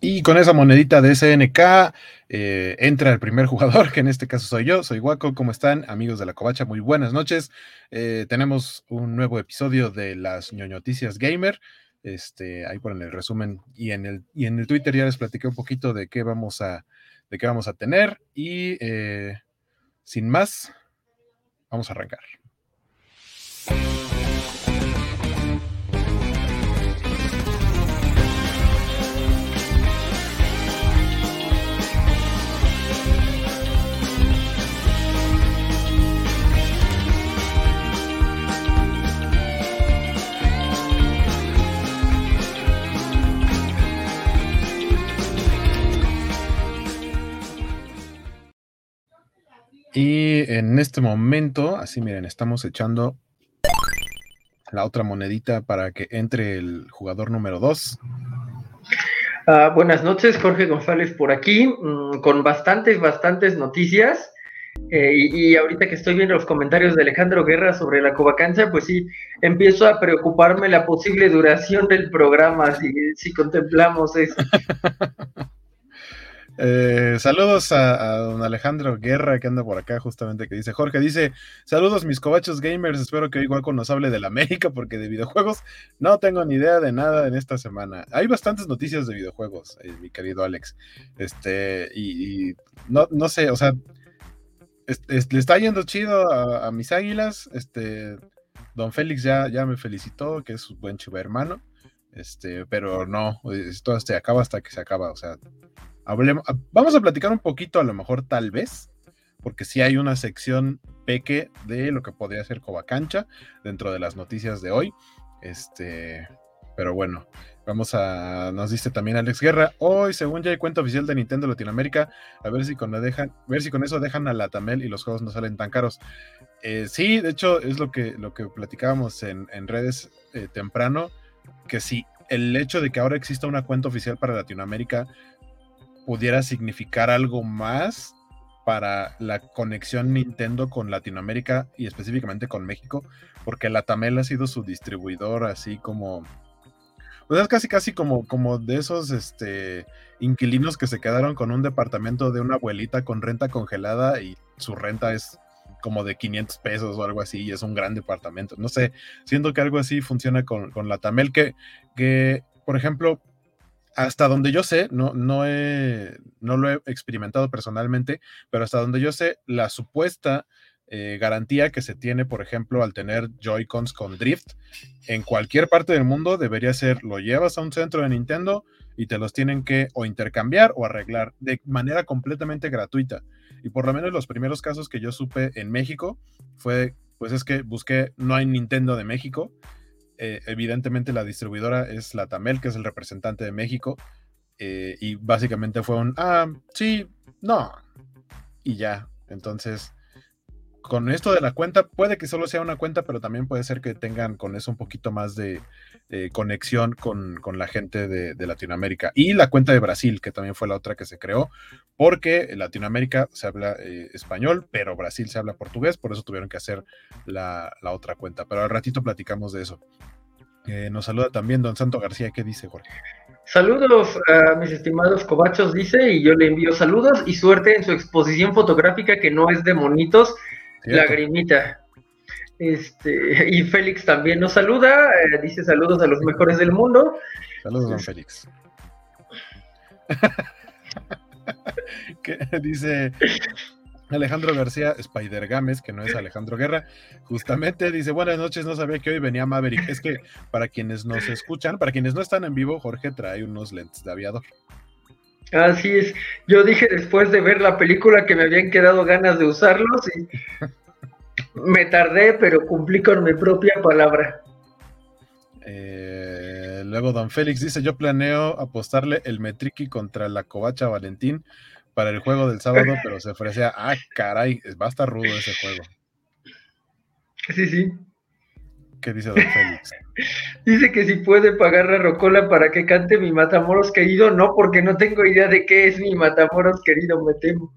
Y con esa monedita de SNK eh, entra el primer jugador, que en este caso soy yo, soy Waco. ¿Cómo están, amigos de la Covacha? Muy buenas noches. Eh, tenemos un nuevo episodio de las ñoñoticias gamer. Este, ahí ponen el resumen y en el, y en el Twitter ya les platiqué un poquito de qué vamos a, de qué vamos a tener. Y eh, sin más, vamos a arrancar. Y en este momento, así miren, estamos echando la otra monedita para que entre el jugador número 2. Ah, buenas noches, Jorge González por aquí, mm, con bastantes, bastantes noticias. Eh, y, ahorita que estoy viendo los comentarios de Alejandro Guerra sobre la Covacancha, pues sí, empiezo a preocuparme la posible duración del programa, si, si contemplamos eso. Eh, saludos a, don Alejandro Guerra que anda por acá justamente que dice Jorge, dice saludos mis cobachos gamers, espero que igual nos hable de la América porque de videojuegos no tengo ni idea de nada en esta semana. Hay bastantes noticias de videojuegos, eh, mi querido Alex. Este, y, no, no sé, o sea, le está yendo chido a, mis águilas. Este, don Félix ya, ya me felicitó, que es un buen chiva hermano. Este, pero no, esto se acaba hasta que se acaba, o sea, vamos a platicar un poquito, a lo mejor tal vez, porque sí hay una sección peque de lo que podría ser Covacancha dentro de las noticias de hoy. Este, pero bueno, vamos a. Nos dice también Alex Guerra. Hoy, según ya hay cuenta oficial de Nintendo Latinoamérica, a ver si con, dejan, ver si con eso dejan a la Tamel y los juegos no salen tan caros. Eh, sí, de hecho, es lo que, lo que platicábamos en, redes eh, temprano, que sí, el hecho de que ahora exista una cuenta oficial para Latinoamérica pudiera significar algo más para la conexión Nintendo con Latinoamérica y específicamente con México, porque la Tamel ha sido su distribuidor así como pues es casi casi como, como de esos este, inquilinos que se quedaron con un departamento de una abuelita con renta congelada y su renta es como de 500 pesos o algo así y es un gran departamento. No sé, siento que algo así funciona con, con la Tamel que, que, por ejemplo, hasta donde yo sé, no, no, no lo he experimentado personalmente, pero hasta donde yo sé, la supuesta eh, garantía que se tiene, por ejemplo, al tener Joy-Cons con Drift en cualquier parte del mundo debería ser, lo llevas a un centro de Nintendo y te los tienen que o intercambiar o arreglar de manera completamente gratuita. Y por lo menos los primeros casos que yo supe en México fue, pues es que busqué, no hay Nintendo de México eh, evidentemente la distribuidora es la Tamel, que es el representante de México, eh, y básicamente fue un, ah, sí, no, y ya. Entonces, con esto de la cuenta, puede que solo sea una cuenta, pero también puede ser que tengan con eso un poquito más de conexión con, la gente de, Latinoamérica. Y la cuenta de Brasil, que también fue la otra que se creó, porque en Latinoamérica se habla eh, español, pero Brasil se habla portugués, por eso tuvieron que hacer la, otra cuenta. Pero al ratito platicamos de eso. Eh, nos saluda también don Santo García. ¿Qué dice, Jorge? Saludos a mis estimados cobachos, dice, y yo le envío saludos y suerte en su exposición fotográfica que no es de monitos, Lagrimita. Este, y Félix también nos saluda, eh, dice saludos a los mejores del mundo. Saludos, don Félix. dice Alejandro García Spider Games, que no es Alejandro Guerra, justamente dice, buenas noches, no sabía que hoy venía Maverick. Es que para quienes nos escuchan, para quienes no están en vivo, Jorge trae unos lentes de aviador. Así es, yo dije después de ver la película que me habían quedado ganas de usarlos y me tardé, pero cumplí con mi propia palabra. Eh, luego Don Félix dice, yo planeo apostarle el Metriki contra la Covacha Valentín para el juego del sábado, pero se ofrecía, ah, caray, va a estar rudo ese juego. Sí, sí. ¿Qué dice Don Félix? dice que si puede pagar a Rocola para que cante mi Matamoros querido, no, porque no tengo idea de qué es mi Matamoros querido, me temo.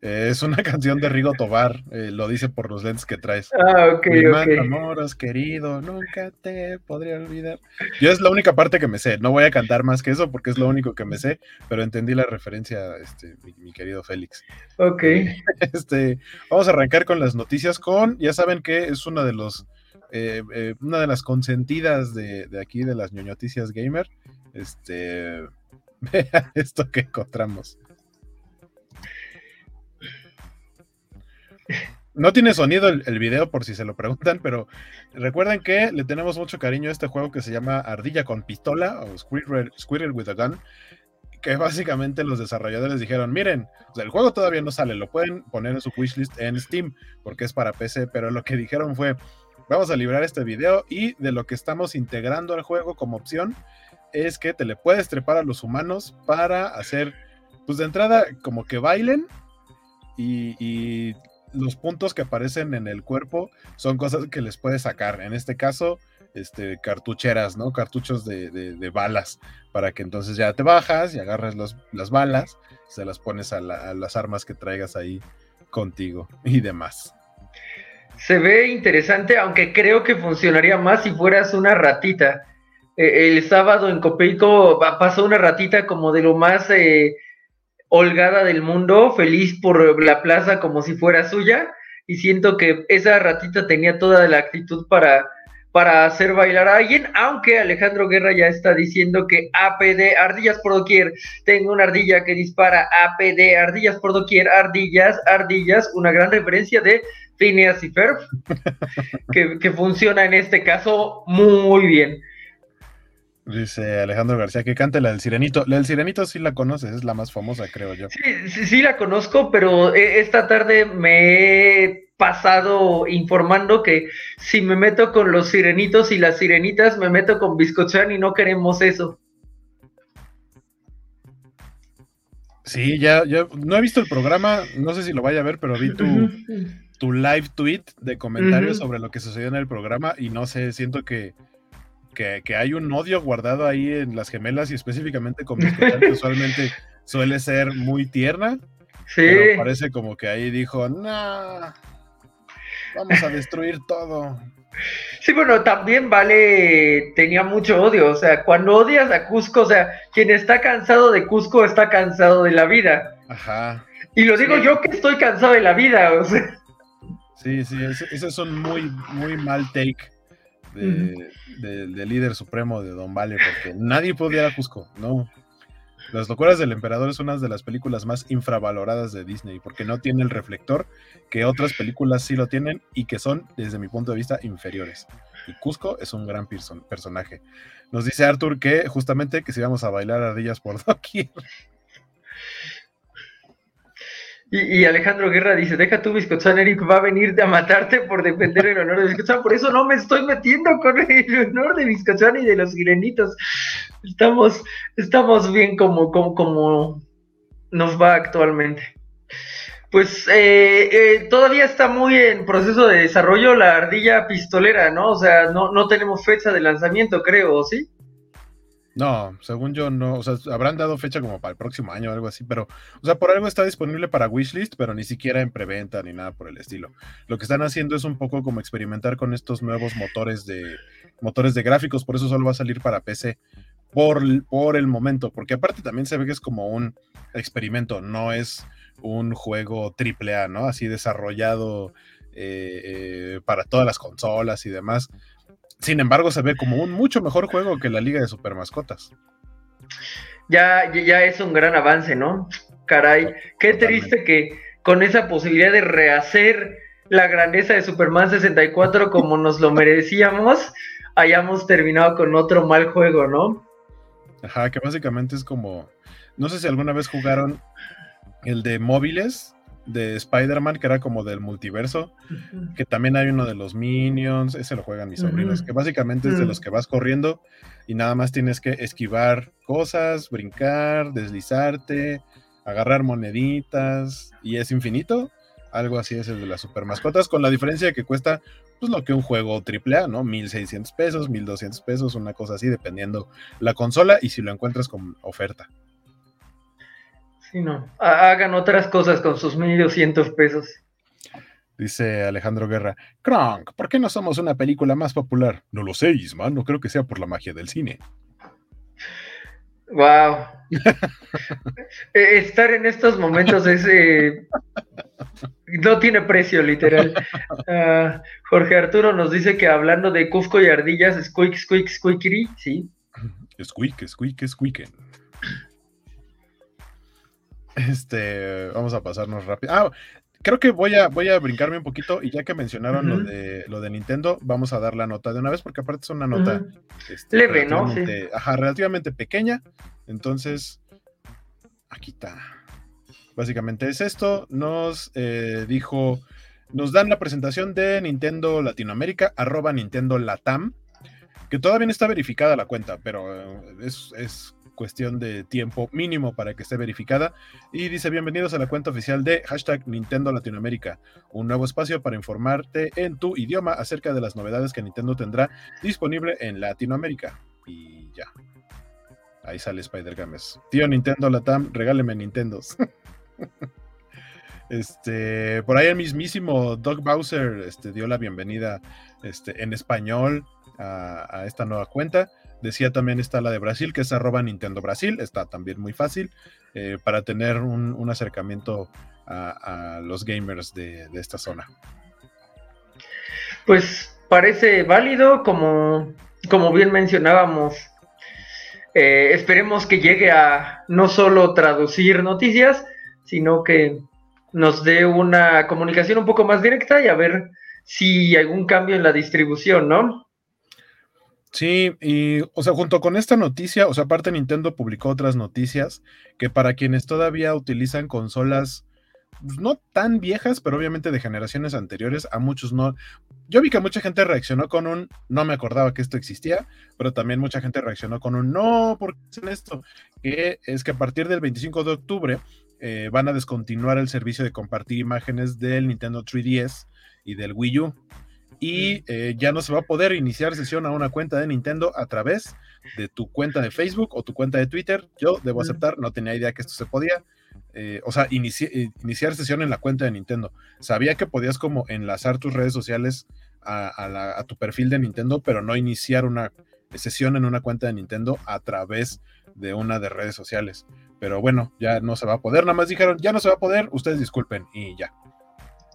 Es una canción de Rigo Tobar, eh, lo dice por los lentes que traes. Ah, ok, ok. amoros, querido, nunca te podría olvidar. Yo es la única parte que me sé, no voy a cantar más que eso porque es lo único que me sé, pero entendí la referencia, este, mi, querido Félix. Ok. Este, vamos a arrancar con las noticias con, ya saben que es una de los, eh, eh, una de las consentidas de, de aquí, de las ñoñoticias gamer. Este, vea esto que encontramos. No tiene sonido el, video por si se lo preguntan, pero recuerden que le tenemos mucho cariño a este juego que se llama Ardilla con pistola o Squirrel, with a Gun, que básicamente los desarrolladores dijeron, miren, el juego todavía no sale, lo pueden poner en su wishlist en Steam porque es para PC, pero lo que dijeron fue, vamos a librar este video y de lo que estamos integrando al juego como opción es que te le puedes trepar a los humanos para hacer, pues de entrada, como que bailen y los puntos que aparecen en el cuerpo son cosas que les puedes sacar. En este caso, este, cartucheras, ¿no? Cartuchos de, balas, para que entonces ya te bajas y agarras las balas, se las pones a, las armas que traigas ahí contigo y demás. Se ve interesante, aunque creo que funcionaría más si fueras una ratita. E, el sábado en Copeico pasó una ratita como de lo más eh, holgada del mundo, feliz por la plaza como si fuera suya, y siento que esa ratita tenía toda la actitud para, para hacer bailar a alguien, aunque Alejandro Guerra ya está diciendo que APD, ardillas por doquier, tengo una ardilla que dispara, APD, ardillas por doquier, ardillas, ardillas, una gran referencia de Phineas y Ferb, que, que funciona en este caso muy bien. Dice Alejandro García que cante la del Sirenito. La del Sirenito sí la conoces, es la más famosa, creo yo. Sí, sí, la conozco, pero eh, esta tarde me he pasado informando que si me meto con los sirenitos y las sirenitas, me meto con Biscochan y no queremos eso. Sí, ya, ya, no he visto el programa, no sé si lo vaya a ver, pero vi tu, tu live tweet de comentarios sobre lo que sucedió en el programa y no sé, siento que que, hay un odio guardado ahí en las gemelas y específicamente con mis que usualmente suele ser muy tierna. Sí. Pero parece como que ahí dijo, no, vamos a destruir todo. Sí, bueno, también Vale tenía mucho odio, o sea, cuando odias a Cusco, o sea, quien está cansado de Cusco está cansado de la vida. Ajá. Y lo digo yo que estoy cansado de la vida, o sea. Sí, sí, ese, es un muy, muy mal take de, líder supremo de Don Vale, porque nadie podía a Cusco, no. Las locuras del emperador es una de las películas más infravaloradas de Disney, porque no tiene el reflector que otras películas sí lo tienen y que son, desde mi punto de vista, inferiores. Y Cusco es un gran personaje. Nos dice Arthur que justamente que si vamos a bailar ardillas por doquier. Y, Alejandro Guerra dice, deja tu Biscotzán, Eric va a venir a matarte por defender el honor de Biscotzán. Por eso no me estoy metiendo con el honor de Biscotzán y de los sirenitos. Estamos, estamos bien como, como, como nos va actualmente. Pues eh, eh, todavía está muy en proceso de desarrollo la ardilla pistolera, ¿no? O sea, no, no tenemos fecha de lanzamiento, creo, ¿sí? No, según yo no, o sea, habrán dado fecha como para el próximo año o algo así, pero, o sea, por algo está disponible para wishlist, pero ni siquiera en preventa ni nada por el estilo. Lo que están haciendo es un poco como experimentar con estos nuevos motores de motores de gráficos, por eso solo va a salir para PC por, por el momento, porque aparte también se ve que es como un experimento, no es un juego triple ¿no? Así desarrollado eh, eh, para todas las consolas y demás. Sin embargo, se ve como un mucho mejor juego que la Liga de Super Mascotas. Ya, ya es un gran avance, ¿no? Caray, qué triste que con esa posibilidad de rehacer la grandeza de Superman 64 como nos lo merecíamos, hayamos terminado con otro mal juego, ¿no? Ajá, que básicamente es como, no sé si alguna vez jugaron el de móviles, de Spider-Man, que era como del multiverso, que también hay uno de los Minions, ese lo juegan mis sobrinos, que básicamente es de los que vas corriendo y nada más tienes que esquivar cosas, brincar, deslizarte, agarrar moneditas y es infinito. Algo así es el de las super mascotas, con la diferencia de que cuesta pues lo que un juego AAA, ¿no? 1600 pesos, 1200 pesos, una cosa así, dependiendo la consola y si lo encuentras con oferta. Sí, no. Hagan otras cosas con sus 1200 pesos. Dice Alejandro Guerra, Kronk, ¿por qué no somos una película más popular? No lo sé, Isma, no creo que sea por la magia del cine. Wow. Eh, estar en estos momentos es eh, no tiene precio, literal. Ah, Jorge Arturo nos dice que hablando de Cusco y ardillas, squeak, squeak, squeakery, sí. Squeak, squeak, squeaken. Este, vamos a pasarnos rápido. Ah, creo que voy a, voy a brincarme un poquito y ya que mencionaron lo, de, lo de Nintendo, vamos a dar la nota de una vez porque aparte es una nota este, leve, ¿no? Ajá, relativamente pequeña. Entonces, aquí está. Básicamente es esto. Nos eh, dijo, nos dan la presentación de Nintendo Latinoamérica, arroba Nintendo Latam, que todavía no está verificada la cuenta, pero eh, es, es cuestión de tiempo mínimo para que esté verificada. Y dice, bienvenidos a la cuenta oficial de hashtag Nintendo Latinoamérica, un nuevo espacio para informarte en tu idioma acerca de las novedades que Nintendo tendrá disponible en Latinoamérica. Y ya. Ahí sale Spider Games. Tío Nintendo Latam, regáleme Nintendos. Este, por ahí el mismísimo Doug Bowser este, dio la bienvenida este, en español a, esta nueva cuenta. Decía también está la de Brasil, que es arroba Nintendo Brasil, está también muy fácil eh, para tener un, acercamiento a, los gamers de, esta zona. Pues parece válido, como, como bien mencionábamos. Eh, esperemos que llegue a no solo traducir noticias, sino que nos dé una comunicación un poco más directa y a ver si hay algún cambio en la distribución, ¿no? Sí, y o sea, junto con esta noticia, o sea, aparte Nintendo publicó otras noticias que para quienes todavía utilizan consolas pues, no tan viejas, pero obviamente de generaciones anteriores, a muchos no. Yo vi que mucha gente reaccionó con un no me acordaba que esto existía, pero también mucha gente reaccionó con un no, ¿por qué hacen esto? Que es que a partir del 25 de octubre eh, van a descontinuar el servicio de compartir imágenes del Nintendo 3DS y del Wii U y eh, ya no se va a poder iniciar sesión a una cuenta de Nintendo a través de tu cuenta de Facebook o tu cuenta de Twitter. Yo debo aceptar, no tenía idea que esto se podía. Eh, o sea, eh, iniciar sesión en la cuenta de Nintendo. Sabía que podías como enlazar tus redes sociales a, tu perfil de Nintendo, pero no iniciar una sesión en una cuenta de Nintendo a través de una de redes sociales. Pero bueno, ya no se va a poder. Nada más dijeron, ya no se va a poder, ustedes disculpen y ya.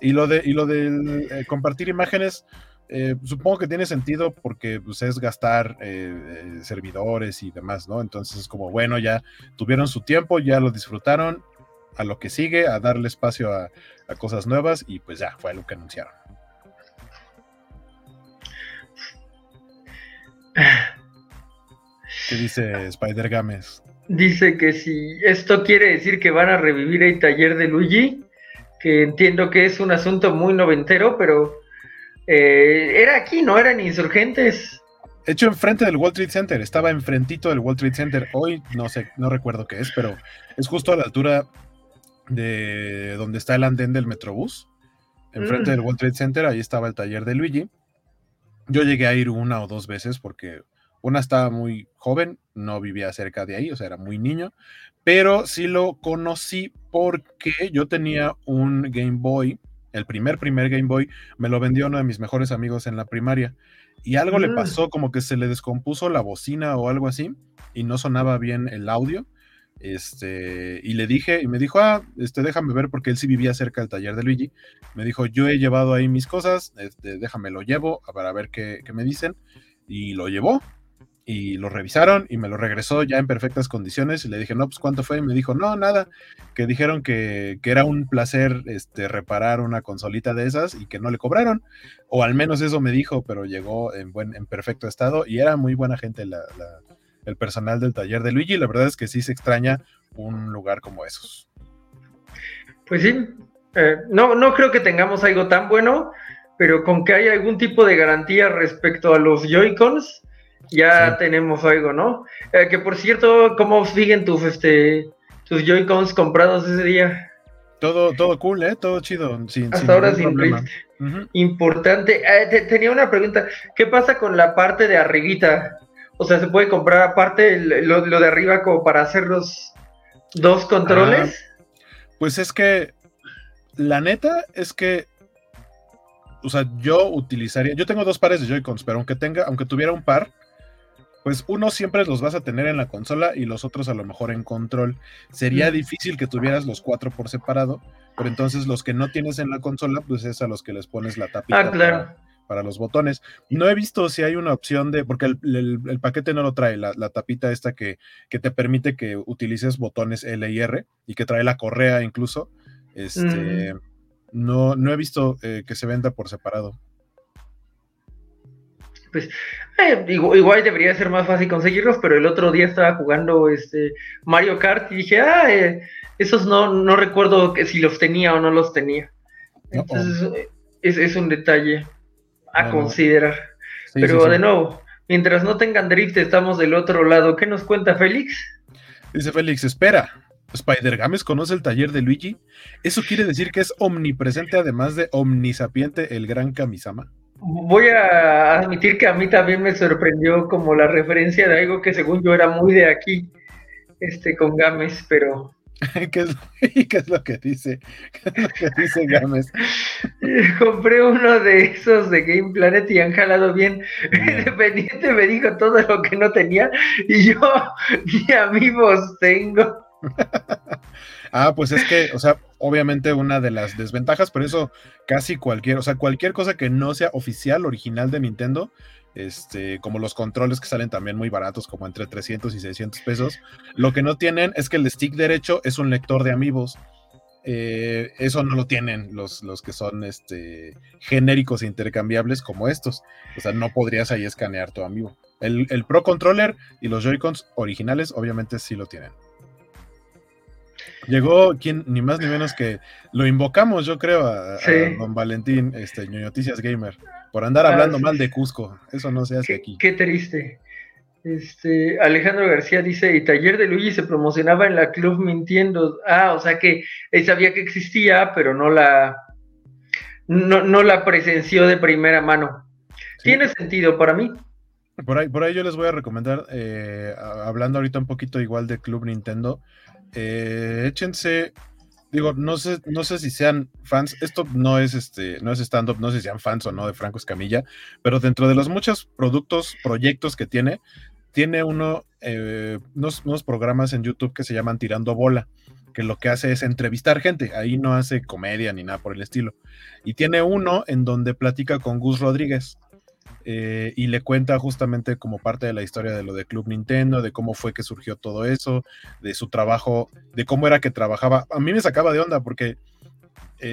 Y lo de, y lo de eh, compartir imágenes, eh, supongo que tiene sentido porque pues, es gastar eh, servidores y demás, ¿no? Entonces es como, bueno, ya tuvieron su tiempo, ya lo disfrutaron, a lo que sigue, a darle espacio a, cosas nuevas y pues ya, fue lo que anunciaron. ¿Qué dice Spider Games? Dice que si esto quiere decir que van a revivir el taller de Luigi, que entiendo que es un asunto muy noventero, pero eh, era aquí, ¿no? Eran insurgentes. Hecho enfrente del Wall Trade Center, estaba enfrentito del Wall Trade Center. Hoy no sé, no recuerdo qué es, pero es justo a la altura de donde está el andén del Metrobús. Enfrente mm. del World Trade Center, ahí estaba el taller de Luigi. Yo llegué a ir una o dos veces porque una estaba muy joven, no vivía cerca de ahí, o sea, era muy niño, pero sí lo conocí porque yo tenía un Game Boy, el primer, primer Game Boy, me lo vendió uno de mis mejores amigos en la primaria. Y algo le mm. pasó, como que se le descompuso la bocina o algo así, y no sonaba bien el audio. Este, y le dije, y me dijo, ah, este, déjame ver, porque él sí vivía cerca del taller de Luigi. Me dijo, yo he llevado ahí mis cosas, este, déjame lo llevo para ver qué, qué me dicen. Y lo llevó, y lo revisaron y me lo regresó ya en perfectas condiciones y le dije, no, pues cuánto fue y me dijo, no, nada, que dijeron que, era un placer este, reparar una consolita de esas y que no le cobraron, o al menos eso me dijo, pero llegó en, buen, en perfecto estado y era muy buena gente el personal del taller de Luigi, la verdad es que sí se extraña un lugar como esos. Pues sí, eh, no, no creo que tengamos algo tan bueno, pero con que haya algún tipo de garantía respecto a los Joy-Cons, ya tenemos algo, ¿no? Eh, que por cierto, ¿cómo siguen tus, este, tus Joy-Cons comprados ese día? Todo, todo cool, ¿eh? Todo chido. Hasta ahora sin Importante. Eh, tenía una pregunta. ¿Qué pasa con la parte de arribita? O sea, ¿se puede comprar aparte lo, de arriba como para hacerlos ¿Dos controles? pues es que la neta es que o sea, yo utilizaría, yo tengo dos pares de Joy-Cons, pero aunque tenga, aunque tuviera un par, pues uno siempre los vas a tener en la consola y los otros a lo mejor en control. Sería difícil que tuvieras los cuatro por separado, pero entonces los que no tienes en la consola, pues es a los que les pones la tapita ah, para, los botones. No he visto si hay una opción de, porque el, paquete no lo trae, la, tapita esta que, que, te permite que utilices botones L y R y que trae la correa incluso. Este, mm. no, no he visto eh, que se venda por separado pues eh, igual, debería ser más fácil conseguirlos, pero el otro día estaba jugando este Mario Kart y dije, ah, eh, esos no, no recuerdo que si los tenía o no los tenía. Entonces es, un detalle a considerar. pero de nuevo, mientras no tengan drift, estamos del otro lado. ¿Qué nos cuenta Félix? Dice Félix, espera. Spider Games conoce el taller de Luigi. ¿Eso quiere decir que es omnipresente además de omnisapiente el gran Kamisama? Voy a admitir que a mí también me sorprendió como la referencia de algo que según yo era muy de aquí, este, con Games, pero... ¿Qué es, lo que dice? ¿Qué es lo que dice Games? Compré uno de esos de Game Planet y han jalado bien. Independiente me dijo todo lo que no tenía y yo ni amigos tengo. ah, pues es que, o sea, obviamente una de las desventajas, pero eso casi cualquier, o sea, cualquier cosa que no sea oficial, original de Nintendo, este, como los controles que salen también muy baratos, como entre 300 y 600 pesos, lo que no tienen es que el stick derecho es un lector de amigos. Eh, eso no lo tienen los, los que son este, genéricos e intercambiables como estos. O sea, no podrías ahí escanear tu amigo. El, el Pro Controller y los Joy-Cons originales obviamente sí lo tienen. Llegó quien, ni más ni menos que lo invocamos, yo creo, a, don Valentín, este, Noticias Gamer, por andar hablando ah, mal de Cusco. Eso no se hace aquí. Qué triste. Este, Alejandro García dice, y Taller de Luigi se promocionaba en la Club Mintiendo. Ah, o sea que él sabía que existía, pero no la, no, la presenció de primera mano. Tiene sentido para mí. Por ahí, por ahí yo les voy a recomendar, eh, hablando ahorita un poquito igual de Club Nintendo, eh, échense, digo, no sé, no sé si sean fans, esto no es este, no es stand-up, no sé si sean fans o no de Franco Escamilla, pero dentro de los muchos productos, proyectos que tiene, tiene uno, eh, unos, unos, programas en YouTube que se llaman Tirando Bola, que lo que hace es entrevistar gente, ahí no hace comedia ni nada por el estilo. Y tiene uno en donde platica con Gus Rodríguez. Eh, y le cuenta justamente como parte de la historia de lo de Club Nintendo, de cómo fue que surgió todo eso, de su trabajo, de cómo era que trabajaba. A mí me sacaba de onda porque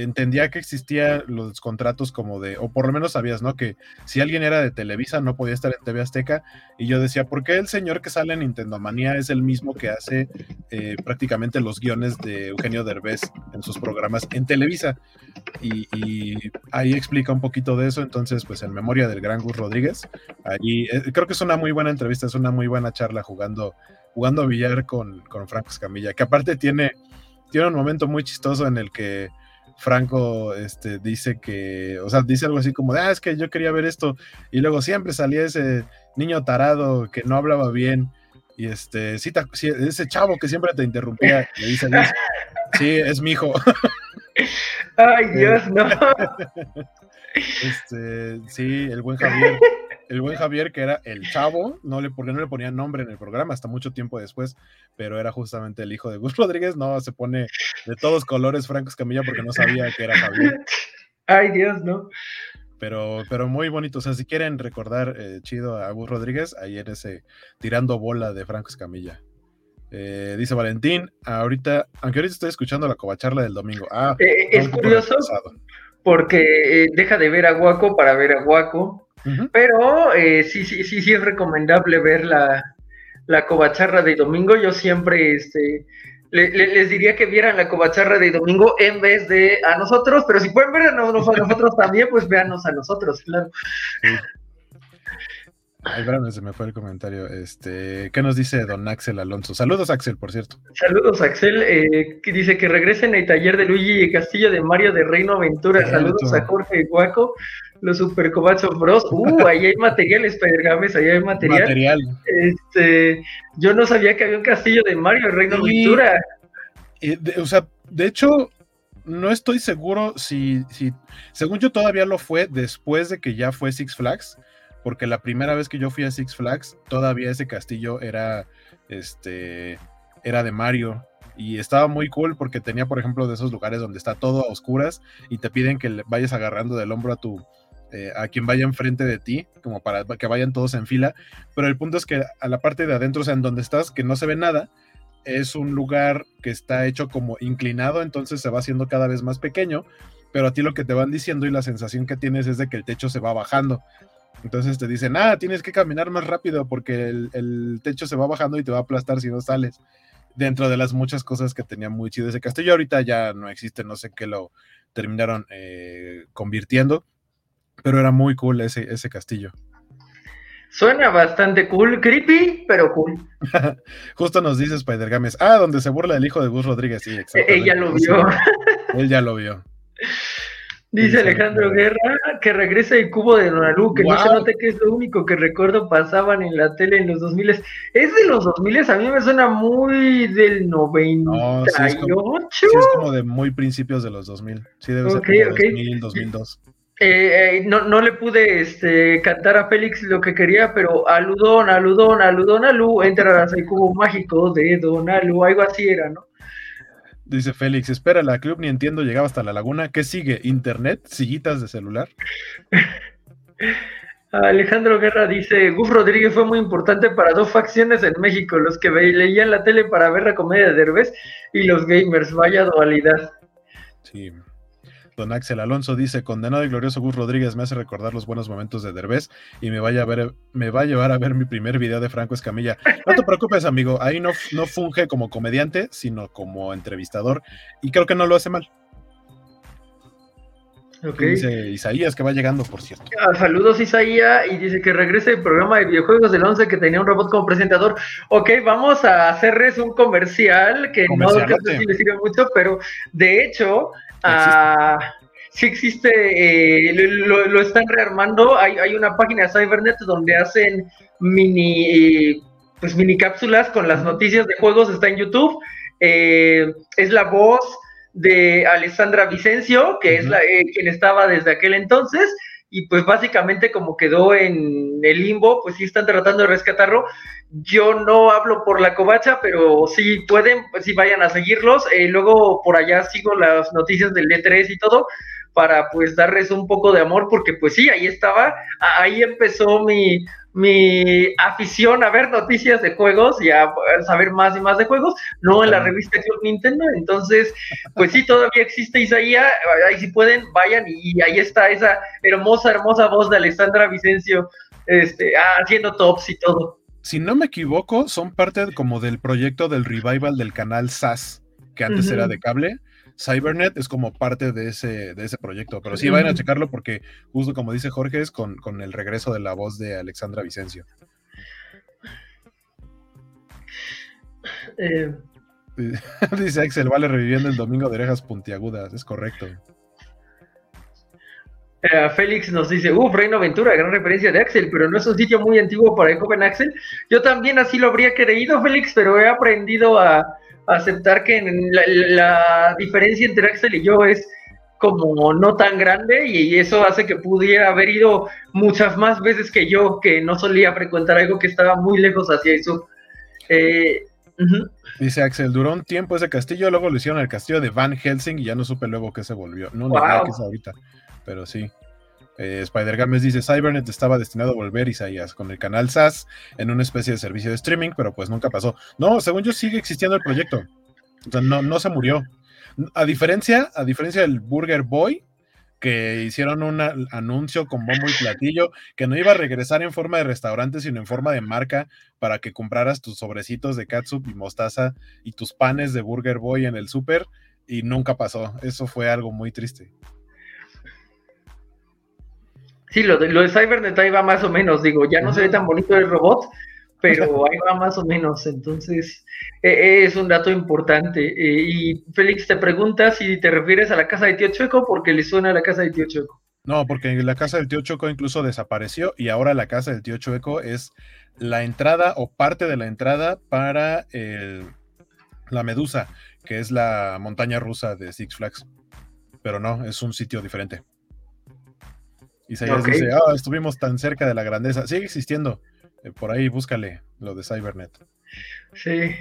entendía que existían los contratos como de, o por lo menos sabías, ¿no? Que si alguien era de Televisa no podía estar en TV Azteca. Y yo decía, ¿por qué el señor que sale en Nintendo Manía es el mismo que hace eh, prácticamente los guiones de Eugenio Derbez en sus programas en Televisa? Y, ahí explica un poquito de eso. Entonces, pues en memoria del gran Gus Rodríguez, ahí eh, creo que es una muy buena entrevista, es una muy buena charla jugando, jugando a billar con, con Franco Escamilla, que aparte tiene, tiene un momento muy chistoso en el que Franco este, dice que, o sea, dice algo así como, de, ah, es que yo quería ver esto, y luego siempre salía ese niño tarado que no hablaba bien, y este, sí, ese chavo que siempre te interrumpía, le dice, sí, es mi hijo. Ay, Dios, no. Este, sí, el buen Javier el buen Javier, que era el chavo, no le, porque no le ponían nombre en el programa hasta mucho tiempo después, pero era justamente el hijo de Gus Rodríguez, no, se pone de todos colores Franco Escamilla porque no sabía que era Javier. Ay, Dios, no. Pero, pero muy bonito, o sea, si quieren recordar eh, chido a Gus Rodríguez, ahí en ese tirando bola de Franco Escamilla. Eh, dice Valentín, ahorita, aunque ahorita estoy escuchando la covacharla del domingo. Ah, eh, es curioso porque deja de ver a Guaco para ver a Guaco pero eh, sí, sí, sí, sí es recomendable ver la, la covacharra de domingo. Yo siempre este, les diría que vieran la covacharra de domingo en vez de a nosotros, pero si pueden ver a, nosotros también, pues véanos a nosotros, claro. Ay, se me fue el comentario. Este, ¿Qué nos dice don Axel Alonso? Saludos, Axel, por cierto. Saludos, Axel. Eh, que dice que regresen al taller de Luigi y Castillo de Mario de Reino Aventura. Saludos a Jorge Guaco, los Super Cobacho Bros. Uh, ahí hay material, Spider-Games, ahí hay material. Este, yo no sabía que había un castillo de Mario de Reino Aventura. o sea, de hecho, no estoy seguro si, si, según yo todavía lo fue después de que ya fue Six Flags, porque la primera vez que yo fui a Six Flags, todavía ese castillo era, este, era de Mario. Y estaba muy cool porque tenía, por ejemplo, de esos lugares donde está todo a oscuras y te piden que vayas agarrando del hombro a tu, eh, a quien vaya enfrente de ti, como para que vayan todos en fila. Pero el punto es que a la parte de adentro, o sea, en donde estás, que no se ve nada, es un lugar que está hecho como inclinado, entonces se va haciendo cada vez más pequeño, pero a ti lo que te van diciendo y la sensación que tienes es de que el techo se va bajando. Entonces te dicen, ah, tienes que caminar más rápido porque el, techo se va bajando y te va a aplastar si no sales. Dentro de las muchas cosas que tenía muy chido ese castillo, ahorita ya no existe, no sé qué lo terminaron eh, convirtiendo, pero era muy cool ese, ese castillo. Suena bastante cool, creepy, pero cool. Justo nos dice Spider Games, ah, donde se burla el hijo de Gus Rodríguez, sí, exacto. Ella lo vio. Él ya lo vio. Dice Alejandro Guerra que regrese el cubo de Donalu, que no se note que es lo único que recuerdo pasaban en la tele en los 2000. ¿Es de los 2000? A mí me suena muy del 98. sí, es como, sí es como de muy principios de los 2000. Sí, debe ser como 2000, 2002. Eh, eh, no, no, le pude este, cantar a Félix lo que quería, pero aludón, aludón, aludón, alú, entra al cubo mágico de Don Alu, algo así era, ¿no? Dice Félix, espera, la club ni entiendo, llegaba hasta la laguna. ¿Qué sigue? ¿Internet? ¿Sillitas de celular? Alejandro Guerra dice, Guf Rodríguez fue muy importante para dos facciones en México, los que leían la tele para ver la comedia de Derbez y los gamers, vaya dualidad. Sí, Don Axel Alonso dice, condenado y glorioso Gus Rodríguez me hace recordar los buenos momentos de Derbez y me, vaya a ver, me va a llevar a ver mi primer video de Franco Escamilla. No te preocupes, amigo, ahí no, no funge como comediante, sino como entrevistador y creo que no lo hace mal. Okay. Dice Isaías que va llegando, por cierto. Ah, saludos Isaías y dice que regrese el programa de videojuegos del 11 que tenía un robot como presentador. Ok, vamos a hacerles un comercial que no sé si le sirve mucho, pero de hecho Ah, sí existe, eh, lo, están rearmando. Hay, hay, una página de Cybernet donde hacen mini, pues mini cápsulas con las noticias de juegos. Está en YouTube. Eh, es la voz de Alessandra Vicencio, que es la, eh, quien estaba desde aquel entonces y pues básicamente como quedó en el limbo, pues sí están tratando de rescatarlo. Yo no hablo por la covacha, pero sí pueden, pues sí vayan a seguirlos. Eh, luego por allá sigo las noticias del D3 y todo para pues darles un poco de amor, porque pues sí, ahí estaba, ahí empezó mi, mi afición a ver noticias de juegos y a saber más y más de juegos, no en la revista Club Nintendo. Entonces, pues sí, todavía existe Isaías, ahí si pueden, vayan y ahí está esa hermosa, hermosa voz de Alessandra Vicencio este, haciendo tops y todo. Si no me equivoco, son parte como del proyecto del revival del canal SAS, que antes era de cable Cybernet es como parte de ese, de ese proyecto, pero sí vayan a checarlo porque justo como dice Jorge es con, el regreso de la voz de Alexandra Vicencio. Eh. Dice Axel, vale reviviendo el domingo de orejas puntiagudas, es correcto. Eh, Félix nos dice, uff, Reino Aventura, gran referencia de Axel, pero no es un sitio muy antiguo para el joven Axel. Yo también así lo habría creído, Félix, pero he aprendido a, aceptar que la, diferencia entre Axel y yo es como no tan grande y eso hace que pudiera haber ido muchas más veces que yo, que no solía frecuentar algo que estaba muy lejos hacia eso. Eh, Dice Axel, duró un tiempo ese castillo, luego lo hicieron el castillo de Van Helsing y ya no supe luego qué se volvió. No, ni idea qué es ahorita, pero sí. Eh, Spider Games dice, Cybernet estaba destinado a volver, Isaías, con el canal SAS en una especie de servicio de streaming, pero pues nunca pasó. No, según yo sigue existiendo el proyecto. O sea, no, se murió. A diferencia, a diferencia del Burger Boy, que hicieron un anuncio con bombo y platillo, que no iba a regresar en forma de restaurante, sino en forma de marca, para que compraras tus sobrecitos de catsup y mostaza y tus panes de Burger Boy en el súper, y nunca pasó. Eso fue algo muy triste. Sí, lo de, lo de Cybernet ahí va más o menos, digo, ya no se ve tan bonito el robot, pero ahí va más o menos, entonces e, e, es un dato importante. E, y Félix te pregunta si te refieres a la casa de Tío Chueco porque le suena a la casa de Tío Chueco. No, porque la casa del Tío Chueco incluso desapareció y ahora la casa del Tío Chueco es la entrada o parte de la entrada para el la Medusa, que es la montaña rusa de Six Flags. Pero no, es un sitio diferente. Isaías dice, ah, estuvimos tan cerca de la grandeza. Sigue existiendo. Eh, por ahí búscale lo de Cybernet. Sí.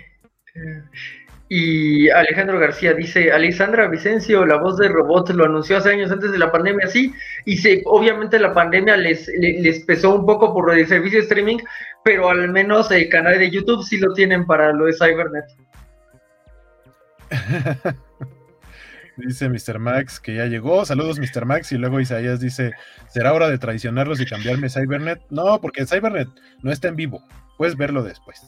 Y Alejandro García dice, Alexandra Vicencio, la voz de robot, lo anunció hace años antes de la pandemia, sí, y se, obviamente la pandemia les, les, pesó un poco por el servicio de streaming, pero al menos el canal de YouTube sí lo tienen para lo de Cybernet. dice Mr. Max que ya llegó. Saludos, Mr. Max. Y luego Isaías dice: ¿Será hora de traicionarlos y cambiarme Cybernet? No, porque Cybernet no está en vivo. Puedes verlo después.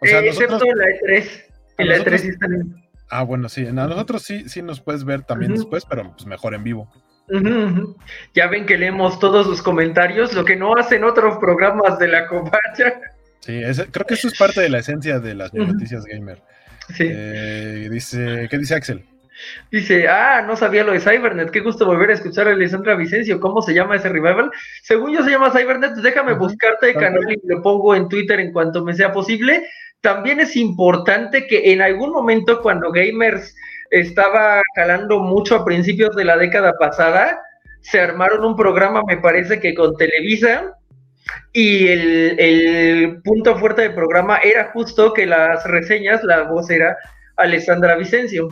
O sea, eh, excepto la E3. Ah, bueno, sí. A nosotros sí, sí nos puedes ver también después, pero pues mejor en vivo. Ya ven que leemos todos sus comentarios, lo que no hacen otros programas de la copacha. Sí, creo que eso es parte de la esencia de las noticias gamer. Sí. Eh, dice, ¿qué dice Axel? Dice, ah, no sabía lo de Cybernet, qué gusto volver a escuchar a Alessandra Vicencio, ¿cómo se llama ese revival? Según yo se llama Cybernet, déjame buscarte el canal y lo pongo en Twitter en cuanto me sea posible también es importante que en algún momento cuando Gamers estaba jalando mucho a principios de la década pasada, se armaron un programa, me parece que con Televisa, y el, punto fuerte del programa era justo que las reseñas, la voz era Alessandra Vicencio.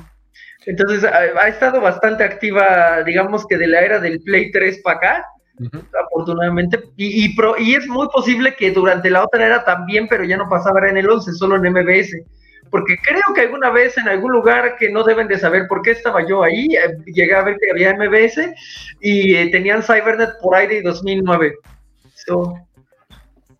Entonces ha, estado bastante activa, digamos que de la era del Play 3 para acá, afortunadamente. Y, y, es muy posible que durante la otra era también, pero ya no pasaba en el 11, solo en MBS. Porque creo que alguna vez en algún lugar que no deben de saber por qué estaba yo ahí, eh, llegué a ver que había MBS y eh, tenían Cybernet por ahí de 2009.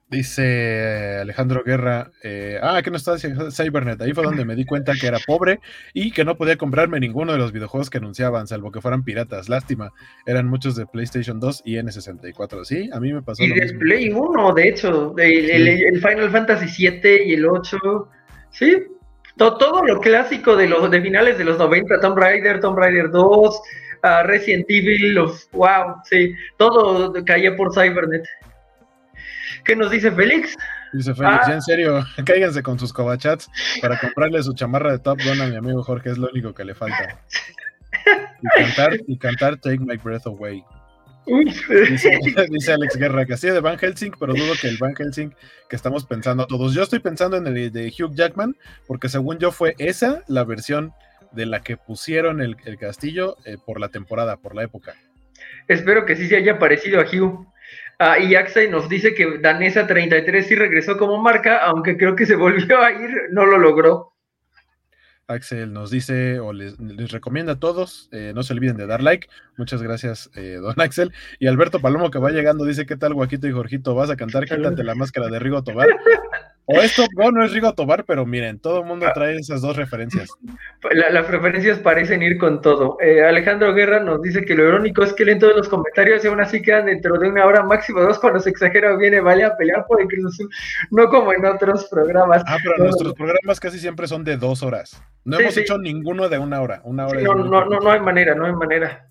Dice Alejandro Guerra, eh, ah, que no está Cybernet. Ahí fue donde me di cuenta que era pobre y que no podía comprarme ninguno de los videojuegos que anunciaban, salvo que fueran piratas. Lástima, eran muchos de PlayStation 2 y N64. Sí, a mí me pasó. Y de Play 1, de hecho, el, Final Fantasy 7 y el 8. Sí, todo, lo clásico de los de finales de los 90, Tomb Raider, Tomb Raider 2, ah, Resident Evil, wow, sí, todo caía por Cybernet. ¿Qué nos dice Félix? Dice Félix, ya en ah. serio, cáiganse con sus cobachats para comprarle su chamarra de Top Gun a mi amigo Jorge, es lo único que le falta. Y cantar, y cantar Take My Breath Away. Dice, Alex Guerra que así de Van Helsing, pero dudo que el Van Helsing que estamos pensando todos. Yo estoy pensando en el de Hugh Jackman, porque según yo fue esa la versión de la que pusieron el, castillo eh, por la temporada, por la época. Espero que sí se haya parecido a Hugh. Ah, y Axel nos dice que Danesa 33 sí regresó como marca, aunque creo que se volvió a ir, no lo logró. Axel nos dice o les, recomienda a todos, eh, no se olviden de dar like. Muchas gracias, eh, don Axel. Y Alberto Palomo que va llegando dice, ¿qué tal, Guaquito y Jorgito? ¿Vas a cantar Quítate la máscara de Rigo Tobar? O esto no, es Rigo Tobar, pero miren, todo el mundo trae esas dos referencias. las preferencias parecen ir con todo. Eh, Alejandro Guerra nos dice que lo irónico es que leen todos los comentarios y aún así quedan dentro de una hora máximo dos cuando se exagera viene vale a pelear por el no como en otros programas. Ah, pero nuestros programas casi siempre son de dos horas. No hemos hecho ninguno de una hora. Una hora no, no, no, no hay manera, no hay manera.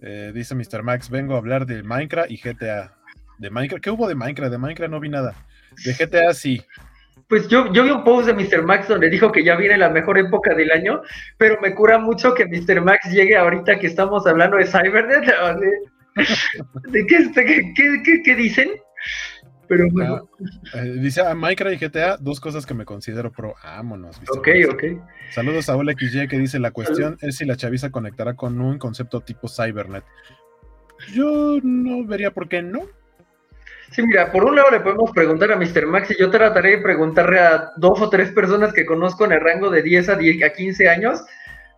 Eh, dice Mr. Max, vengo a hablar de Minecraft y GTA. ¿De Minecraft? ¿Qué hubo de Minecraft? De Minecraft no vi nada. De GTA sí. Pues yo, yo vi un post de Mr. Max donde dijo que ya viene la mejor época del año, pero me cura mucho que Mr. Max llegue ahorita que estamos hablando de Cybernet. ¿De, qué, qué, dicen? Pero bueno. Ah, eh, dice a ah, Minecraft y GTA, dos cosas que me considero pro. Vámonos. ok, ok. Saludos a XY que dice: La cuestión es si la chaviza conectará con un concepto tipo Cybernet. Yo no vería por qué no. Sí, mira, por un lado le podemos preguntar a Mr. Max y yo trataré de preguntarle a dos o tres personas que conozco en el rango de 10 a, 10 a 15 años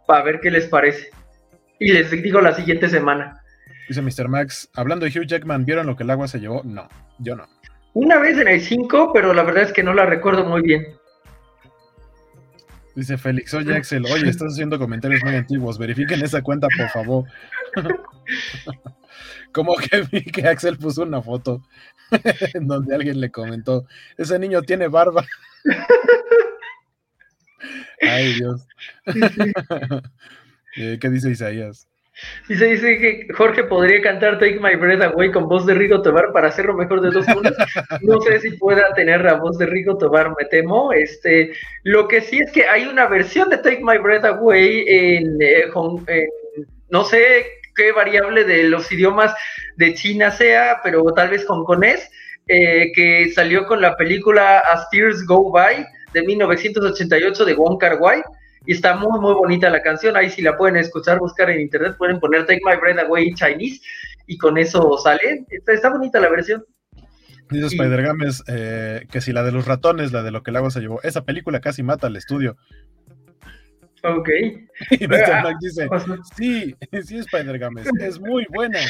para ver qué les parece. Y les digo la siguiente semana. Dice Mr. Max, hablando de Hugh Jackman, ¿vieron lo que el agua se llevó? No, yo no. Una vez en el 5, pero la verdad es que no la recuerdo muy bien. Dice Félix, oye Axel, oye, estás haciendo comentarios muy antiguos, verifiquen esa cuenta, por favor. Como que vi que Axel puso una foto en donde alguien le comentó, ese niño tiene barba. Ay, Dios. Eh, ¿Qué dice Isaías? Dice, dice que Jorge podría cantar Take My Breath Away con voz de Rigo Tobar para hacerlo mejor de dos mundos. No sé si pueda tener la voz de Rigo Tobar, me temo. Este, lo que sí es que hay una versión de Take My Breath Away en, eh, no sé qué variable de los idiomas de China sea, pero tal vez hongkonés, eh, que salió con la película As Tears Go By de 1988 de Wong Kar Wai y está muy, muy bonita la canción. Ahí si la pueden escuchar, buscar en internet, pueden poner Take My Breath Away Chinese y con eso sale. Está, bonita la versión. Dice Spider Games eh, que si la de los ratones, la de lo que el agua se llevó, esa película casi mata al estudio. Ok. Y Mr. Ah, Max dice, sí, sí, Spider Games, es muy buena.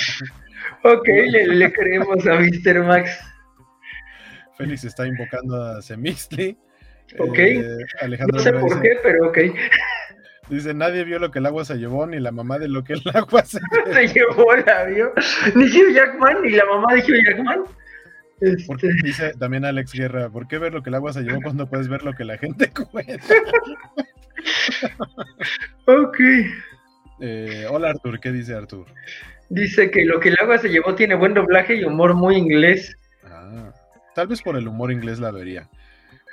Ok, le, creemos a Mr. Max. Félix está invocando a Semixli. Ok. Eh, no sé por qué, pero ok. Dice, nadie vio lo que el agua se llevó, ni la mamá de lo que el agua se llevó. se llevó, la vio. Ni Hugh Jackman, ni la mamá de Hugh Jackman. Este... Dice también Alex Guerra, ¿por qué ver lo que el agua se llevó cuando puedes ver lo que la gente cuenta? ok. Eh, hola Artur, ¿qué dice Artur? Dice que lo que el agua se llevó tiene buen doblaje y humor muy inglés. Ah, tal vez por el humor inglés la vería.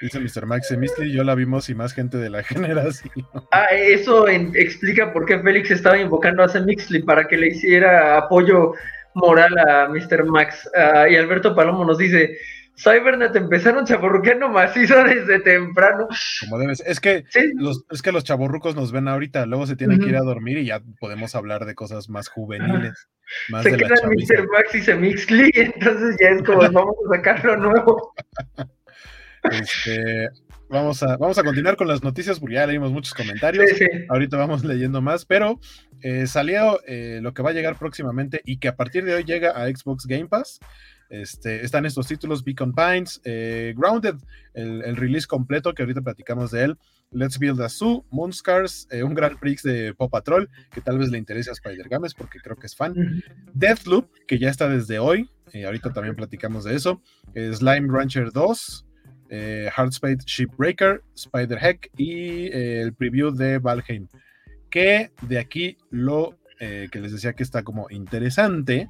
Dice Mr. Max y yo la vimos y más gente de la generación. Ah, eso explica por qué Félix estaba invocando a Semixly para que le hiciera apoyo moral a Mr. Max. Ah, y Alberto Palomo nos dice, Cybernet empezaron chaborruqueando macizo desde temprano. Como debes. Es que, los, es que los chaborrucos nos ven ahorita, luego se tienen que ir a dormir y ya podemos hablar de cosas más juveniles. Más se de quedan Mr. Max y Semixly, entonces ya es como vamos a sacarlo nuevo. Este, vamos, a, vamos a continuar con las noticias porque ya leímos muchos comentarios. Ahorita vamos leyendo más, pero eh, salió eh, lo que va a llegar próximamente y que a partir de hoy llega a Xbox Game Pass. Este, están estos títulos: Beacon Pines, eh, Grounded, el, release completo que ahorita platicamos de él. Let's Build a Zoo, Moonscars, un Grand Prix de Pop Patrol, que tal vez le interese a Spider Games porque creo que es fan. Deathloop, que ya está desde hoy, ahorita también platicamos de eso. Slime Rancher 2, eh, Shipbreaker, Spider Heck y eh, el preview de Valheim. Que de aquí lo eh, que les decía que está como interesante,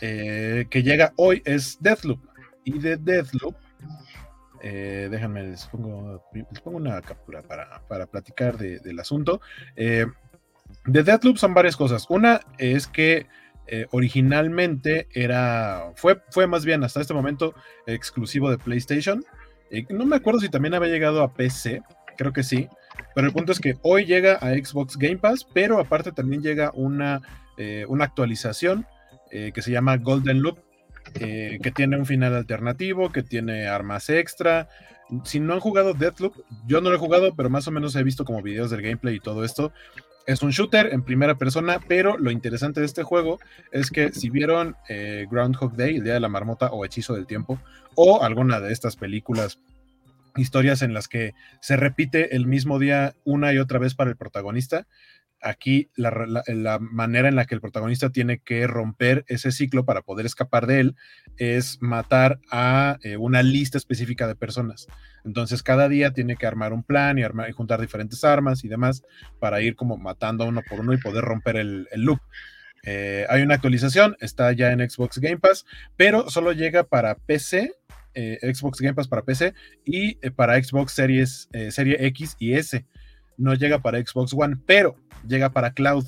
que llega hoy es Deathloop. Y de Deathloop, déjenme, les pongo, una captura para, platicar del asunto. de Deathloop son varias cosas. Una es que originalmente era, fue, fue más bien hasta este momento exclusivo de PlayStation no me acuerdo si también había llegado a PC, creo que sí. Pero el punto es que hoy llega a Xbox Game Pass, pero aparte también llega una, eh, una actualización eh, que se llama Golden Loop, eh, que tiene un final alternativo, que tiene armas extra. Si no han jugado Deathloop, yo no lo he jugado, pero más o menos he visto como videos del gameplay y todo esto. Es un shooter en primera persona, pero lo interesante de este juego es que si vieron Groundhog Day, el Día de la Marmota o Hechizo del Tiempo, o alguna de estas películas, historias en las que se repite el mismo día una y otra vez para el protagonista. Aquí la, manera en la que el protagonista tiene que romper ese ciclo para poder escapar de él es matar a eh, una lista específica de personas. Entonces cada día tiene que armar un plan y, armar, y juntar diferentes armas y demás para ir como matando uno por uno y poder romper el, loop. Eh, hay una actualización, está ya en Xbox Game Pass, pero solo llega para PC eh, Xbox Game Pass para PC y para Xbox Series, Serie X y S. No llega para Xbox One, pero llega para Cloud.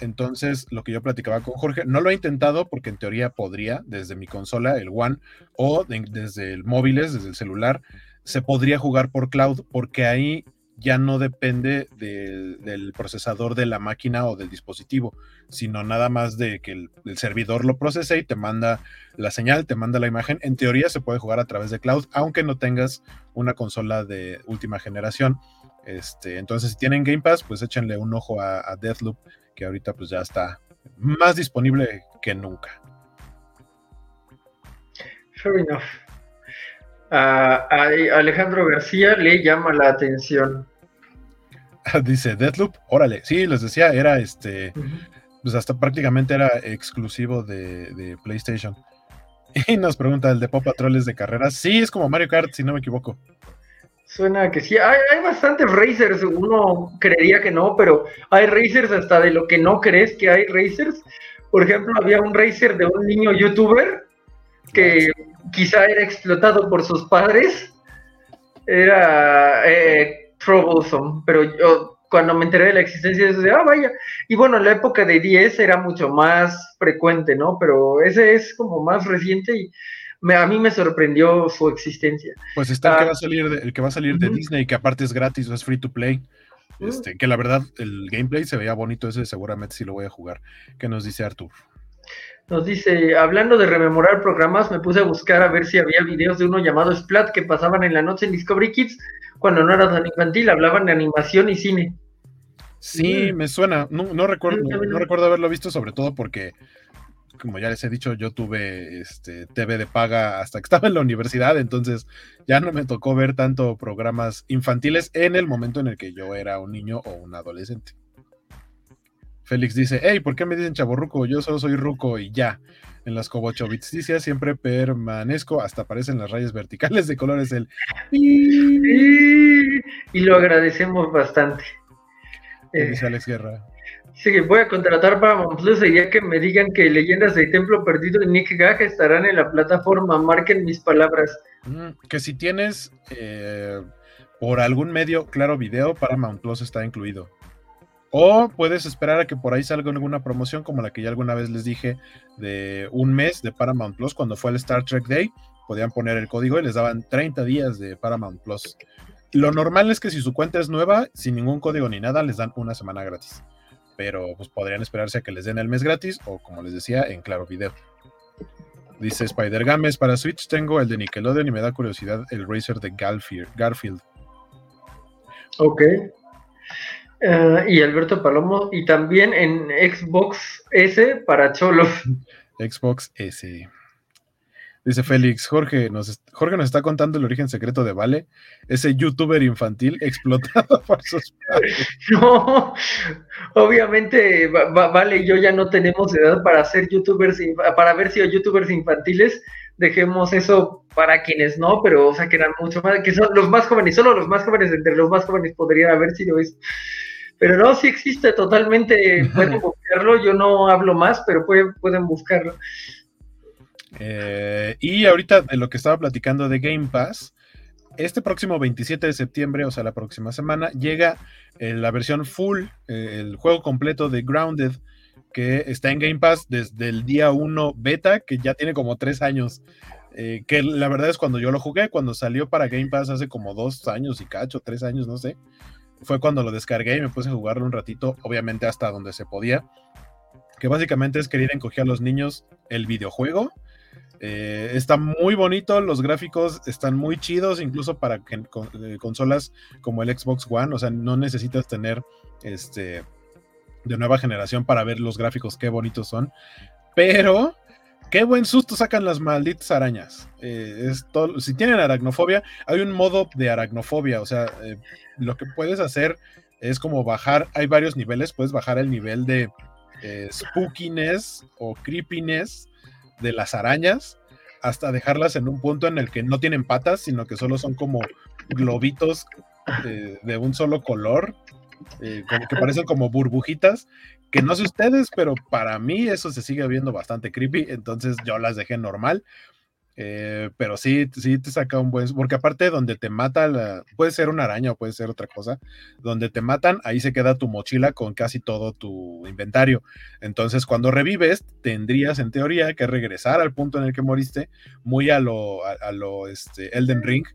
Entonces, lo que yo platicaba con Jorge, no lo he intentado porque en teoría podría desde mi consola, el One, o desde el móviles, desde el celular, se podría jugar por cloud porque ahí ya no depende del, procesador de la máquina o del dispositivo, sino nada más de que el, servidor lo procese y te manda la señal, te manda la imagen. En teoría se puede jugar a través de cloud, aunque no tengas una consola de última generación. Este, entonces, si tienen Game Pass, pues échenle un ojo a, Deathloop, que ahorita pues ya está más disponible que nunca. Fair enough. a Alejandro García le llama la atención Dice Deathloop, órale, sí, les decía, era este, pues hasta prácticamente era exclusivo de, PlayStation. Y nos pregunta, ¿el de Pop Patrol es de carreras? Sí, es como Mario Kart, si no me equivoco. Suena que sí. Hay, hay bastantes racers. Uno creería que no, pero hay racers hasta de lo que no crees que hay racers. Por ejemplo, había un racer de un niño youtuber que quizá era explotado por sus padres. Era eh, troublesome, pero yo cuando me enteré de la existencia de eso, de, ah, vaya. Y bueno, en la época de 10 era mucho más frecuente, ¿no? Pero ese es como más reciente y a mí me sorprendió su existencia. Pues está el que ah, va a salir de, el que va a salir de Disney, que aparte es gratis, es free to play. Este, que la verdad, el gameplay se veía bonito, ese seguramente sí lo voy a jugar. ¿Qué nos dice Artur? Nos dice, hablando de rememorar programas, me puse a buscar a ver si había videos de uno llamado Splat que pasaban en la noche en Discovery Kids, cuando no era tan infantil, hablaban de animación y cine. Sí, me suena, no, recuerdo, no recuerdo haberlo visto, sobre todo porque como ya les he dicho, yo tuve este, TV de paga hasta que estaba en la universidad, entonces ya no me tocó ver tanto programas infantiles en el momento en el que yo era un niño o un adolescente. Félix dice, hey, ¿por qué me dicen chaborruco? Yo solo soy ruco y ya. En las cobochovitsticias siempre permanezco, hasta aparecen las rayas verticales de colores el... Y lo agradecemos bastante. dice Alex Guerra? Sí, voy a contratar para Plus y ya que me digan que Leyendas del Templo Perdido y Nick Gage estarán en la plataforma. Marquen mis palabras. Mm, que si tienes eh, por algún medio, claro, video, Paramount Plus está incluido. O puedes esperar a que por ahí salga alguna promoción como la que ya alguna vez les dije de un mes de Paramount Plus cuando fue el Star Trek Day. Podían poner el código y les daban 30 días de Paramount Plus. Lo normal es que si su cuenta es nueva, sin ningún código ni nada, les dan una semana gratis pero pues podrían esperarse a que les den el mes gratis o como les decía en Claro Video. Dice Spider Games, para Switch tengo el de Nickelodeon y me da curiosidad el Racer de Garfield. Ok. Eh, y Alberto Palomo, y también en Xbox S para Cholos. Xbox S. Dice Félix, Jorge nos, Jorge nos está contando el origen secreto de Vale, ese youtuber infantil explotado por sus padres. No, obviamente Vale y yo ya no tenemos edad para ser youtubers, para ver si hay youtubers infantiles, dejemos eso para quienes no, pero o sea que eran mucho más, que son los más jóvenes, solo los más jóvenes, entre los más jóvenes podrían haber sido eso. Pero no, sí existe totalmente, pueden buscarlo, yo no hablo más, pero pueden, pueden buscarlo. Eh, y ahorita de lo que estaba platicando de Game Pass, este próximo 27 de septiembre, o sea, la próxima semana, llega eh, la versión full, eh, el juego completo de Grounded, que está en Game Pass desde el día 1 beta, que ya tiene como tres años. que la verdad es cuando yo lo jugué, cuando salió para Game Pass hace como dos años y cacho, tres años, no sé. Fue cuando lo descargué y me puse a jugarlo un ratito, obviamente hasta donde se podía. Que básicamente es querer encoger a los niños el videojuego eh, está muy bonito, los gráficos están muy chidos, incluso para eh, consolas como el Xbox One, o sea, no necesitas tener este de nueva generación para ver los gráficos, qué bonitos son. Pero, qué buen susto sacan las malditas arañas. Eh, si tienen aracnofobia, hay un modo de aracnofobia, o sea, lo que puedes hacer es como bajar, hay varios niveles, puedes bajar el nivel de spookiness o creepiness de las arañas hasta dejarlas en un punto en el que no tienen patas, sino que solo son como globitos de, un solo color, eh, que parecen como burbujitas, que no sé ustedes, pero para mí eso se sigue viendo bastante creepy, entonces yo las dejé normal. Eh, pero sí, sí te saca un buen. Porque aparte, donde te mata, puede ser una araña o puede ser otra cosa. Donde te matan, ahí se queda tu mochila con casi todo tu inventario. Entonces, cuando revives, tendrías en teoría que regresar al punto en el que moriste, muy a lo, a, lo este, Elden Ring,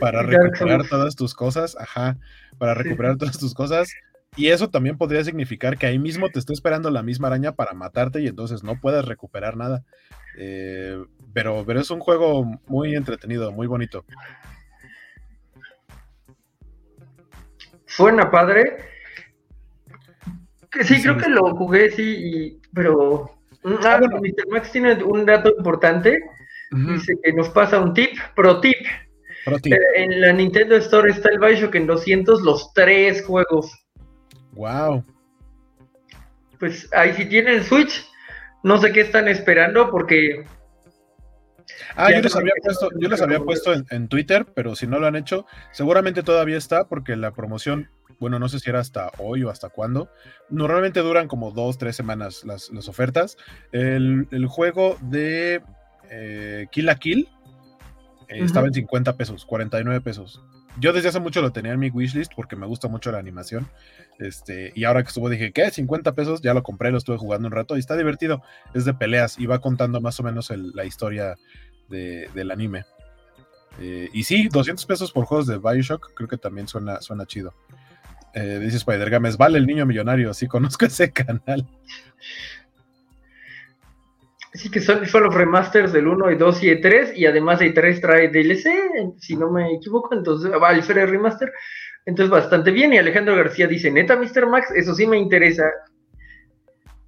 para recuperar todas tus cosas. Ajá, para recuperar todas tus cosas. Y eso también podría significar que ahí mismo te está esperando la misma araña para matarte y entonces no puedes recuperar nada. Eh, pero, pero es un juego muy entretenido, muy bonito. Suena padre. Sí, creo que lo jugué, sí, pero. Ah, bueno, Mr. Max tiene un dato importante. Dice que nos pasa un tip, pro tip. Eh, en la Nintendo Store está el Bioshock en 200, los tres juegos. Wow. Pues ahí si tienen Switch, no sé qué están esperando porque Ah, yo les había puesto, yo les había puesto en, Twitter, pero si no lo han hecho, seguramente todavía está, porque la promoción, bueno, no sé si era hasta hoy o hasta cuándo. Normalmente duran como dos, tres semanas las, ofertas. El, juego de eh, Kill a Kill eh, estaba en 50 pesos, 49 pesos. Yo desde hace mucho lo tenía en mi wishlist porque me gusta mucho la animación. Este, y ahora que estuvo dije, ¿qué? 50 pesos, ya lo compré, lo estuve jugando un rato y está divertido. Es de peleas y va contando más o menos la historia del anime. Eh, y sí, 200 pesos por juegos de Bioshock, creo que también suena, suena chido. Eh, dice Spider Games, vale el niño millonario, sí conozco ese canal. Sí, que son, son, los remasters del 1 y 2 y 3, y además de 3 trae DLC, si no me equivoco, entonces va el Remaster, entonces bastante bien. Y Alejandro García dice, neta, Mr. Max, eso sí me interesa,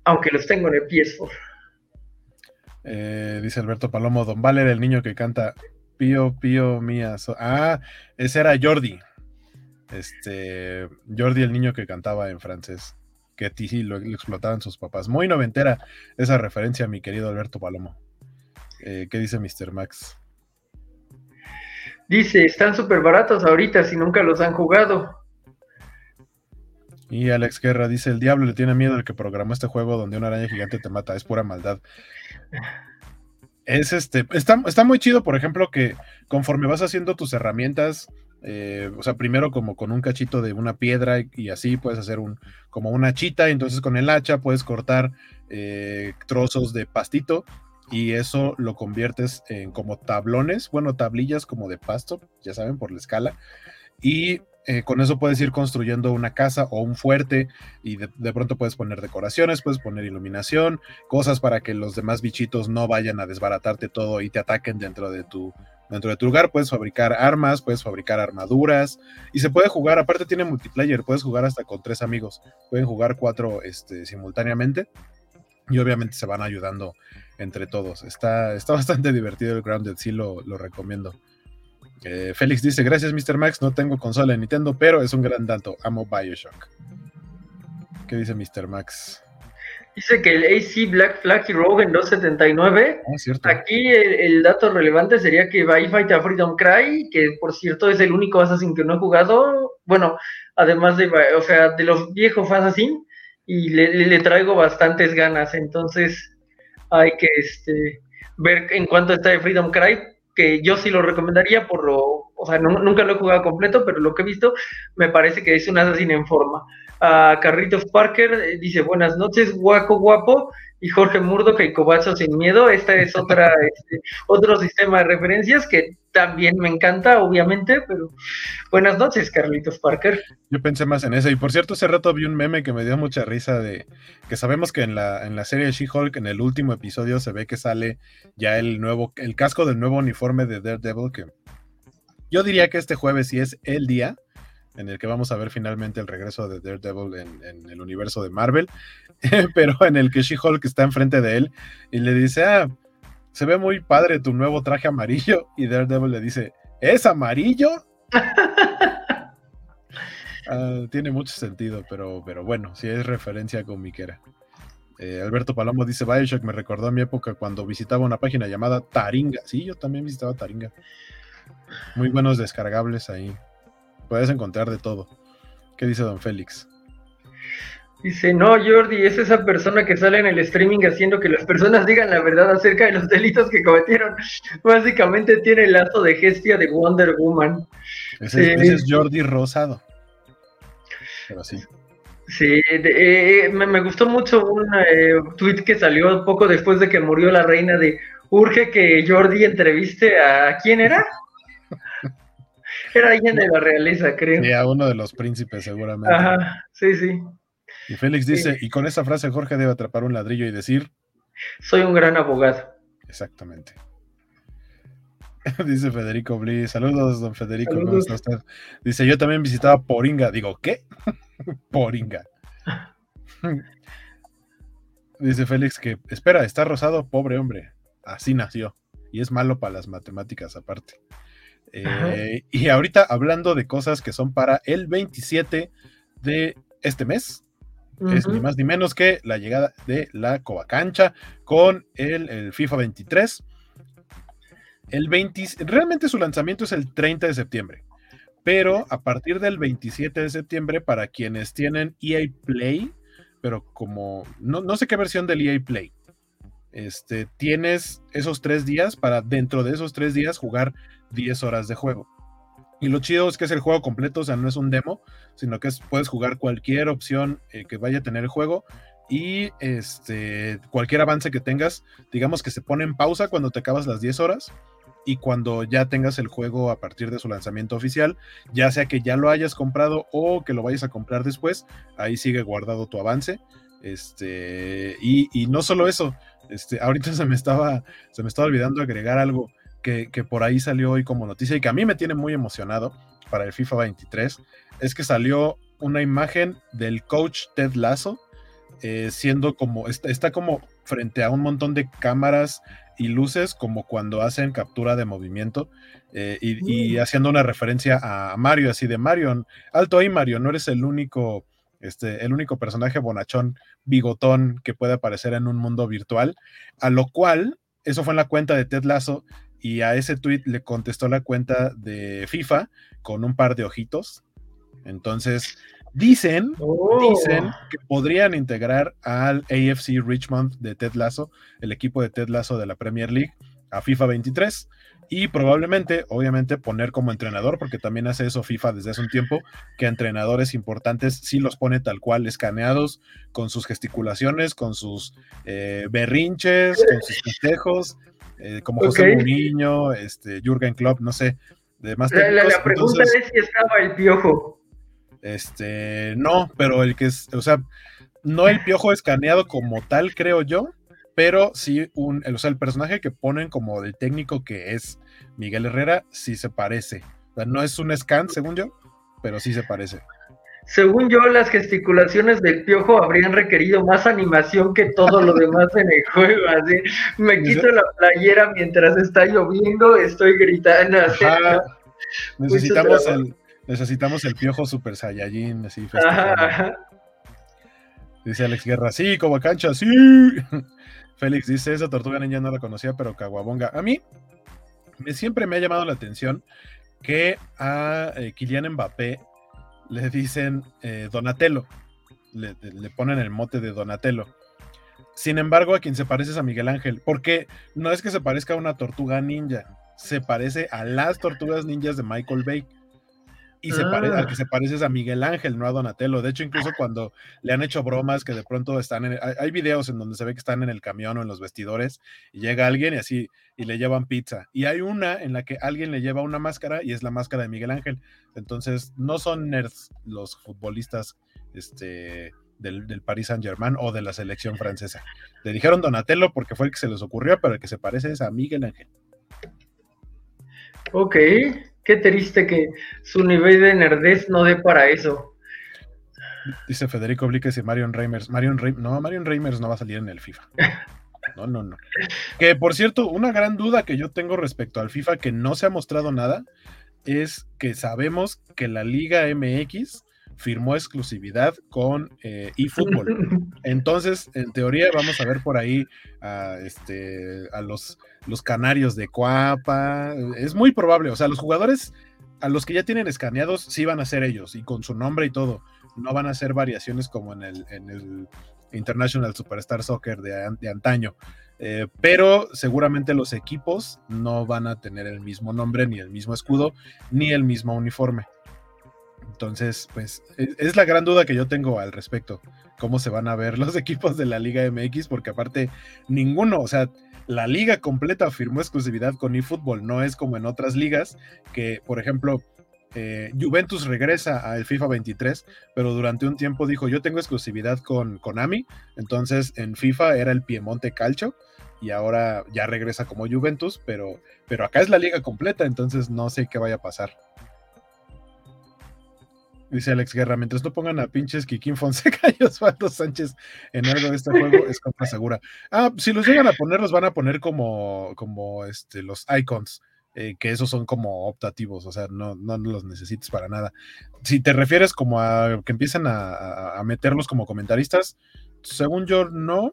aunque los tengo en el PS4. Eh, dice Alberto Palomo, Don Valer, el niño que canta Pío, Pío, Mía. ah, ese era Jordi. Este, Jordi, el niño que cantaba en francés. Que sí, lo, explotaban sus papás. Muy noventera esa referencia, mi querido Alberto Palomo. Eh, ¿Qué dice Mr. Max? Dice, están súper baratos ahorita si nunca los han jugado. Y Alex Guerra dice, el diablo le tiene miedo al que programó este juego donde una araña gigante te mata, es pura maldad. Es este, está, está muy chido, por ejemplo, que conforme vas haciendo tus herramientas, eh, o sea, primero como con un cachito de una piedra y, así puedes hacer un, como una chita, entonces con el hacha puedes cortar eh, trozos de pastito y eso lo conviertes en como tablones, bueno, tablillas como de pasto, ya saben, por la escala, y eh, con eso puedes ir construyendo una casa o un fuerte y de, pronto puedes poner decoraciones, puedes poner iluminación, cosas para que los demás bichitos no vayan a desbaratarte todo y te ataquen dentro de tu dentro de tu lugar. Puedes fabricar armas, puedes fabricar armaduras y se puede jugar. Aparte tiene multiplayer, puedes jugar hasta con tres amigos. Pueden jugar cuatro este, simultáneamente y obviamente se van ayudando entre todos. Está, está bastante divertido el Grounded, sí lo, lo recomiendo. Eh, Félix dice, gracias Mr. Max, no tengo consola de Nintendo, pero es un gran dato, amo Bioshock. ¿Qué dice Mr. Max? Dice que el AC Black Flag y Rogue en 279. Ah, Aquí el, dato relevante sería que va Fight a Freedom Cry, que por cierto es el único Assassin que no he jugado. Bueno, además de, o sea, de los viejos Assassin, y le, traigo bastantes ganas. Entonces hay que este, ver en cuánto está de Freedom Cry que yo sí lo recomendaría por lo, o sea, nunca lo he jugado completo, pero lo que he visto me parece que es un Assassin en forma. A Carritos Parker eh, dice, buenas noches, guaco guapo, y Jorge Murdo, que Cobazo sin miedo. Esta es otra, este, otro sistema de referencias que también me encanta, obviamente, pero buenas noches, Carlitos Parker. Yo pensé más en eso. Y por cierto, hace rato vi un meme que me dio mucha risa de que sabemos que en la, en la serie She-Hulk, en el último episodio, se ve que sale ya el nuevo, el casco del nuevo uniforme de Daredevil, que yo diría que este jueves sí es el día en el que vamos a ver finalmente el regreso de Daredevil en, el universo de Marvel, pero en el que She-Hulk está enfrente de él y le dice, ah, se ve muy padre tu nuevo traje amarillo, y Daredevil le dice, ¿es amarillo? Ah, tiene mucho sentido, pero, pero bueno, si es referencia comiquera. Eh, Alberto Palomo dice, Bioshock me recordó a mi época cuando visitaba una página llamada Taringa. Sí, yo también visitaba Taringa. Muy buenos descargables ahí. Puedes encontrar de todo. ¿Qué dice don Félix? Dice, no, Jordi, es esa persona que sale en el streaming haciendo que las personas digan la verdad acerca de los delitos que cometieron. Básicamente tiene el lazo de gestia de Wonder Woman. Ese, es Jordi Rosado. Pero sí. Sí, eh, me, gustó mucho un eh, tweet que salió poco después de que murió la reina de urge que Jordi entreviste a quién era. Era alguien de la realeza, creo. Sí, a uno de los príncipes, seguramente. Ajá, sí, sí. Y Félix dice, y con esa frase Jorge debe atrapar un ladrillo y decir... Soy un gran abogado. Exactamente. dice Federico Bli, saludos, don Federico, ¿cómo está usted? Dice, yo también visitaba Poringa. Digo, ¿qué? Poringa. dice Félix que, espera, está rosado, pobre hombre. Así nació. Y es malo para las matemáticas aparte. Eh, y ahorita hablando de cosas que son para el 27 de este mes, es ni más ni menos que la llegada de la Covacancha con el, FIFA 23. El 20, realmente su lanzamiento es el 30 de septiembre, pero a partir del 27 de septiembre, para quienes tienen EA Play, pero como no, no sé qué versión del EA Play, este, tienes esos tres días para dentro de esos tres días jugar 10 horas de juego. Y lo chido es que es el juego completo, o sea, no es un demo, sino que puedes jugar cualquier opción eh, que vaya a tener el juego y este, cualquier avance que tengas, digamos que se pone en pausa cuando te acabas las 10 horas y cuando ya tengas el juego a partir de su lanzamiento oficial, ya sea que ya lo hayas comprado o que lo vayas a comprar después, ahí sigue guardado tu avance. Este, y, y no solo eso, este, ahorita se me estaba, se me estaba olvidando agregar algo que, por ahí salió hoy como noticia y que a mí me tiene muy emocionado para el FIFA 23. Es que salió una imagen del coach Ted Lasso, eh, siendo como, está, como frente a un montón de cámaras y luces, como cuando hacen captura de movimiento, eh, y, mm. haciendo una referencia a Mario, así de Mario, alto ahí Mario, no eres el único este, el único personaje bonachón, bigotón que puede aparecer en un mundo virtual, a lo cual, eso fue en la cuenta de Ted Lasso, y a ese tweet le contestó la cuenta de FIFA con un par de ojitos. Entonces, dicen, dicen oh. que podrían integrar al AFC Richmond de Ted Lasso, el equipo de Ted Lasso de la Premier League, a FIFA 23 y probablemente, obviamente, poner como entrenador, porque también hace eso FIFA desde hace un tiempo, que entrenadores importantes sí los pone tal cual, escaneados, con sus gesticulaciones, con sus eh, berrinches, con sus festejos, eh, como José Mourinho, este, Jürgen Klopp, no sé, demás La, la, pregunta es si estaba el piojo. Este, no, pero el que es, o sea, no el piojo escaneado como tal, creo yo, pero sí, un, el, o sea, el personaje que ponen como el técnico que es Miguel Herrera, sí se parece. O sea, no es un scan, según yo, pero sí se parece. Según yo, las gesticulaciones del piojo habrían requerido más animación que todo lo demás en el juego. Así, me quito la playera mientras está lloviendo, estoy gritando. necesitamos el, necesitamos el piojo Super Saiyajin, así. Dice Alex Guerra, sí, como cancha, sí. Félix dice, esa tortuga ninja no la conocía, pero caguabonga. A mí me, siempre me ha llamado la atención que a eh, Kylian Mbappé le dicen eh, Donatello, le, ponen el mote de Donatello. Sin embargo, a quien se parece es a Miguel Ángel, porque no es que se parezca a una tortuga ninja, se parece a las tortugas ninjas de Michael Bay y se parece, al que ah. se parece es a Miguel Ángel, no a Donatello. De hecho, incluso cuando le han hecho bromas que de pronto están en, hay, videos en donde se ve que están en el camión o en los vestidores y llega alguien y así y le llevan pizza. Y hay una en la que alguien le lleva una máscara y es la máscara de Miguel Ángel. Entonces, no son nerds los futbolistas este, del, del Paris Saint Germain o de la selección francesa. Le dijeron Donatello porque fue el que se les ocurrió, pero el que se parece es a Miguel Ángel. Ok, Qué triste que su nivel de nerdez no dé para eso. Dice Federico Blíquez y Marion Reimers. Marion no, Marion Reimers no va a salir en el FIFA. No, no, no. Que por cierto, una gran duda que yo tengo respecto al FIFA que no se ha mostrado nada es que sabemos que la Liga MX firmó exclusividad con eh, eFootball. Entonces, en teoría, vamos a ver por ahí a, este, a los, canarios de Cuapa. Es muy probable, o sea, los jugadores a los que ya tienen escaneados sí van a ser ellos y con su nombre y todo. No van a ser variaciones como en el, International Superstar Soccer de, de antaño. Eh, pero seguramente los equipos no van a tener el mismo nombre, ni el mismo escudo, ni el mismo uniforme. Entonces, pues e, es la gran duda que yo tengo al respecto, cómo se van a ver los equipos de la Liga MX, porque aparte ninguno, o sea, la liga completa firmó exclusividad con eFootball, no es como en otras ligas que, por ejemplo, eh, Juventus regresa al FIFA 23, pero durante un tiempo dijo, yo tengo exclusividad con Konami, entonces en FIFA era el Piemonte Calcio y ahora ya regresa como Juventus, pero, pero acá es la liga completa, entonces no sé qué vaya a pasar. Dice Alex Guerra, mientras no pongan a pinches Kikín Fonseca y Osvaldo Sánchez en algo de este juego, es compra segura. Ah, si los llegan a poner, los van a poner como, como este, los icons, eh, que esos son como optativos, o sea, no, no los necesites para nada. Si te refieres como a que empiecen a, meterlos como comentaristas, según yo no,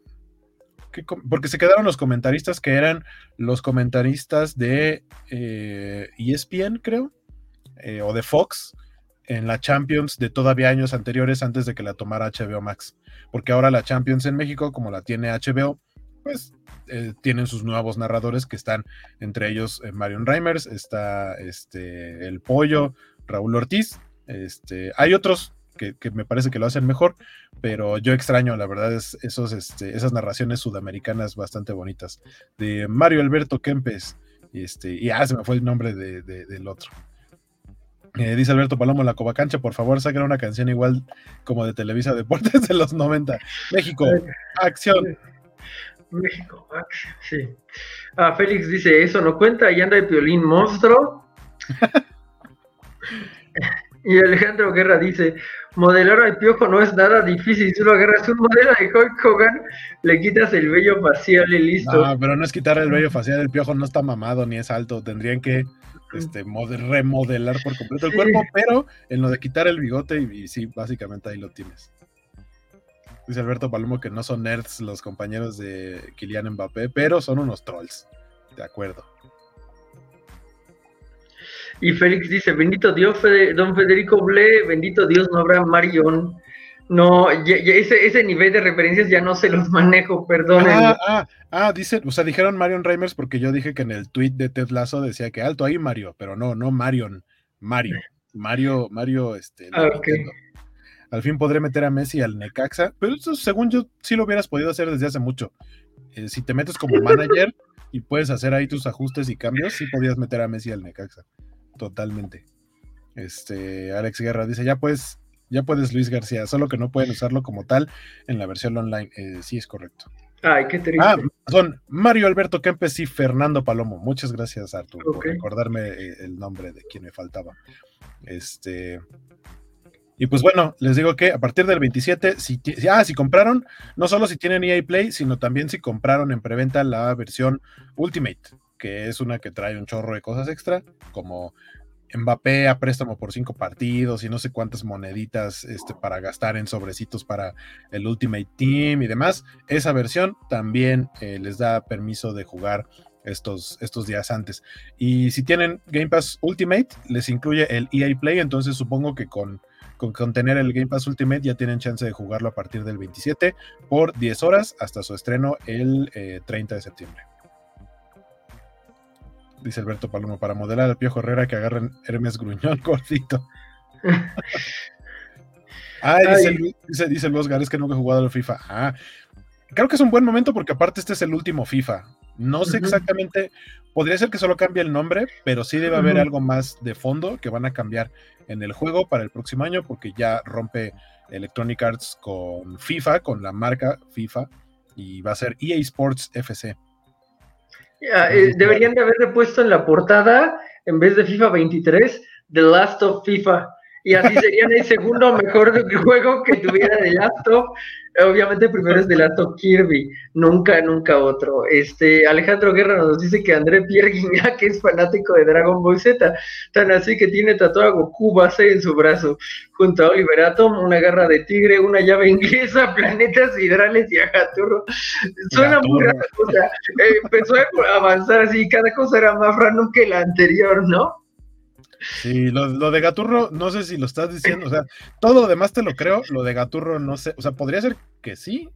porque se quedaron los comentaristas que eran los comentaristas de ESPN, eh, e creo, eh, o de Fox, en la Champions de todavía años anteriores antes de que la tomara HBO Max. Porque ahora la Champions en México, como la tiene HBO, pues eh, tienen sus nuevos narradores que están entre ellos Marion Reimers, está este, El Pollo, Raúl Ortiz, este, hay otros que, me parece que lo hacen mejor, pero yo extraño, la verdad, es esos, este, esas narraciones sudamericanas bastante bonitas. De Mario Alberto Kempes, este, y ah, se me fue el nombre del otro. Eh, dice Alberto Palomo, la Covacancha, por favor, saquen una canción igual como de Televisa Deportes de los 90. México, acción. México, acción, sí. Ah, Félix dice, eso no cuenta, y anda el piolín monstruo. y Alejandro Guerra dice, Modelar al piojo no es nada difícil, solo agarras un modelo de Hulk Hogan, le quitas el vello facial y listo. No, pero no es quitar el vello facial, el piojo no está mamado ni es alto, tendrían que este, remodelar por completo el cuerpo, pero en lo de quitar el bigote, y, sí, básicamente ahí lo tienes. Dice Alberto Palomo que no son nerds los compañeros de Kylian Mbappé, pero son unos trolls. De acuerdo. Y Félix dice, bendito Dios, don Federico Ble, bendito Dios, no habrá Marion. No, ese, nivel de referencias ya no se los manejo, perdón. Ah, ah, ah, dice, o sea, dijeron Marion Reimers porque yo dije que en el tweet de Ted Lasso decía que alto ahí Mario, pero no, no Marion, Mario. Mario, Mario, este. Ah, Al fin podré meter a Messi al Necaxa, pero eso según yo sí lo hubieras podido hacer desde hace mucho. Eh, si te metes como manager y puedes hacer ahí tus ajustes y cambios, sí podías meter a Messi al Necaxa totalmente. Este, Alex Guerra dice, ya puedes, ya puedes Luis García, solo que no pueden usarlo como tal en la versión online. Eh, sí, es correcto. Ay, qué triste. Ah, son Mario Alberto Kempes y Fernando Palomo. Muchas gracias, Artur, por recordarme eh, el nombre de quien me faltaba. Este. Y pues bueno, les digo que a partir del 27, si, ah, si compraron, no solo si tienen EA Play, sino también si compraron en preventa la versión Ultimate que es una que trae un chorro de cosas extra, como Mbappé a préstamo por cinco partidos y no sé cuántas moneditas este, para gastar en sobrecitos para el Ultimate Team y demás. Esa versión también eh, les da permiso de jugar estos, estos días antes. Y si tienen Game Pass Ultimate, les incluye el EA Play, entonces supongo que con, con, tener el Game Pass Ultimate ya tienen chance de jugarlo a partir del 27 por 10 horas hasta su estreno el 30 eh, de septiembre dice Alberto Palomo, para modelar al Piojo Herrera que agarren Hermes Gruñón gordito. ah, dice, dice, el Oscar, es que nunca he jugado al FIFA. Ah, creo que es un buen momento porque aparte este es el último FIFA. No sé exactamente, podría ser que solo cambie el nombre, pero sí debe haber algo más de fondo que van a cambiar en el juego para el próximo año porque ya rompe Electronic Arts con FIFA, con la marca FIFA, y va a ser EA Sports FC. Eh, deberían de haberle puesto en la portada, en vez de FIFA 23, The Last of FIFA. Y así serían el segundo mejor juego que tuviera The Last of. Obviamente primero es The Last of Kirby, nunca, nunca otro. Este, Alejandro Guerra nos dice que André Pierre Guignac es fanático de Dragon Ball Z, tan así que tiene tatuado a Goku base en su brazo, junto a Oliver Atom, una garra de tigre, una llave inglesa, planetas hidrales y a Gaturro. Suena muy raro, o sea, eh, empezó a avanzar así, cada cosa era más random que la anterior, ¿no? Sí, lo, de Gaturro, no sé si lo estás diciendo, o sea, todo lo demás te lo creo, lo de Gaturro no sé, o sea, podría ser que sí,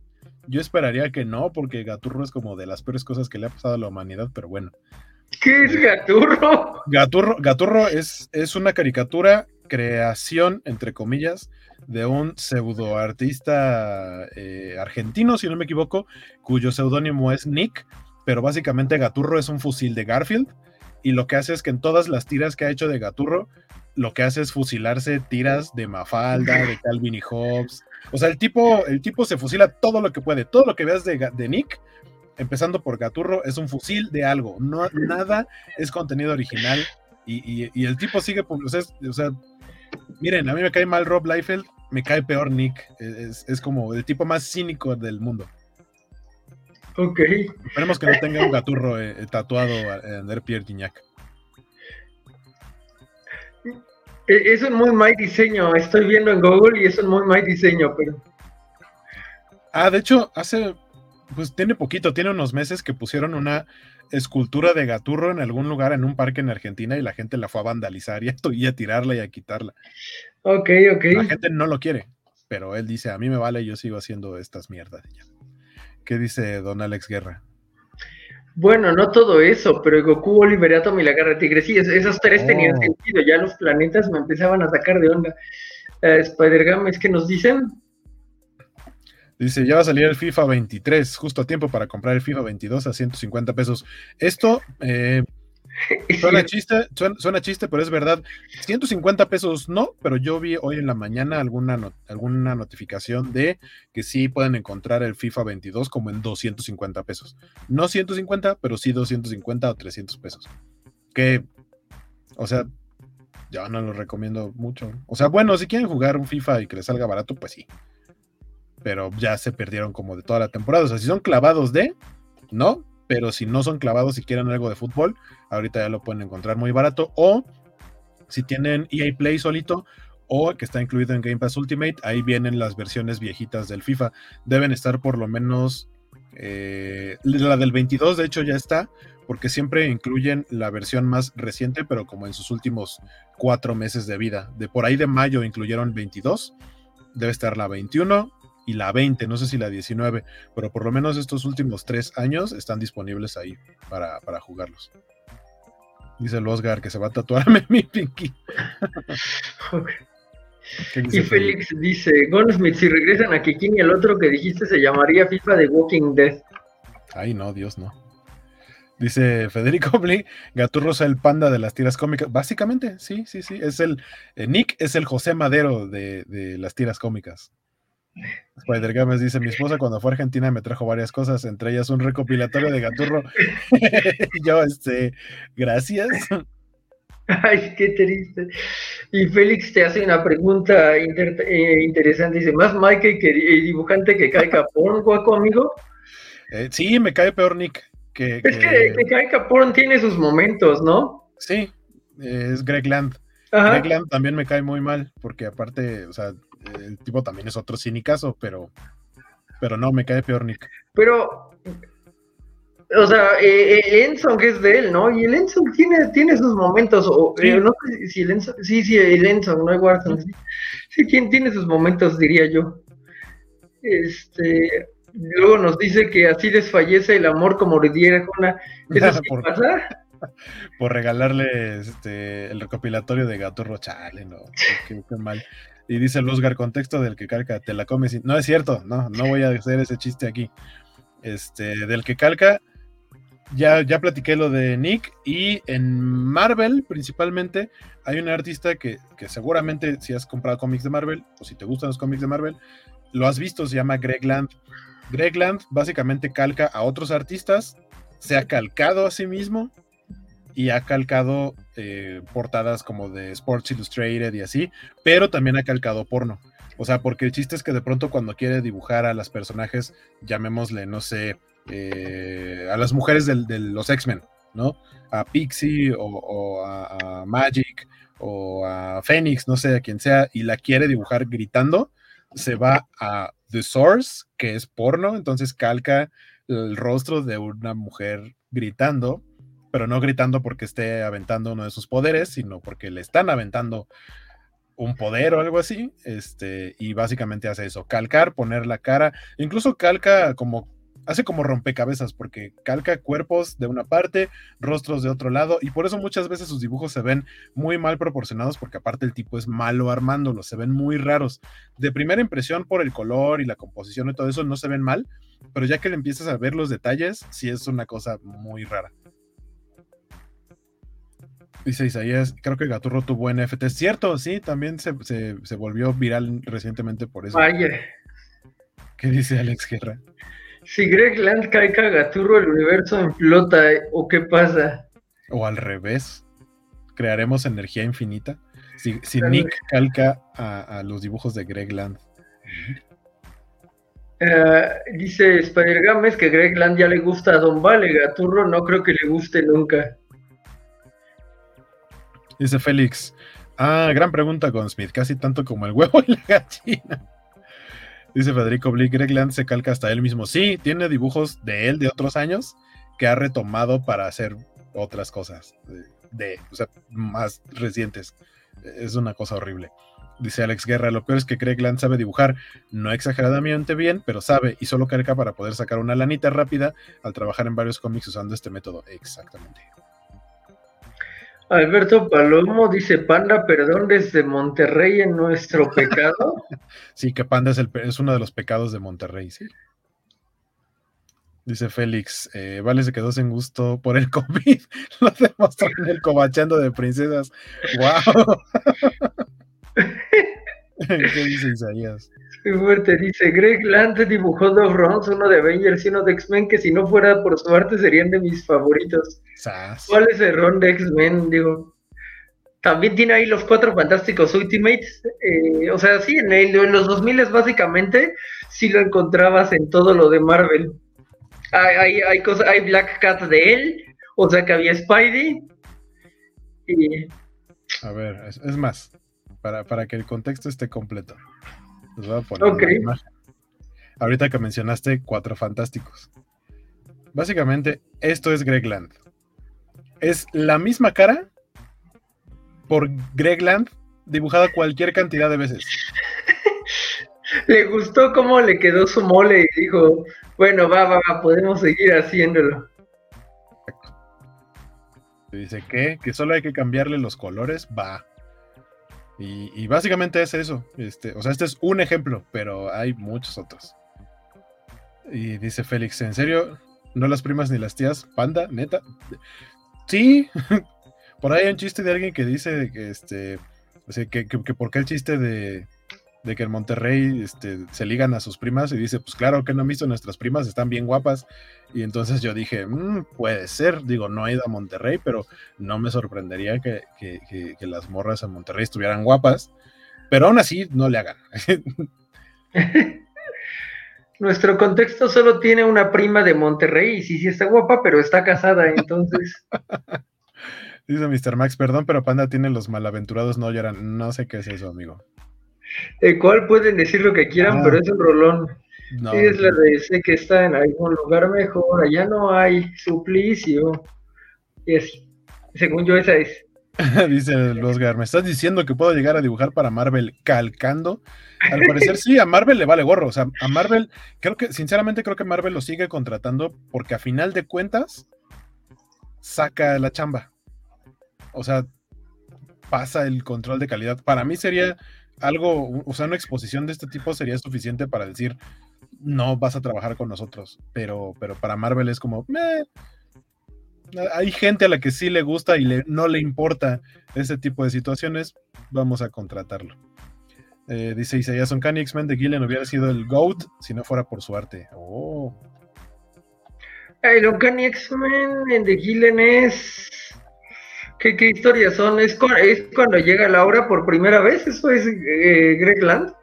yo esperaría que no, porque Gaturro es como de las peores cosas que le ha pasado a la humanidad, pero bueno. ¿Qué es Gaturro? Gaturro, Gaturro es, es una caricatura, creación, entre comillas, de un pseudo artista eh, argentino, si no me equivoco, cuyo seudónimo es Nick, pero básicamente Gaturro es un fusil de Garfield y lo que hace es que en todas las tiras que ha hecho de Gaturro, lo que hace es fusilarse tiras de Mafalda, de Calvin y Hobbes. O sea, el tipo, el tipo se fusila todo lo que puede. Todo lo que veas de, Nick, empezando por Gaturro, es un fusil de algo. No, nada es contenido original. Y, el tipo sigue, o sea, miren, a mí me cae mal Rob Liefeld, me cae peor Nick. Es como el tipo más cínico del mundo. Ok. Esperemos que no tenga un gaturro eh, eh, tatuado en Der Pierre Gignac. E, es un muy mal diseño. Estoy viendo en Google y es un muy mal diseño, pero. Ah, de hecho, hace. Pues tiene poquito, tiene unos meses que pusieron una escultura de gaturro en algún lugar en un parque en Argentina y la gente la fue a vandalizar y a, y a tirarla y a quitarla. Ok, ok. La gente no lo quiere, pero él dice, a mí me vale, yo sigo haciendo estas mierdas. ¿Qué dice don Alex Guerra? Bueno, no todo eso, pero Goku, Oliver Atom y la Garra Tigre, sí, esos tres tenían oh. sentido, ya los planetas me empezaban a sacar de onda. Uh, Spider-Gam, ¿es que nos dicen? Dice, ya va a salir el FIFA 23, justo a tiempo para comprar el FIFA 22 a 150 pesos. Esto eh, suena, chiste, suena, chiste, pero es verdad. 150 pesos no, pero yo vi hoy en la mañana alguna, alguna notificación de que sí pueden encontrar el FIFA 22 como en 250 pesos. No 150, pero sí 250 o 300 pesos. Que, o sea, yo no lo recomiendo mucho. O sea, bueno, si quieren jugar un FIFA y que les salga barato, pues sí pero ya se perdieron como de toda la temporada. O sea, si son clavados de, no, pero si no son clavados y quieren algo de fútbol, ahorita ya lo pueden encontrar muy barato. O si tienen EA Play solito o que está incluido en Game Pass Ultimate, ahí vienen las versiones viejitas del FIFA. Deben estar por lo menos, eh, la del 22 de hecho ya está, porque siempre incluyen la versión más reciente, pero como en sus últimos cuatro meses de vida. De por ahí de mayo incluyeron 22, debe estar la 21, y la 20, no sé si la 19, pero por lo menos estos últimos tres años están disponibles ahí para, jugarlos. Dice el Oscar que se va a tatuar mi Pinky. Y Félix dice, Gunsmith, si regresan a Kikin y el otro que dijiste se llamaría FIFA de Walking Dead. Ay, no, Dios no. Dice Federico Bli, Gaturro es el panda de las tiras cómicas. Básicamente, sí, sí, sí. Es el eh, Nick es el José Madero de, de las tiras cómicas. Spider Games dice: Mi esposa cuando fue a Argentina me trajo varias cosas, entre ellas un recopilatorio de Gaturro. yo, este, gracias. Ay, qué triste. Y Félix te hace una pregunta eh, interesante. Dice: ¿Más Mike que dibujante que cae Capón, guaco amigo? Eh, sí, me cae peor Nick. Que, es que, que Kai Capón tiene sus momentos, ¿no? Sí, es Greg Land. También me cae muy mal, porque aparte, o sea, el tipo también es otro cínicazo, pero, pero no, me cae peor Nick. Pero, o sea, eh, eh Enson que es de él, ¿no? Y el Enson tiene, tiene sus momentos, o sí. Eh, no sé si el Enson, sí, sí, el Enson, no Warzone, sí, sí tiene, tiene sus momentos, diría yo. Este, luego nos dice que así desfallece el amor como le diera una. ¿Eso sí pasa? por regalarle este, el recopilatorio de Gato Rochale, no, qué, mal. Y dice el Oscar, contexto del que calca, te la comes. No es cierto, no, no voy a hacer ese chiste aquí. Este, del que calca, ya, ya platiqué lo de Nick y en Marvel principalmente hay un artista que, que, seguramente si has comprado cómics de Marvel o si te gustan los cómics de Marvel, lo has visto, se llama Greg Land. Greg Land básicamente calca a otros artistas, se ha calcado a sí mismo y ha calcado eh, portadas como de Sports Illustrated y así, pero también ha calcado porno. O sea, porque el chiste es que de pronto cuando quiere dibujar a las personajes, llamémosle, no sé, eh, a las mujeres de los X-Men, ¿no? A Pixie o, a, Magic o a Phoenix, no sé, a quien sea, y la quiere dibujar gritando, se va a The Source, que es porno, entonces calca el rostro de una mujer gritando pero no gritando porque esté aventando uno de sus poderes, sino porque le están aventando un poder o algo así, este, y básicamente hace eso, calcar, poner la cara, incluso calca como, hace como rompecabezas, porque calca cuerpos de una parte, rostros de otro lado, y por eso muchas veces sus dibujos se ven muy mal proporcionados, porque aparte el tipo es malo armándolos, se ven muy raros. De primera impresión, por el color y la composición y todo eso, no se ven mal, pero ya que le empiezas a ver los detalles, sí es una cosa muy rara. Dice Isaías, creo que Gaturro tuvo NFT. Es cierto, sí, también se, volvió viral recientemente por eso. Vaya. ¿Qué dice Alex Guerra? Si Greg Land calca a Gaturro, el universo implota, ¿o qué pasa? O al revés, crearemos energía infinita. Si, Nick calca a, los dibujos de Greg Land. Eh, dice Spider Games que Greg Land ya le gusta a Don Vale, Gaturro no creo que le guste nunca. Dice Félix. Ah, gran pregunta con Smith, casi tanto como el huevo y la gallina. Dice Federico Blick, Greg Land se calca hasta él mismo. Sí, tiene dibujos de él de otros años que ha retomado para hacer otras cosas, de, o sea, más recientes. Es una cosa horrible. Dice Alex Guerra, lo peor es que Greg Land sabe dibujar, no exageradamente bien, pero sabe y solo calca para poder sacar una lanita rápida al trabajar en varios cómics usando este método. Exactamente. Alberto Palomo dice, Panda, perdón desde Monterrey en nuestro pecado. sí, que Panda es, el, es, uno de los pecados de Monterrey, sí. Dice Félix, eh, Vale se quedó sin gusto por el COVID. Lo demostró en el cobachando de princesas. ¡Wow! ¿Qué dice Isaías? Qué fuerte, dice Greg Land dibujó dos runs, uno de Avengers y uno de X-Men, que si no fuera por su arte serían de mis favoritos. ¿Cuál es el run de X-Men? Digo, también tiene ahí los cuatro fantásticos Ultimates. Eh, o sea, sí, en, en los 2000 básicamente sí lo encontrabas en todo lo de Marvel. Hay, hay, cosas, hay Black Cat de él, o sea que había Spidey. Y... A ver, es, más, para, para, que el contexto esté completo. Les voy a poner Ahorita que mencionaste cuatro fantásticos. Básicamente, esto es Greg Land. Es la misma cara por Greg Land dibujada cualquier cantidad de veces. le gustó cómo le quedó su mole y dijo, bueno, va, va, va, podemos seguir haciéndolo. Dice que, que solo hay que cambiarle los colores, va. Y, básicamente es eso. Este, o sea, este es un ejemplo, pero hay muchos otros. Y dice Félix, ¿en serio? ¿No las primas ni las tías? ¿Panda? ¿Neta? Sí. Por ahí hay un chiste de alguien que dice que este. O sea, que, que, el chiste de, de que en Monterrey este, se ligan a sus primas y dice, pues claro que no han visto nuestras primas, están bien guapas. Y entonces yo dije, mm, puede ser, digo, no he ido a Monterrey, pero no me sorprendería que, las morras en Monterrey estuvieran guapas, pero aún así no le hagan. Nuestro contexto solo tiene una prima de Monterrey y sí, sí está guapa, pero está casada, entonces... Dice Mr. Max, perdón, pero Panda tiene los malaventurados, no lloran. No sé qué es eso, amigo. El cual pueden decir lo que quieran, ah. pero es un rolón. es la de sé que está en algún lugar mejor, allá no hay suplicio. Y así. Según yo, esa es. Dice Losgar, ¿me estás diciendo que puedo llegar a dibujar para Marvel calcando? Al parecer sí, a Marvel le vale gorro. O sea, a Marvel, creo que, sinceramente creo que Marvel lo sigue contratando porque a final de cuentas saca la chamba. O sea, pasa el control de calidad. Para mí sería algo, o sea, una exposición de este tipo sería suficiente para decir, no vas a trabajar con nosotros, pero, pero para Marvel es como, hay gente a la que sí le gusta y le, no le importa ese tipo de situaciones, vamos a contratarlo. Eh, dice Isaías Uncanny X-Men de Gillen hubiera sido el GOAT si no fuera por su arte. Oh. El X-Men de Gillen es ¿Qué, qué historias son? ¿Es, cuando llega Laura por primera vez? ¿Eso es eh, Greg Land?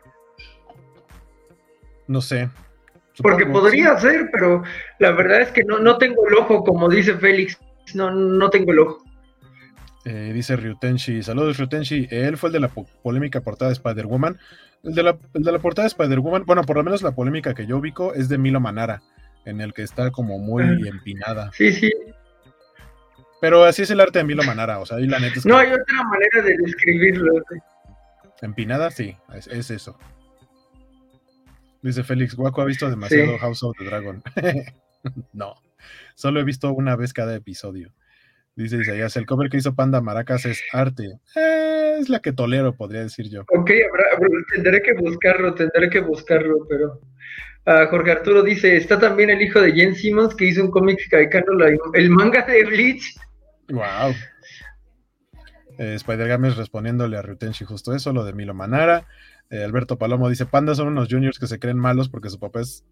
No sé. Porque podría ser, pero la verdad es que no, no tengo el ojo, como dice Félix. No, no tengo el ojo. Eh, dice Ryutenshi, saludos Ryutenshi, él fue el de la polémica portada de Spider-Woman. El, de la, el de la portada de Spider-Woman, bueno, por lo menos la polémica que yo ubico es de Milo Manara, en el que está como muy ah. empinada. Sí, sí, pero así es el arte de Milo Manara, o sea, ahí la neta es No hay otra manera de describirlo. Empinada, sí, es, eso. Dice Félix, Guaco ha visto demasiado House of the Dragon. no, solo he visto una vez cada episodio. Dice Isaías, el cover que hizo Panda Maracas es arte. Eh, es la que tolero, podría decir yo. Ok, tendré que buscarlo, tendré que buscarlo, pero... Ah, Jorge Arturo dice, está también el hijo de Jen Simmons que hizo un cómic caicano, el manga de Bleach. Wow. Eh, Spider Games respondiéndole a Rutenshi justo eso, lo de Milo Manara. Eh, Alberto Palomo dice: Panda son unos juniors que se creen malos porque su papá es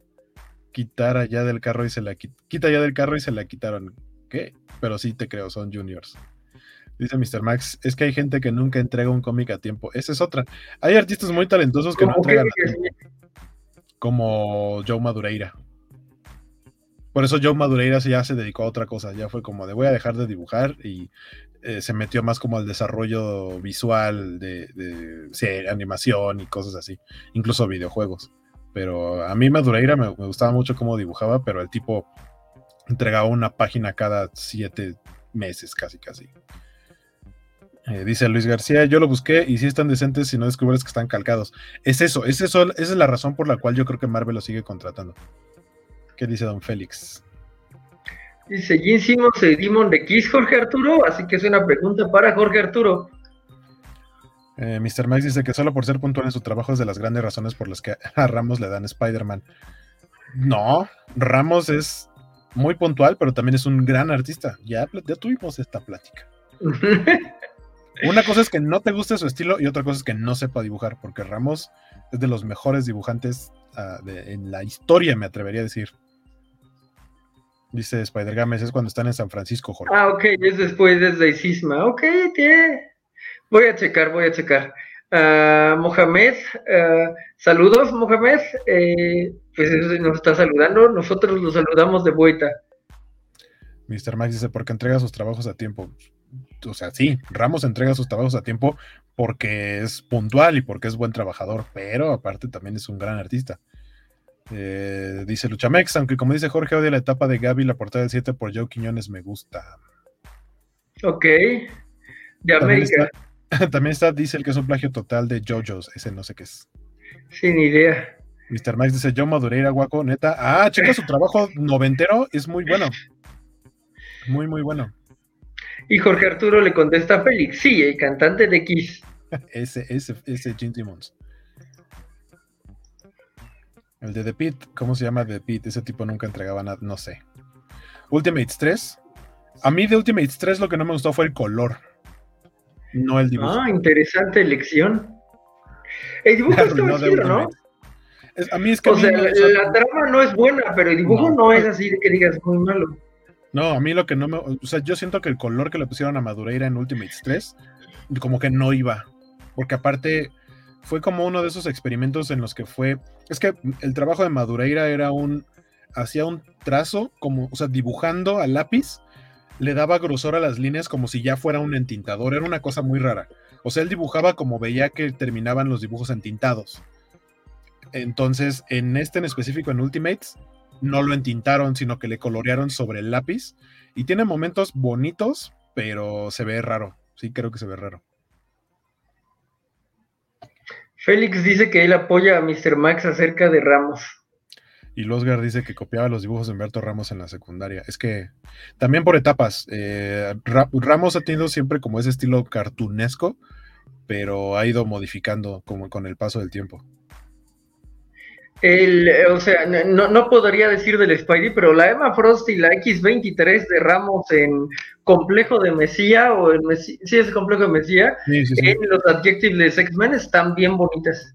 quitar allá del carro y se la quita ya del carro y se la quitaron. ¿Qué? Pero sí te creo, son juniors. Dice Mr. Max, es que hay gente que nunca entrega un cómic a tiempo. Esa es otra. Hay artistas muy talentosos que no entregan a tiempo. Como Joe Madureira. Por eso Joe Madureira ya se dedicó a otra cosa, ya fue como de voy a dejar de dibujar y eh, se metió más como al desarrollo visual de, animación y cosas así, incluso videojuegos. Pero a mí Madureira me, gustaba mucho cómo dibujaba, pero el tipo entregaba una página cada siete meses, casi, casi. Eh, dice Luis García, yo lo busqué y sí están decentes si no descubres que están calcados. Es es eso, esa es la razón por la cual yo creo que Marvel lo sigue contratando. ¿Qué dice Don Félix? Dice Jim Simmons y Demon de Kiss, Jorge Arturo, así que es una pregunta para Jorge Arturo. Eh, Mr. Max dice que solo por ser puntual en su trabajo es de las grandes razones por las que a Ramos le dan Spider-Man. No, Ramos es muy puntual, pero también es un gran artista. Ya, ya tuvimos esta plática. Una cosa es que no te guste su estilo y otra cosa es que no sepa dibujar, porque Ramos es de los mejores dibujantes uh, de, en la historia, me atrevería a decir. Dice Spider Games, es cuando están en San Francisco, Jorge. Ah, ok, es después de Cisma. Ok, tío. Voy a checar, voy a checar. Uh, Mohamed, uh, saludos, Mohamed. Eh, pues nos está saludando, nosotros lo saludamos de vuelta. Mr. Max dice, porque entrega sus trabajos a tiempo o sea, sí, Ramos entrega sus trabajos a tiempo porque es puntual y porque es buen trabajador, pero aparte también es un gran artista. Eh, dice Luchamex, aunque como dice Jorge, odia la etapa de Gaby, la portada del 7 por Joe Quiñones me gusta. Ok. De América. También está, dice el que es un plagio total de JoJo's, ese no sé qué es. Sin idea. Mr. Max dice, yo Madureira, guaco, neta. Ah, chica, su trabajo noventero es muy bueno. Muy, muy bueno. Y Jorge Arturo le contesta a Félix, sí, el cantante de Kiss. ese, ese, ese Jim Simmons. El de The Pit, ¿cómo se llama The Pit? Ese tipo nunca entregaba nada, no sé. Ultimates 3. A mí de Ultimates 3 lo que no me gustó fue el color. No el dibujo. Ah, interesante elección. El dibujo está chido, ¿no? a mí es que o sea, la, trama no es buena, pero el dibujo no, no es así de que digas muy malo. No, a mí lo que no me. O sea, yo siento que el color que le pusieron a Madureira en Ultimates 3, como que no iba. Porque aparte, fue como uno de esos experimentos en los que fue. Es que el trabajo de Madureira era un. Hacía un trazo, como, o sea, dibujando a lápiz, le daba grosor a las líneas como si ya fuera un entintador. Era una cosa muy rara. O sea, él dibujaba como veía que terminaban los dibujos entintados. Entonces, en este en específico, en Ultimates, no lo entintaron, sino que le colorearon sobre el lápiz. Y tiene momentos bonitos, pero se ve raro. Sí, creo que se ve raro. Félix dice que él apoya a Mr. Max acerca de Ramos. Y Losgar dice que copiaba los dibujos de Humberto Ramos en la secundaria. Es que también por etapas. Eh, Ramos ha tenido siempre como ese estilo cartunesco, pero ha ido modificando como con el paso del tiempo. El, o sea, no, no, podría decir del Spidey, pero la Emma Frost y la X23 de Ramos en Complejo de Mesía, o en Mesía, sí es Complejo de Mesía, en los Adjectives de X-Men están bien bonitas.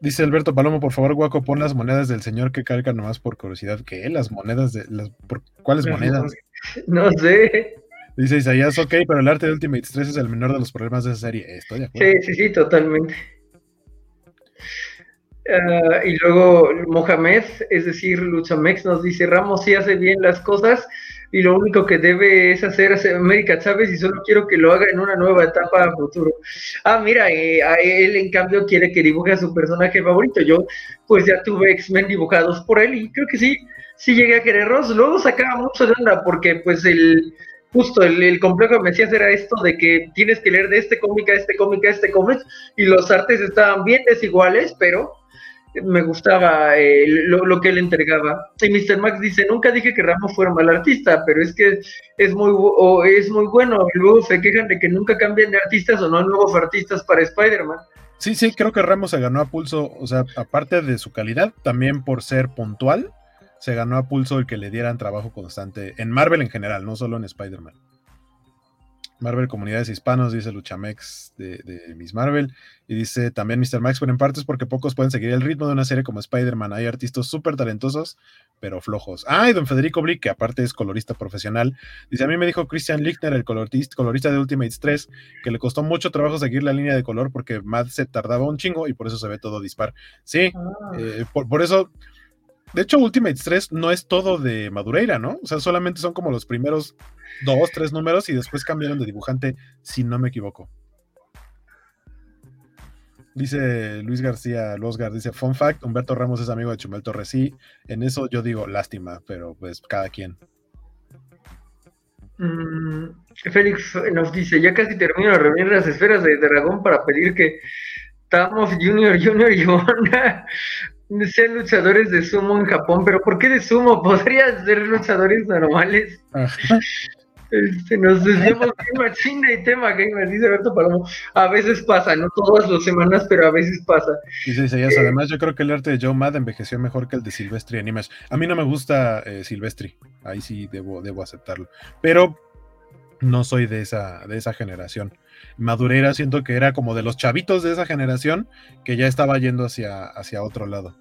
Dice Alberto Palomo, por favor, Guaco, pon las monedas del señor que carga nomás por curiosidad. ¿Qué? ¿Las monedas de las por, ¿Cuáles monedas? No sé. Dice Isaías, ok, pero el arte de Ultimate 3 es el menor de los problemas de esa serie. Estoy de acuerdo. Sí, sí, sí, totalmente. Uh, y luego Mohamed, es decir, Luchamex nos dice, Ramos sí hace bien las cosas y lo único que debe es hacer América Chávez y solo quiero que lo haga en una nueva etapa futuro. Ah, mira, eh, a él en cambio quiere que dibuje a su personaje favorito. Yo pues ya tuve X-Men dibujados por él y creo que sí, sí llegué a quererlos. Luego sacaba mucho de onda porque pues el justo el, complejo de Mesías era esto de que tienes que leer de este cómic a este cómic a este cómic y los artes estaban bien desiguales, pero me gustaba eh, lo, que él entregaba. Y Mr. Max dice, nunca dije que Ramos fuera mal artista, pero es que es muy, es muy bueno. Y luego se quejan de que nunca cambian de artistas o no nuevos artistas para Spider-Man. Sí, sí, creo que Ramos se ganó a pulso, o sea, aparte de su calidad, también por ser puntual, se ganó a pulso el que le dieran trabajo constante en Marvel en general, no solo en Spider-Man. Marvel Comunidades Hispanos, dice Luchamex de, de, Miss Marvel. Y dice también Mr. Max, pero en parte es porque pocos pueden seguir el ritmo de una serie como Spider-Man. Hay artistas súper talentosos, pero flojos. Ah, y don Federico Blick, que aparte es colorista profesional. Dice, a mí me dijo Christian Lichtner, el colorista, colorista de Ultimates 3, que le costó mucho trabajo seguir la línea de color porque Matt se tardaba un chingo y por eso se ve todo dispar. Sí, ah. eh, por, por eso... De hecho, Ultimates 3 no es todo de Madureira, ¿no? O sea, solamente son como los primeros dos, tres números y después cambiaron de dibujante, si no me equivoco. Dice Luis García Losgar, dice, fun fact, Humberto Ramos es amigo de Chumel Torres. En eso yo digo lástima, pero pues cada quien. Mm, Félix nos dice, ya casi termino de reunir las esferas de dragón para pedir que Tamos Junior, Junior y Honda sean luchadores de sumo en Japón, pero ¿por qué de sumo? Podrían ser luchadores normales. Este, nos desviamos China y tema gamer, dice Alberto Palomo. A veces pasa, no todas las semanas, pero a veces pasa. Dice Isaías, eh, además yo creo que el arte de Joe Mad envejeció mejor que el de Silvestri Animas. A mí no me gusta eh, Silvestri, ahí sí debo, debo aceptarlo. Pero no soy de esa, de esa generación. Madureira siento que era como de los chavitos de esa generación que ya estaba yendo hacia, hacia otro lado.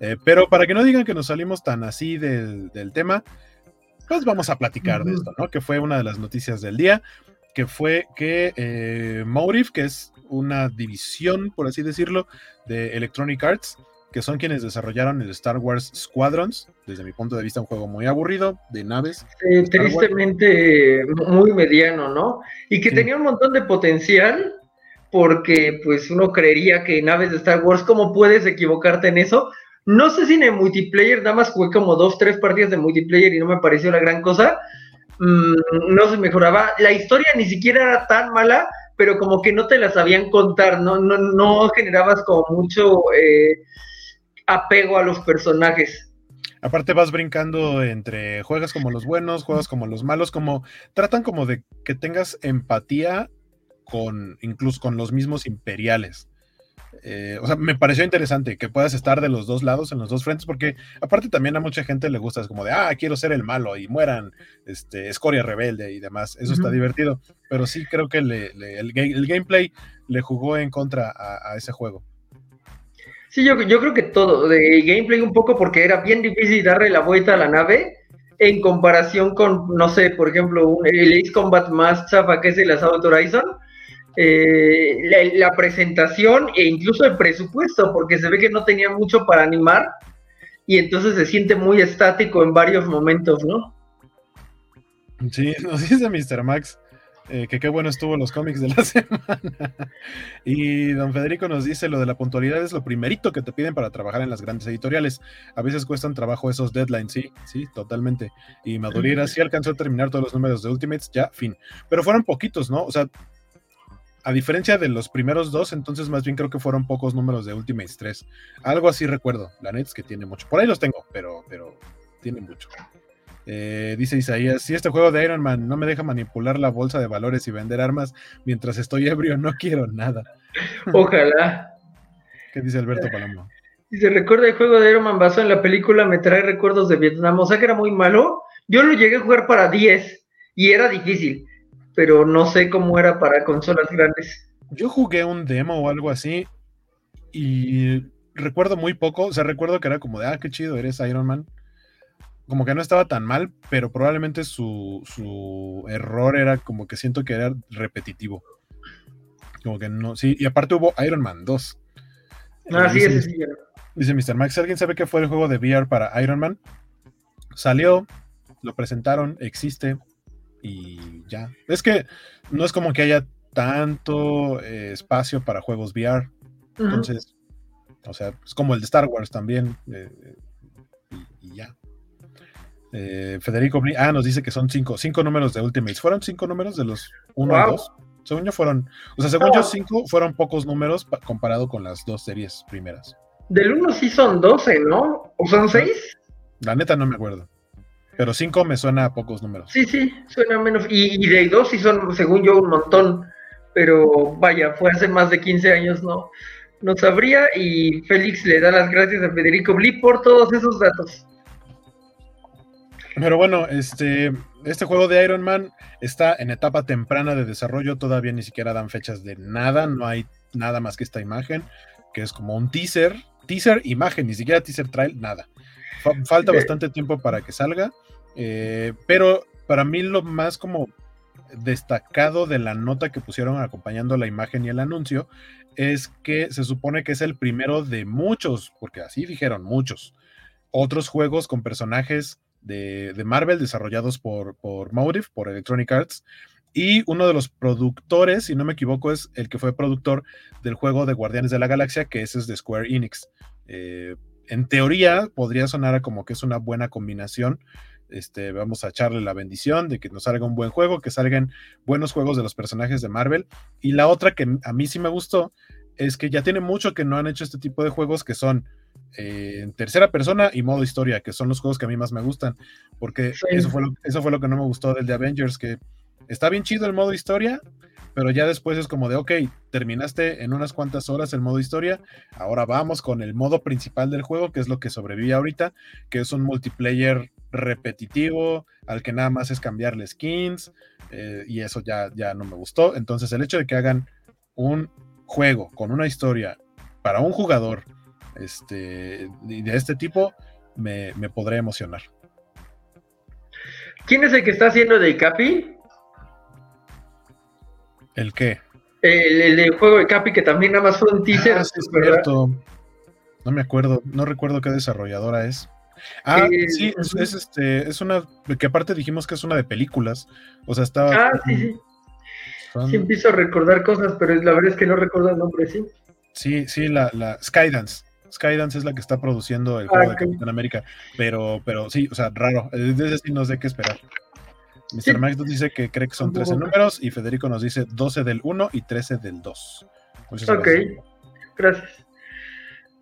Eh, pero para que no digan que nos salimos tan así del, tema, pues vamos a platicar de esto, ¿no? Que fue una de las noticias del día, que fue que eh, Motive, que es una división, por así decirlo, de Electronic Arts, que son quienes desarrollaron el Star Wars Squadrons, desde mi punto de vista un juego muy aburrido, de naves. tristemente muy mediano, ¿no? Y que tenía un montón de potencial, porque pues uno creería que naves de Star Wars, ¿cómo puedes equivocarte en eso? No sé si en el multiplayer, nada más jugué como dos, tres partidas de multiplayer y no me pareció la gran cosa. Mm, no se mejoraba. La historia ni siquiera era tan mala, pero como que no te la sabían contar, no, no, no generabas como mucho... Eh, apego a los personajes. Aparte vas brincando entre juegas como los buenos, juegas como los malos, como tratan como de que tengas empatía con incluso con los mismos imperiales. Eh, o sea, me pareció interesante que puedas estar de los dos lados, en los dos frentes, porque aparte también a mucha gente le gusta, es como de, ah, quiero ser el malo y mueran, este, escoria rebelde y demás. Eso está divertido, pero sí creo que el, gameplay le jugó en contra a ese juego. Sí, yo, yo creo que todo, de gameplay un poco porque era bien difícil darle la vuelta a la nave en comparación con, no sé, por ejemplo, el Ace Combat más chafa que es el Assault Horizon. Eh, la, presentación e incluso el presupuesto, porque se ve que no tenía mucho para animar y entonces se siente muy estático en varios momentos, ¿no? Sí, nos dice Mr. Max eh, que qué bueno estuvo los cómics de la semana. y don Federico nos dice, lo de la puntualidad es lo primerito que te piden para trabajar en las grandes editoriales. A veces cuestan trabajo esos deadlines, sí, sí, totalmente. Y Madureira sí alcanzó a terminar todos los números de Ultimates, ya, fin. Pero fueron poquitos, ¿no? O sea, a diferencia de los primeros dos, entonces más bien creo que fueron pocos números de Ultimates 3. Algo así recuerdo. La net es que tiene mucho. Por ahí los tengo, pero, pero tiene mucho. Eh, dice Isaías, si este juego de Iron Man no me deja manipular la bolsa de valores y vender armas mientras estoy ebrio, no quiero nada. Ojalá. ¿Qué dice Alberto Palomo? Dice, recuerda el juego de Iron Man basado en la película, me trae recuerdos de Vietnam. O sea que era muy malo. Yo lo llegué a jugar para 10 y era difícil, pero no sé cómo era para consolas grandes. Yo jugué un demo o algo así y recuerdo muy poco. O sea, recuerdo que era como de, ah, qué chido, eres Iron Man como que no estaba tan mal, pero probablemente su, error era como que siento que era repetitivo. Como que no, sí, y aparte hubo Iron Man 2. Ah, sí, dice, sí, Dice Mr. Max, ¿alguien sabe qué fue el juego de VR para Iron Man? Salió, lo presentaron, existe y ya. Es que no es como que haya tanto eh, espacio para juegos VR. Entonces, o sea, es como el de Star Wars también. Eh, y ya. Eh, Federico ah, nos dice que son cinco, cinco números de Ultimates. ¿Fueron cinco números de los uno y dos? Según yo fueron, o sea, según yo cinco fueron pocos números comparado con las dos series primeras. Del uno sí son doce, ¿no? ¿O son seis? La neta no me acuerdo. Pero cinco me suena a pocos números. Sí, sí, suena menos. Y, de dos sí son, según yo, un montón. Pero vaya, fue hace más de 15 años, no, no sabría. Y Félix le da las gracias a Federico Bli por todos esos datos. Pero bueno, este, este juego de Iron Man está en etapa temprana de desarrollo, todavía ni siquiera dan fechas de nada, no hay nada más que esta imagen, que es como un teaser, teaser, imagen, ni siquiera teaser trail, nada. Falta bastante tiempo para que salga, eh, pero para mí lo más como destacado de la nota que pusieron acompañando la imagen y el anuncio es que se supone que es el primero de muchos, porque así dijeron muchos, otros juegos con personajes de, Marvel desarrollados por, por Motive, por Electronic Arts, Y uno de los productores, si no me equivoco, es el que fue productor del juego de Guardianes de la Galaxia, que ese es de Square Enix. Eh, en teoría, podría sonar como que es una buena combinación. Este, vamos a echarle la bendición de que nos salga un buen juego, que salgan buenos juegos de los personajes de Marvel. Y la otra que a mí sí me gustó es que ya tiene mucho que no han hecho este tipo de juegos que son eh, en tercera persona y modo historia, que son los juegos que a mí más me gustan, porque eso, fue lo, eso fue lo que no me gustó del de Avengers, que está bien chido el modo historia, pero ya después es como de, ok, terminaste en unas cuantas horas el modo historia, ahora vamos con el modo principal del juego, que es lo que sobrevive ahorita, que es un multiplayer repetitivo, al que nada más es cambiarle skins, eh, y eso ya, ya no me gustó. Entonces el hecho de que hagan un juego con una historia para un jugador este, de este tipo, me, me podré emocionar. ¿Quién es el que está haciendo de Capi? ¿El qué? El, el, juego de Capi que también nada más fue un teaser. Ah, es cierto. No me acuerdo, no recuerdo qué desarrolladora es. Ah, eh, sí, es, este, es una, que aparte dijimos que es una de películas. O sea, estaba. Ah, sí, sí. Sí empiezo a recordar cosas, pero la verdad es que no recuerdo el nombre, sí. Sí, sí, la, la Skydance. Skydance es la que está produciendo el juego de Capitán América. Pero, pero sí, o sea, raro. Desde sí no sé qué esperar. Mr. Max nos dice que cree que son 13 números y Federico nos dice 12 del 1 y 13 del 2. Muchas ok, gracias.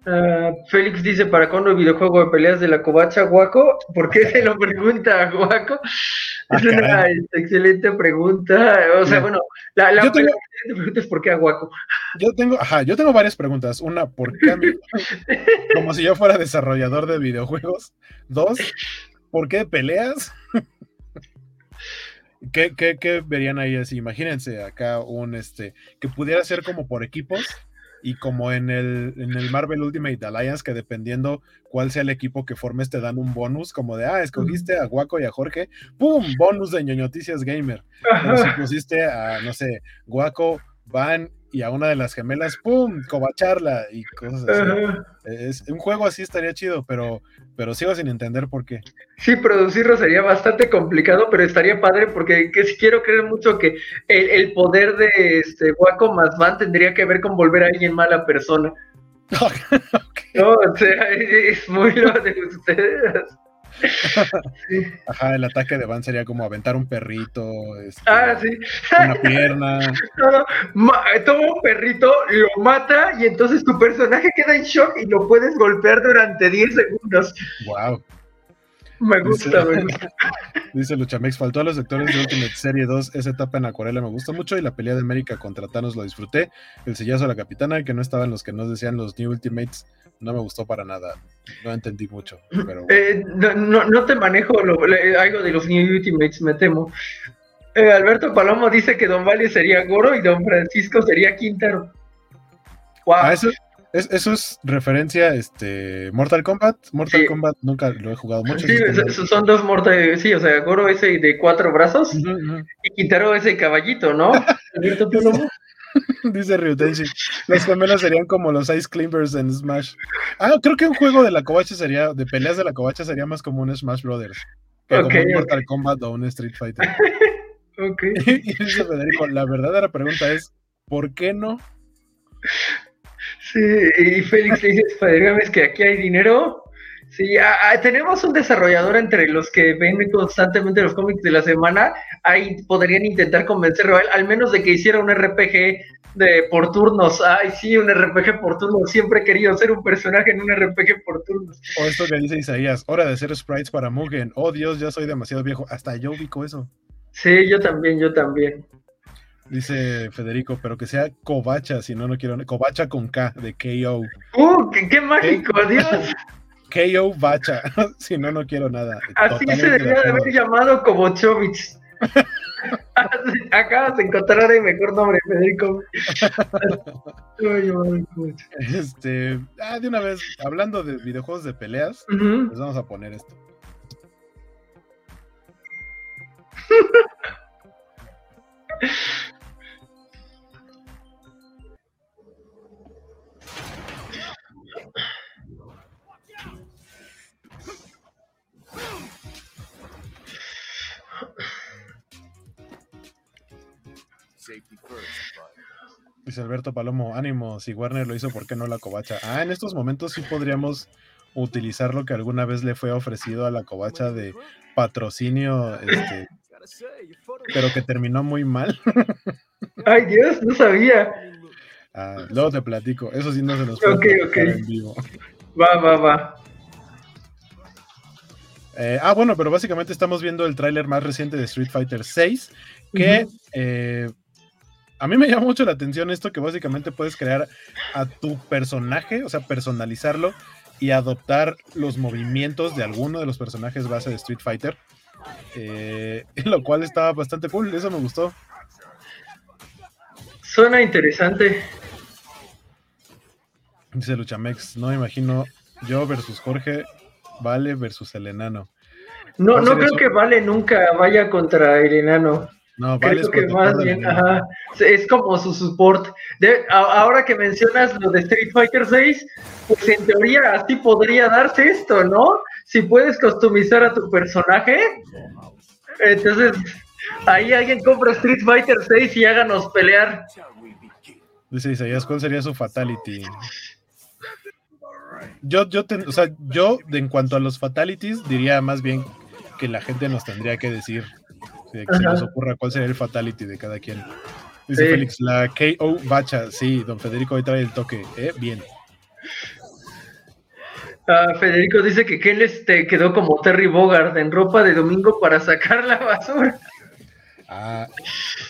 Uh, Félix dice, ¿para cuándo el videojuego de peleas de la covacha Guaco? ¿Por qué se lo pregunta a Guaco? Ah, es una excelente pregunta. O sea, bueno, la, la tengo, pregunta es ¿por qué a Guaco? Yo tengo, ajá, yo tengo varias preguntas. Una, ¿por qué a mí? Como si yo fuera desarrollador de videojuegos. Dos, ¿por qué peleas? ¿Qué, qué, verían ahí así? Imagínense acá un este que pudiera ser como por equipos y como en el, en el Marvel Ultimate Alliance, que dependiendo cuál sea el equipo que formes, te dan un bonus, como de, ah, escogiste a Guaco y a Jorge, ¡pum! Bonus de ñoñoticias gamer. Pero si pusiste a, no sé, Guaco, Van y a una de las gemelas, ¡pum! Cobacharla y cosas así. Es, un juego así estaría chido, pero, pero sigo sin entender por qué. Sí, producirlo sería bastante complicado, pero estaría padre porque que, quiero creer mucho que el, poder de este Waco más Van tendría que ver con volver a alguien mala persona. No, o sea, es muy lo de ustedes. Ajá, el ataque de Van sería como aventar un perrito, este, ah, sí. una pierna. toma un perrito, lo mata y entonces tu personaje queda en shock y lo puedes golpear durante 10 segundos. Wow. Me gusta, dice, me Dice Luchamex, faltó a los sectores de Ultimate Serie 2, esa etapa en acuarela me gusta mucho y la pelea de América contra Thanos lo disfruté. El sillazo a la capitana, que no estaban los que nos decían los New Ultimates, no me gustó para nada. No entendí mucho. Pero... Eh, no, no, te manejo algo de los New Ultimates, me temo. Eh, Alberto Palomo dice que Don Valle sería Goro y Don Francisco sería Quintero. Wow. Ah, eso, eso es referencia este Mortal Kombat. Mortal Kombat nunca lo he jugado mucho. Sí, son dos Mortal, sí, o sea, Goro ese de cuatro brazos y Quintero ese caballito, ¿no? Dice Ryutenshi. Los gemelos serían como los Ice Climbers en Smash. Ah, creo que un juego de la covacha sería, de peleas de la covacha sería más como un Smash Brothers. Que como un Mortal Kombat o un Street Fighter. ok. y dice Federico, la verdadera pregunta es, ¿por qué no? Sí, y Félix dice, Federico, es que aquí hay dinero. Sí, tenemos un desarrollador entre los que ven constantemente los cómics de la semana. Ahí podrían intentar convencerlo a él, al menos de que hiciera un RPG de por turnos. Ay, sí, un RPG por turnos. Siempre he querido ser un personaje en un RPG por turnos. O esto que dice Isaías, hora de hacer sprites para Mugen. Oh Dios, ya soy demasiado viejo. Hasta yo ubico eso. Sí, yo también, yo también. Dice Federico, pero que sea Covacha, si no, no quiero. Covacha con K de KO. ¡Uh! ¡Qué, qué mágico, K Dios! KO Bacha, si no, no quiero nada. Así se debería de haber llamado Covochovich. Acabas de encontrar el mejor nombre, Federico. este, ah, de una vez, hablando de videojuegos de peleas, uh pues vamos a poner esto. Dice Alberto Palomo, ánimo, si Warner lo hizo, ¿por qué no la covacha? Ah, en estos momentos sí podríamos utilizar lo que alguna vez le fue ofrecido a la covacha de patrocinio, este, pero que terminó muy mal. Ay, Dios, no sabía. Ah, luego te platico, eso sí no se nos puede en vivo. Va, va, va. Eh, ah, bueno, pero básicamente estamos viendo el tráiler más reciente de Street Fighter 6, que eh, a mí me llama mucho la atención esto que básicamente puedes crear a tu personaje, o sea, personalizarlo y adoptar los movimientos de alguno de los personajes base de Street Fighter. Eh, lo cual estaba bastante cool, eso me gustó. Suena interesante. Dice Luchamex, no me imagino yo versus Jorge, Vale versus el enano. No, no creo que Vale nunca vaya contra el enano. No, vale Creo que más bien, ajá, es como su support. ahora que mencionas lo de Street Fighter 6, pues en teoría así podría darse esto, ¿no? Si puedes customizar a tu personaje, entonces ahí alguien compra Street Fighter 6 y háganos pelear. Dice Isaías, ¿cuál sería su fatality? Yo, yo, o sea, yo en cuanto a los fatalities diría más bien que la gente nos tendría que decir que se nos ocurra cuál sería el fatality de cada quien. Dice Félix, la KO Bacha, sí, don Federico hoy trae el toque, ¿eh? Bien. Ah, Federico dice que Ken este quedó como Terry Bogard en ropa de domingo para sacar la basura. Ah,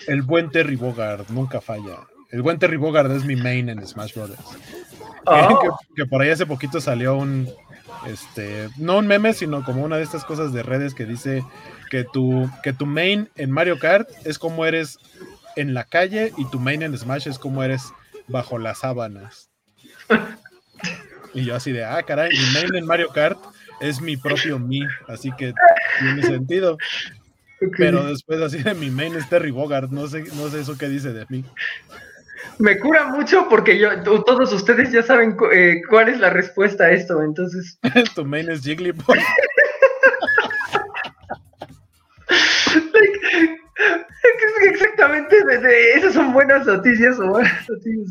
el buen Terry Bogard nunca falla. El buen Terry Bogard es mi main en Smash Brothers. Oh. que, por ahí hace poquito salió un, este, no un meme, sino como una de estas cosas de redes que dice que tu, que tu main en Mario Kart es como eres en la calle y tu main en Smash es como eres bajo las sábanas. y yo así de, ah, caray, mi main en Mario Kart es mi propio mí, así que tiene sentido. Pero después así de mi main es Terry Bogard, no sé, no sé eso qué dice de mí. Me cura mucho porque yo, todos ustedes ya saben eh, cuál es la respuesta a esto, entonces. tu main es Jigglypuff. Exactamente, esas son buenas noticias o buenas noticias.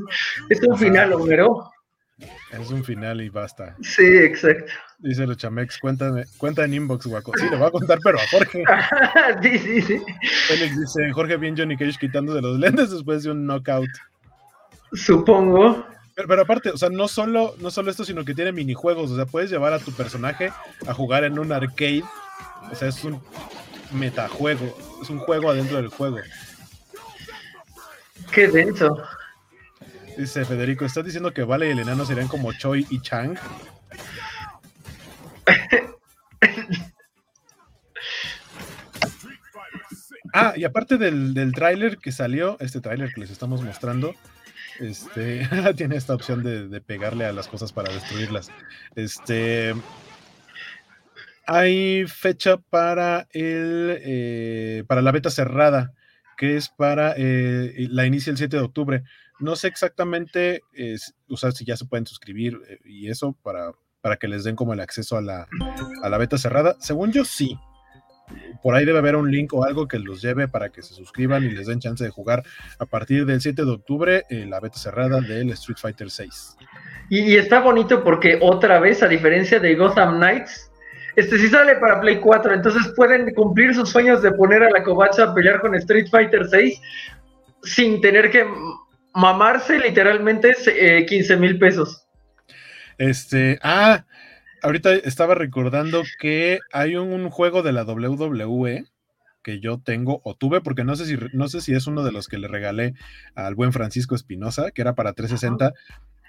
Es un final, Homero. Es un final y basta. Sí, exacto. Dice los chamex, cuéntame, cuenta en inbox, guaco. Sí, le voy a contar, pero a Jorge. sí, sí, sí. Félix dice, Jorge bien Johnny Cage quitándose los lentes después de un knockout. Supongo. Pero, aparte, o sea, no solo, no solo esto, sino que tiene minijuegos. O sea, puedes llevar a tu personaje a jugar en un arcade. O sea, es un metajuego. Es un juego adentro del juego. Qué denso. Dice Federico, ¿estás diciendo que Vale y el enano serían como Choi y Chang? ah, y aparte del, del tráiler que salió, este tráiler que les estamos mostrando, este, tiene esta opción de, pegarle a las cosas para destruirlas. Este, hay fecha para el eh, para la beta cerrada, que es para eh, la inicia el 7 de octubre. No sé exactamente sea, si ya se pueden suscribir eh, y eso para, para que les den como el acceso a la, a la beta cerrada. Según yo, sí por ahí debe haber un link o algo que los lleve para que se suscriban y les den chance de jugar a partir del 7 de octubre la beta cerrada del Street Fighter 6. Y, está bonito porque otra vez, a diferencia de Gotham Knights, este sí sale para Play 4, entonces pueden cumplir sus sueños de poner a la covacha a pelear con Street Fighter 6 sin tener que mamarse literalmente 15 eh, mil pesos. Este, ah, ahorita estaba recordando que hay un, juego de la WWE que yo tengo o tuve, porque no sé si no sé si es uno de los que le regalé al buen Francisco Espinosa, que era para 360,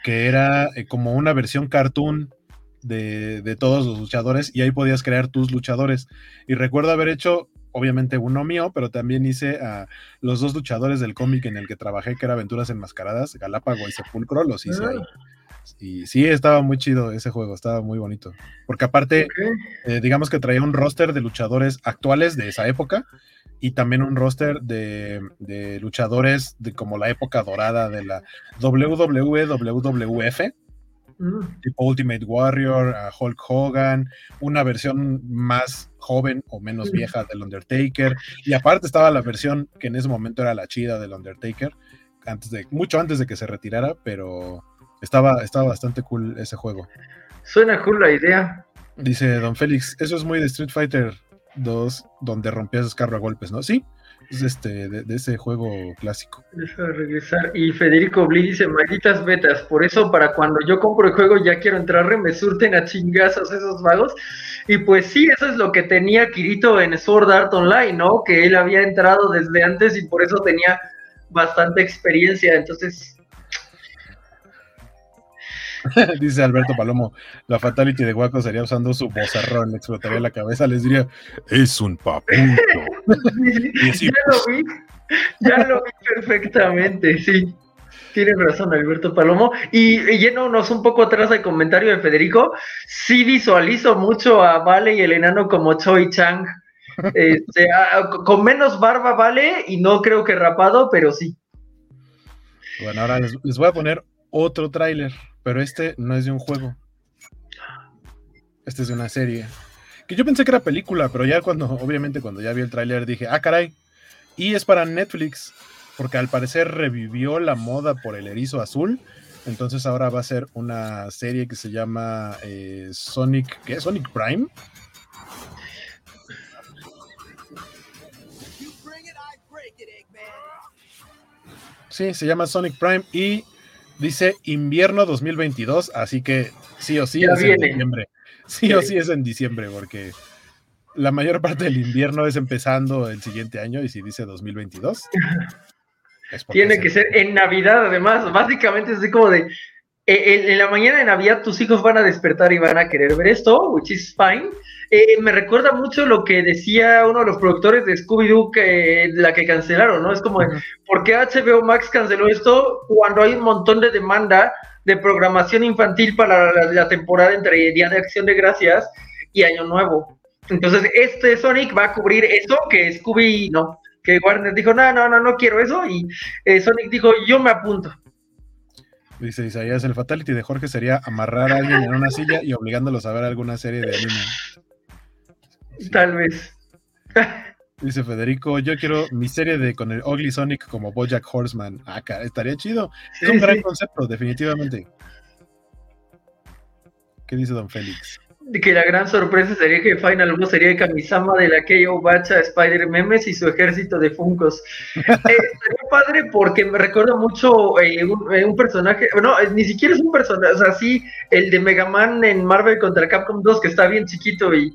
que era eh, como una versión cartoon de, de, todos los luchadores y ahí podías crear tus luchadores. Y recuerdo haber hecho, obviamente, uno mío, pero también hice a los dos luchadores del cómic en el que trabajé, que era Aventuras Enmascaradas, Galápago y Sepulcro, los hice ahí. Ah. Y sí, estaba muy chido ese juego, estaba muy bonito. Porque aparte, eh, digamos que traía un roster de luchadores actuales de esa época y también un roster de, luchadores de como la época dorada de la WWE, WWF. Mm. tipo Ultimate Warrior, a Hulk Hogan, una versión más joven o menos mm. vieja del Undertaker, y aparte estaba la versión que en ese momento era la chida del Undertaker, antes de, mucho antes de que se retirara, pero estaba, estaba bastante cool ese juego. Suena cool la idea. Dice Don Félix, eso es muy de Street Fighter 2, donde rompías carro a golpes, ¿no? Sí, este, de, ese juego clásico. Deja de regresar. Y Federico Bli dice, malditas betas, por eso para cuando yo compro el juego ya quiero entrar, me surten a chingazos esos vagos. Y pues sí, eso es lo que tenía Kirito en Sword Art Online, ¿no? Que él había entrado desde antes y por eso tenía bastante experiencia. Entonces, Dice Alberto Palomo, la fatality de Guaco sería usando su bozarrón, le explotaría la cabeza, les diría, es un papucho. ya lo vi, ya lo vi perfectamente, sí. Tienes razón, Alberto Palomo. Y, yéndonos un poco atrás al comentario de Federico, sí visualizo mucho a Vale y el enano como Choi Chang. Este, con menos barba, Vale, y no creo que rapado, pero sí. Bueno, ahora les voy a poner otro tráiler. Pero este no es de un juego. Este es de una serie. Que yo pensé que era película, pero ya cuando, obviamente, cuando ya vi el tráiler dije, ah, caray. Y es para Netflix, porque al parecer revivió la moda por el erizo azul. Entonces ahora va a ser una serie que se llama eh, Sonic, ¿qué? Sonic Prime. Sí, se llama Sonic Prime y Dice invierno 2022, así que sí o sí es en diciembre. Sí, o sí es en diciembre, porque la mayor parte del invierno es empezando el siguiente año y si dice 2022. Tiene que ser en Navidad, además. Básicamente es así como de. Eh, en, la mañana de Navidad tus hijos van a despertar y van a querer ver esto, which is fine. Eh, me recuerda mucho lo que decía uno de los productores de Scooby-Doo, que, la que cancelaron, ¿no? Es como, ¿por qué HBO Max canceló esto cuando hay un montón de demanda de programación infantil para la, temporada entre Día de Acción de Gracias y Año Nuevo? Entonces, este Sonic va a cubrir eso que Scooby no, que Warner dijo, no, no, no, no quiero eso, y eh, Sonic dijo, yo me apunto. Dice Isaías, el fatality de Jorge sería amarrar a alguien en una silla y obligándolos a ver alguna serie de anime. Tal vez. Dice Federico, yo quiero mi serie de con el Ugly Sonic como Bojack Horseman. Acá ah, estaría chido. Es un gran concepto, definitivamente. ¿Qué dice Don Félix? Que la gran sorpresa sería que Final 1 sería Kamisama de la Keio Bacha, Spider Memes y su ejército de Funcos. eh, sería padre porque me recuerda mucho eh, eh, un, personaje, bueno, ni siquiera es un personaje, o sea, sí, el de Mega Man en Marvel contra Capcom 2 que está bien chiquito y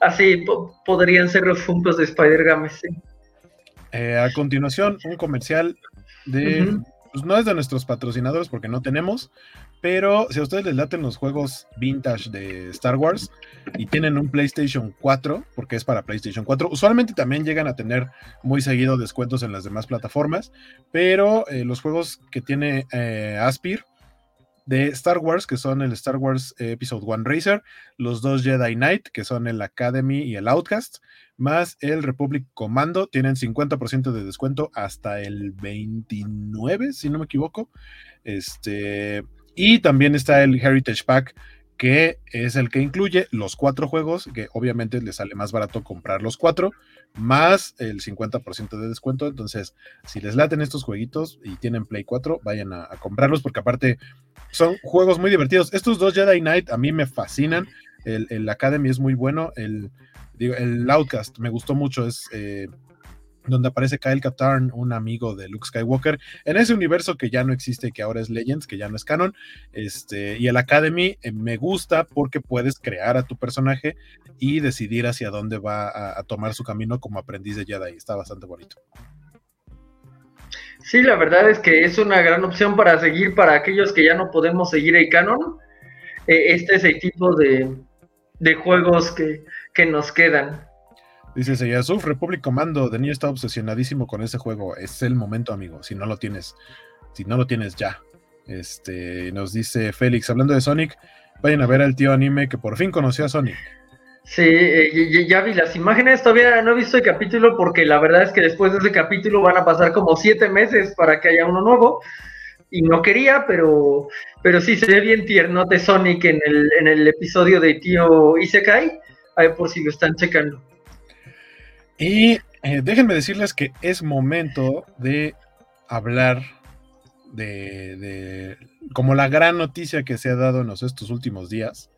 Así podrían ser los Funkos de Spider-Games, eh, a continuación, un comercial de. Pues no es de nuestros patrocinadores porque no tenemos, pero si a ustedes les laten los juegos vintage de Star Wars y tienen un PlayStation 4, porque es para PlayStation 4, usualmente también llegan a tener muy seguido descuentos en las demás plataformas, pero eh, los juegos que tiene eh, Aspir de Star Wars, que son el Star Wars Episode One Racer, los dos Jedi Knight, que son el Academy y el Outcast, más el Republic Commando, tienen 50% de descuento hasta el 29, si no me equivoco. Este, y también está el Heritage Pack, que es el que incluye los cuatro juegos, que obviamente les sale más barato comprar los cuatro, más el 50% de descuento. Entonces, si les laten estos jueguitos y tienen Play 4, vayan a, comprarlos, porque aparte son juegos muy divertidos. Estos dos Jedi Knight a mí me fascinan. El, el Academy es muy bueno. El, el Outcast me gustó mucho. Es eh, donde aparece Kyle Katarn, un amigo de Luke Skywalker, en ese universo que ya no existe, que ahora es Legends, que ya no es canon. Este, y el Academy eh, me gusta porque puedes crear a tu personaje y decidir hacia dónde va a, tomar su camino como aprendiz de Jedi. Está bastante bonito. Sí, la verdad es que es una gran opción para seguir para aquellos que ya no podemos seguir el canon. Eh, este es el tipo de, juegos que, que nos quedan. Dice Seyasuf, Republic Commando, de niño está obsesionadísimo con ese juego. Es el momento, amigo. Si no lo tienes, si no lo tienes ya. Este, nos dice Félix, hablando de Sonic, vayan a ver al tío anime que por fin conoció a Sonic. Sí, eh, ya vi las imágenes, todavía no he visto el capítulo porque la verdad es que después de ese capítulo van a pasar como siete meses para que haya uno nuevo. y no quería, pero, pero sí se ve bien tierno de Sonic en el, en el episodio de Tío Isekai. A ver por si lo están checando. Y eh, déjenme decirles que es momento de hablar de, de, como la gran noticia que se ha dado en estos últimos días.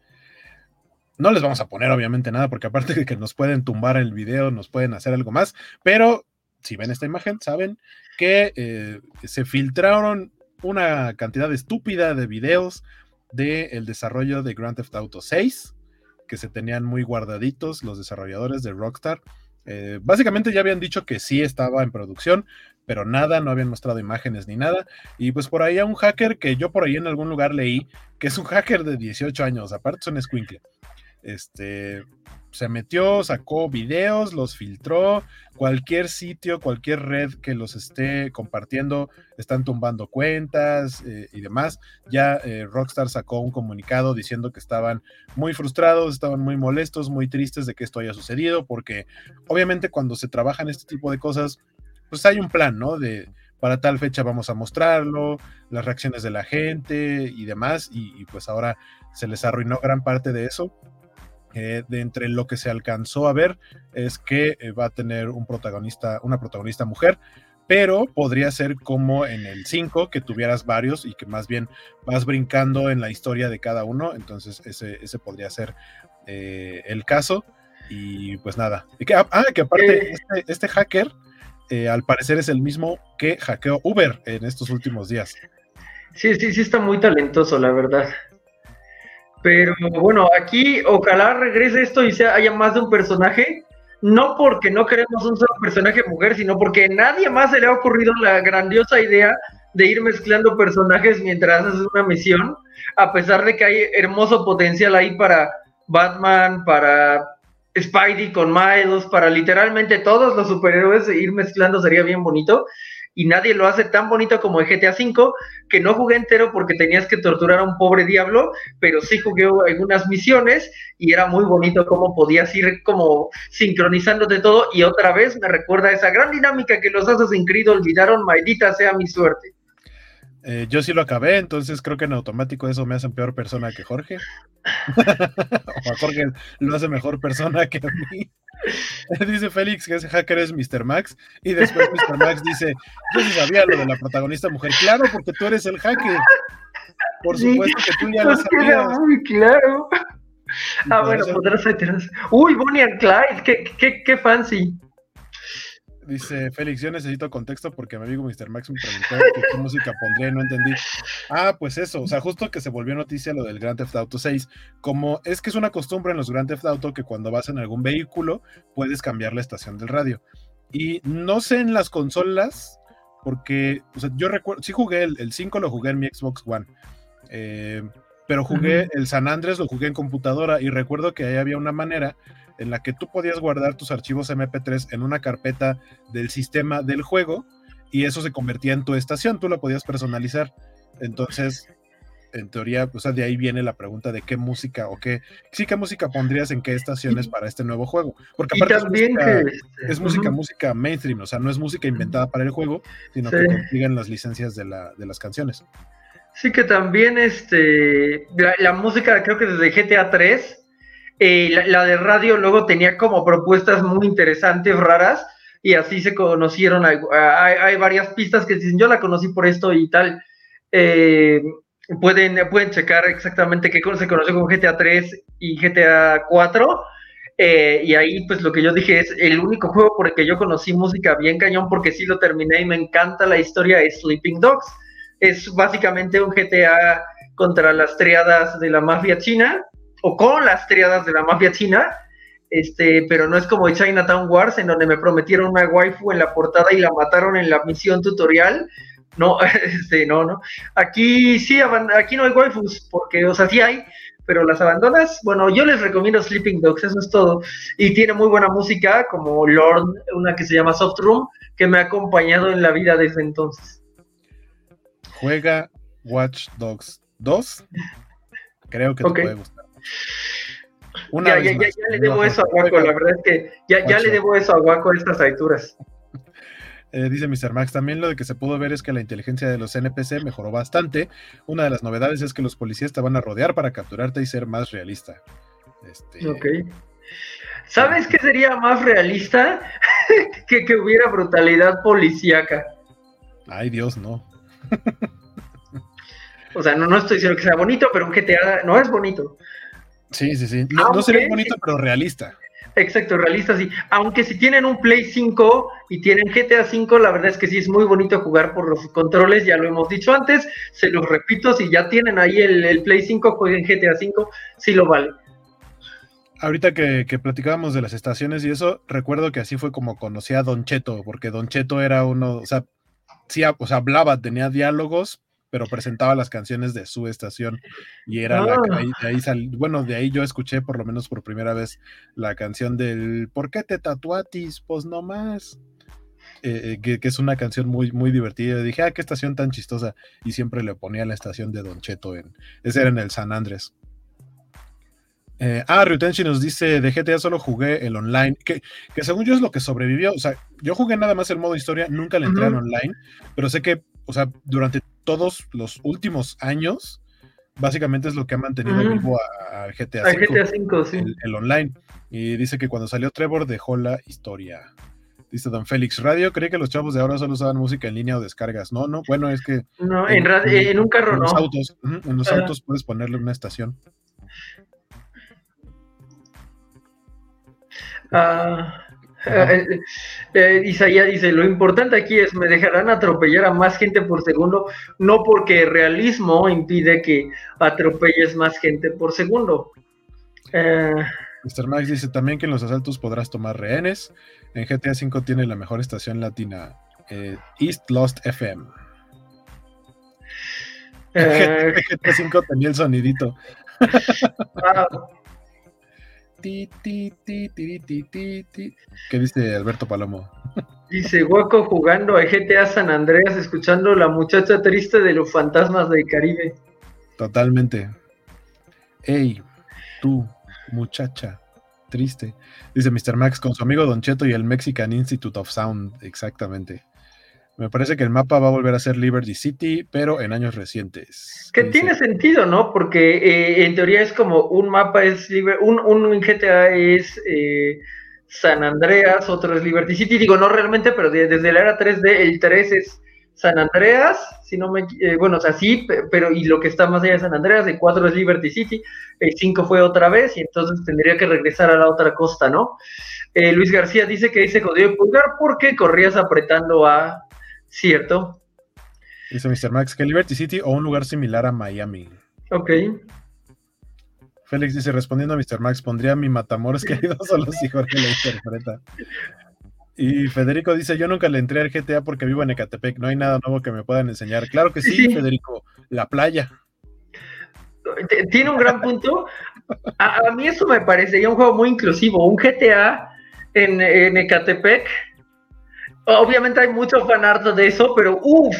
No les vamos a poner obviamente nada porque aparte de que nos pueden tumbar el video, nos pueden hacer algo más, pero si ven esta imagen, saben que eh, se filtraron una cantidad estúpida de videos del desarrollo de Grand Theft Auto 6, que se tenían muy guardaditos los desarrolladores de Rockstar. Eh, básicamente ya habían dicho que sí estaba en producción, pero nada, no habían mostrado imágenes ni nada. Y pues por ahí a un hacker que yo por ahí en algún lugar leí, que es un hacker de 18 años, aparte es un squinkle. Este, se metió, sacó videos, los filtró, cualquier sitio, cualquier red que los esté compartiendo, están tumbando cuentas eh, y demás. Ya eh, Rockstar sacó un comunicado diciendo que estaban muy frustrados, estaban muy molestos, muy tristes de que esto haya sucedido, porque obviamente cuando se trabaja en este tipo de cosas, pues hay un plan, ¿no? De para tal fecha vamos a mostrarlo, las reacciones de la gente y demás, y pues ahora se les arruinó gran parte de eso de entre lo que se alcanzó a ver es que eh, va a tener un protagonista, una protagonista mujer, pero podría ser como en el 5, que tuvieras varios y que más bien vas brincando en la historia de cada uno, entonces ese, ese podría ser eh, el caso. Y pues nada, que, ah, que aparte este, este, hacker eh, al parecer es el mismo que hackeó Uber en estos últimos días. Sí, sí, sí está muy talentoso, la verdad. Pero bueno, aquí ojalá regrese esto y sea, haya más de un personaje. No porque no queremos un solo personaje mujer, sino porque a nadie más se le ha ocurrido la grandiosa idea de ir mezclando personajes mientras haces una misión, a pesar de que hay hermoso potencial ahí para Batman, para Spidey con Miles, para literalmente todos los superhéroes, ir mezclando sería bien bonito y nadie lo hace tan bonito como en GTA V, que no jugué entero porque tenías que torturar a un pobre diablo, pero sí jugué algunas misiones y era muy bonito cómo podías ir como sincronizándote todo y otra vez me recuerda esa gran dinámica que los Assassin's Creed olvidaron, maldita sea mi suerte. Eh, yo sí lo acabé, entonces creo que en automático eso me hace peor persona que Jorge. o a Jorge lo hace mejor persona que a mí. dice Félix que ese hacker es Mr. Max. Y después Mr. Max dice: Yo sí sabía lo de la protagonista mujer. Claro, porque tú eres el hacker. Por supuesto que tú ya lo sabías. Muy claro. Ah, bueno, podrás Uy, Bonnie and Clyde, qué, qué, qué fancy. Dice Félix, yo necesito contexto porque mi amigo Mr. Max me preguntó qué música pondría, no entendí. Ah, pues eso, o sea, justo que se volvió noticia lo del Grand Theft Auto 6, como es que es una costumbre en los Grand Theft Auto que cuando vas en algún vehículo puedes cambiar la estación del radio. Y no sé en las consolas, porque, o sea, yo recuerdo, sí jugué el, el 5, lo jugué en mi Xbox One. Eh, pero jugué el San Andrés, lo jugué en computadora y recuerdo que ahí había una manera en la que tú podías guardar tus archivos MP3 en una carpeta del sistema del juego y eso se convertía en tu estación, tú la podías personalizar. Entonces, en teoría, o sea, de ahí viene la pregunta de qué música o qué, sí, qué música pondrías en qué estaciones para este nuevo juego. Porque aparte es música, música, mainstream, o sea, no es música inventada para el juego, sino que consiguen las licencias de, la, de las canciones. Sí, que también este, la, la música, creo que desde GTA 3 eh, la, de radio luego tenía como propuestas muy interesantes, raras, y así se conocieron. Hay, varias pistas que dicen, yo la conocí por esto y tal. Eh, pueden, pueden checar exactamente qué se conoció con GTA 3 y GTA 4. Eh, y ahí, pues lo que yo dije es el único juego por el que yo conocí música bien cañón, porque sí lo terminé y me encanta la historia, es Sleeping Dogs. Es básicamente un GTA contra las triadas de la mafia china o con las triadas de la mafia china, este, pero no es como Chinatown Wars, en donde me prometieron una waifu en la portada y la mataron en la misión tutorial. No, este, no, no. Aquí sí, aquí no hay waifus, porque, o sea, sí hay, pero las abandonas. Bueno, yo les recomiendo Sleeping Dogs, eso es todo. Y tiene muy buena música, como Lord, una que se llama Soft Room, que me ha acompañado en la vida desde entonces. Juega Watch Dogs 2. Creo que te puede gustar ya, ya, ya, le debo eso a Guaco, la verdad es que ya, ya le debo eso a Guaco a estas alturas. Eh, dice Mr. Max, también lo de que se pudo ver es que la inteligencia de los NPC mejoró bastante. Una de las novedades es que los policías te van a rodear para capturarte y ser más realista. Este... Ok. ¿Sabes qué sería más realista? que, que hubiera brutalidad policíaca. Ay, Dios, no. o sea, no, no estoy diciendo que sea bonito, pero un GTA no es bonito. Sí, sí, sí. No, sería bonito, pero realista. Exacto, realista, sí. Aunque si tienen un Play 5 y tienen GTA 5, la verdad es que sí es muy bonito jugar por los controles, ya lo hemos dicho antes, se los repito, si ya tienen ahí el, Play 5, jueguen GTA 5, sí lo vale. Ahorita que, que, platicábamos de las estaciones y eso, recuerdo que así fue como conocí a Don Cheto, porque Don Cheto era uno, o sea, sí, o sea, hablaba, tenía diálogos, pero presentaba las canciones de su estación y era la que ah. ahí, ahí bueno, de ahí yo escuché por lo menos por primera vez la canción del ¿Por qué te tatuatis? Pues no más. Eh, eh, que, es una canción muy, muy divertida. dije, ah, qué estación tan chistosa. Y siempre le ponía la estación de Don Cheto en. Ese era en el San Andrés. Eh, ah, Ryutenshi nos dice, de GTA solo jugué el online, que, que, según yo es lo que sobrevivió. O sea, yo jugué nada más el modo historia, nunca le entré al online, pero sé que, o sea, durante todos los últimos años, básicamente es lo que ha mantenido vivo a, GTA, V, el, online. Y dice que cuando salió Trevor dejó la historia. Dice Don Félix, radio, creí que los chavos de ahora solo usaban música en línea o descargas. No, no, bueno, es que... No, en, en, un carro en Los autos, en los autos puedes ponerle una estación. Ah, eh, eh, Isaías dice, lo importante aquí es, me dejarán atropellar a más gente por segundo, no porque el realismo impide que atropelles más gente por segundo. Eh, Mr. Max dice también que en los asaltos podrás tomar rehenes. En GTA V tiene la mejor estación latina, East Lost FM. GTA V tenía el sonidito. Ti, ti, ti, ¿Qué dice Alberto Palomo? Dice Guaco jugando a GTA San Andreas, escuchando la muchacha triste de los fantasmas del Caribe. Totalmente. Ey, tú, muchacha triste. Dice Mr. Max con su amigo Don Cheto y el Mexican Institute of Sound. Exactamente. Me parece que el mapa va a volver a ser Liberty City, pero en años recientes. Que tiene sentido, ¿no? Porque eh, en teoría es como un mapa es un, un GTA es eh, San Andreas, otro es Liberty City. Digo, no realmente, pero desde la era 3D, el 3 es San Andreas, si no me eh, bueno, o sea, sí, pero y lo que está más allá de San Andreas, el 4 es Liberty City, el 5 fue otra vez, y entonces tendría que regresar a la otra costa, ¿no? Luis García dice que dice jodido pulgar porque corrías apretando a Cierto. Dice Mr. Max que Liberty City o un lugar similar a Miami. Ok. Félix dice, respondiendo a Mr. Max, pondría mi Matamoros querido solo si Jorge lo interpreta. Y Federico dice, yo nunca le entré al GTA porque vivo en Ecatepec, no hay nada nuevo que me puedan enseñar. Claro que sí, Federico, la playa. Tiene un gran punto. A, mí eso me parecería un juego muy inclusivo. Un GTA en, en Ecatepec Obviamente hay mucho fanart de eso, pero uff,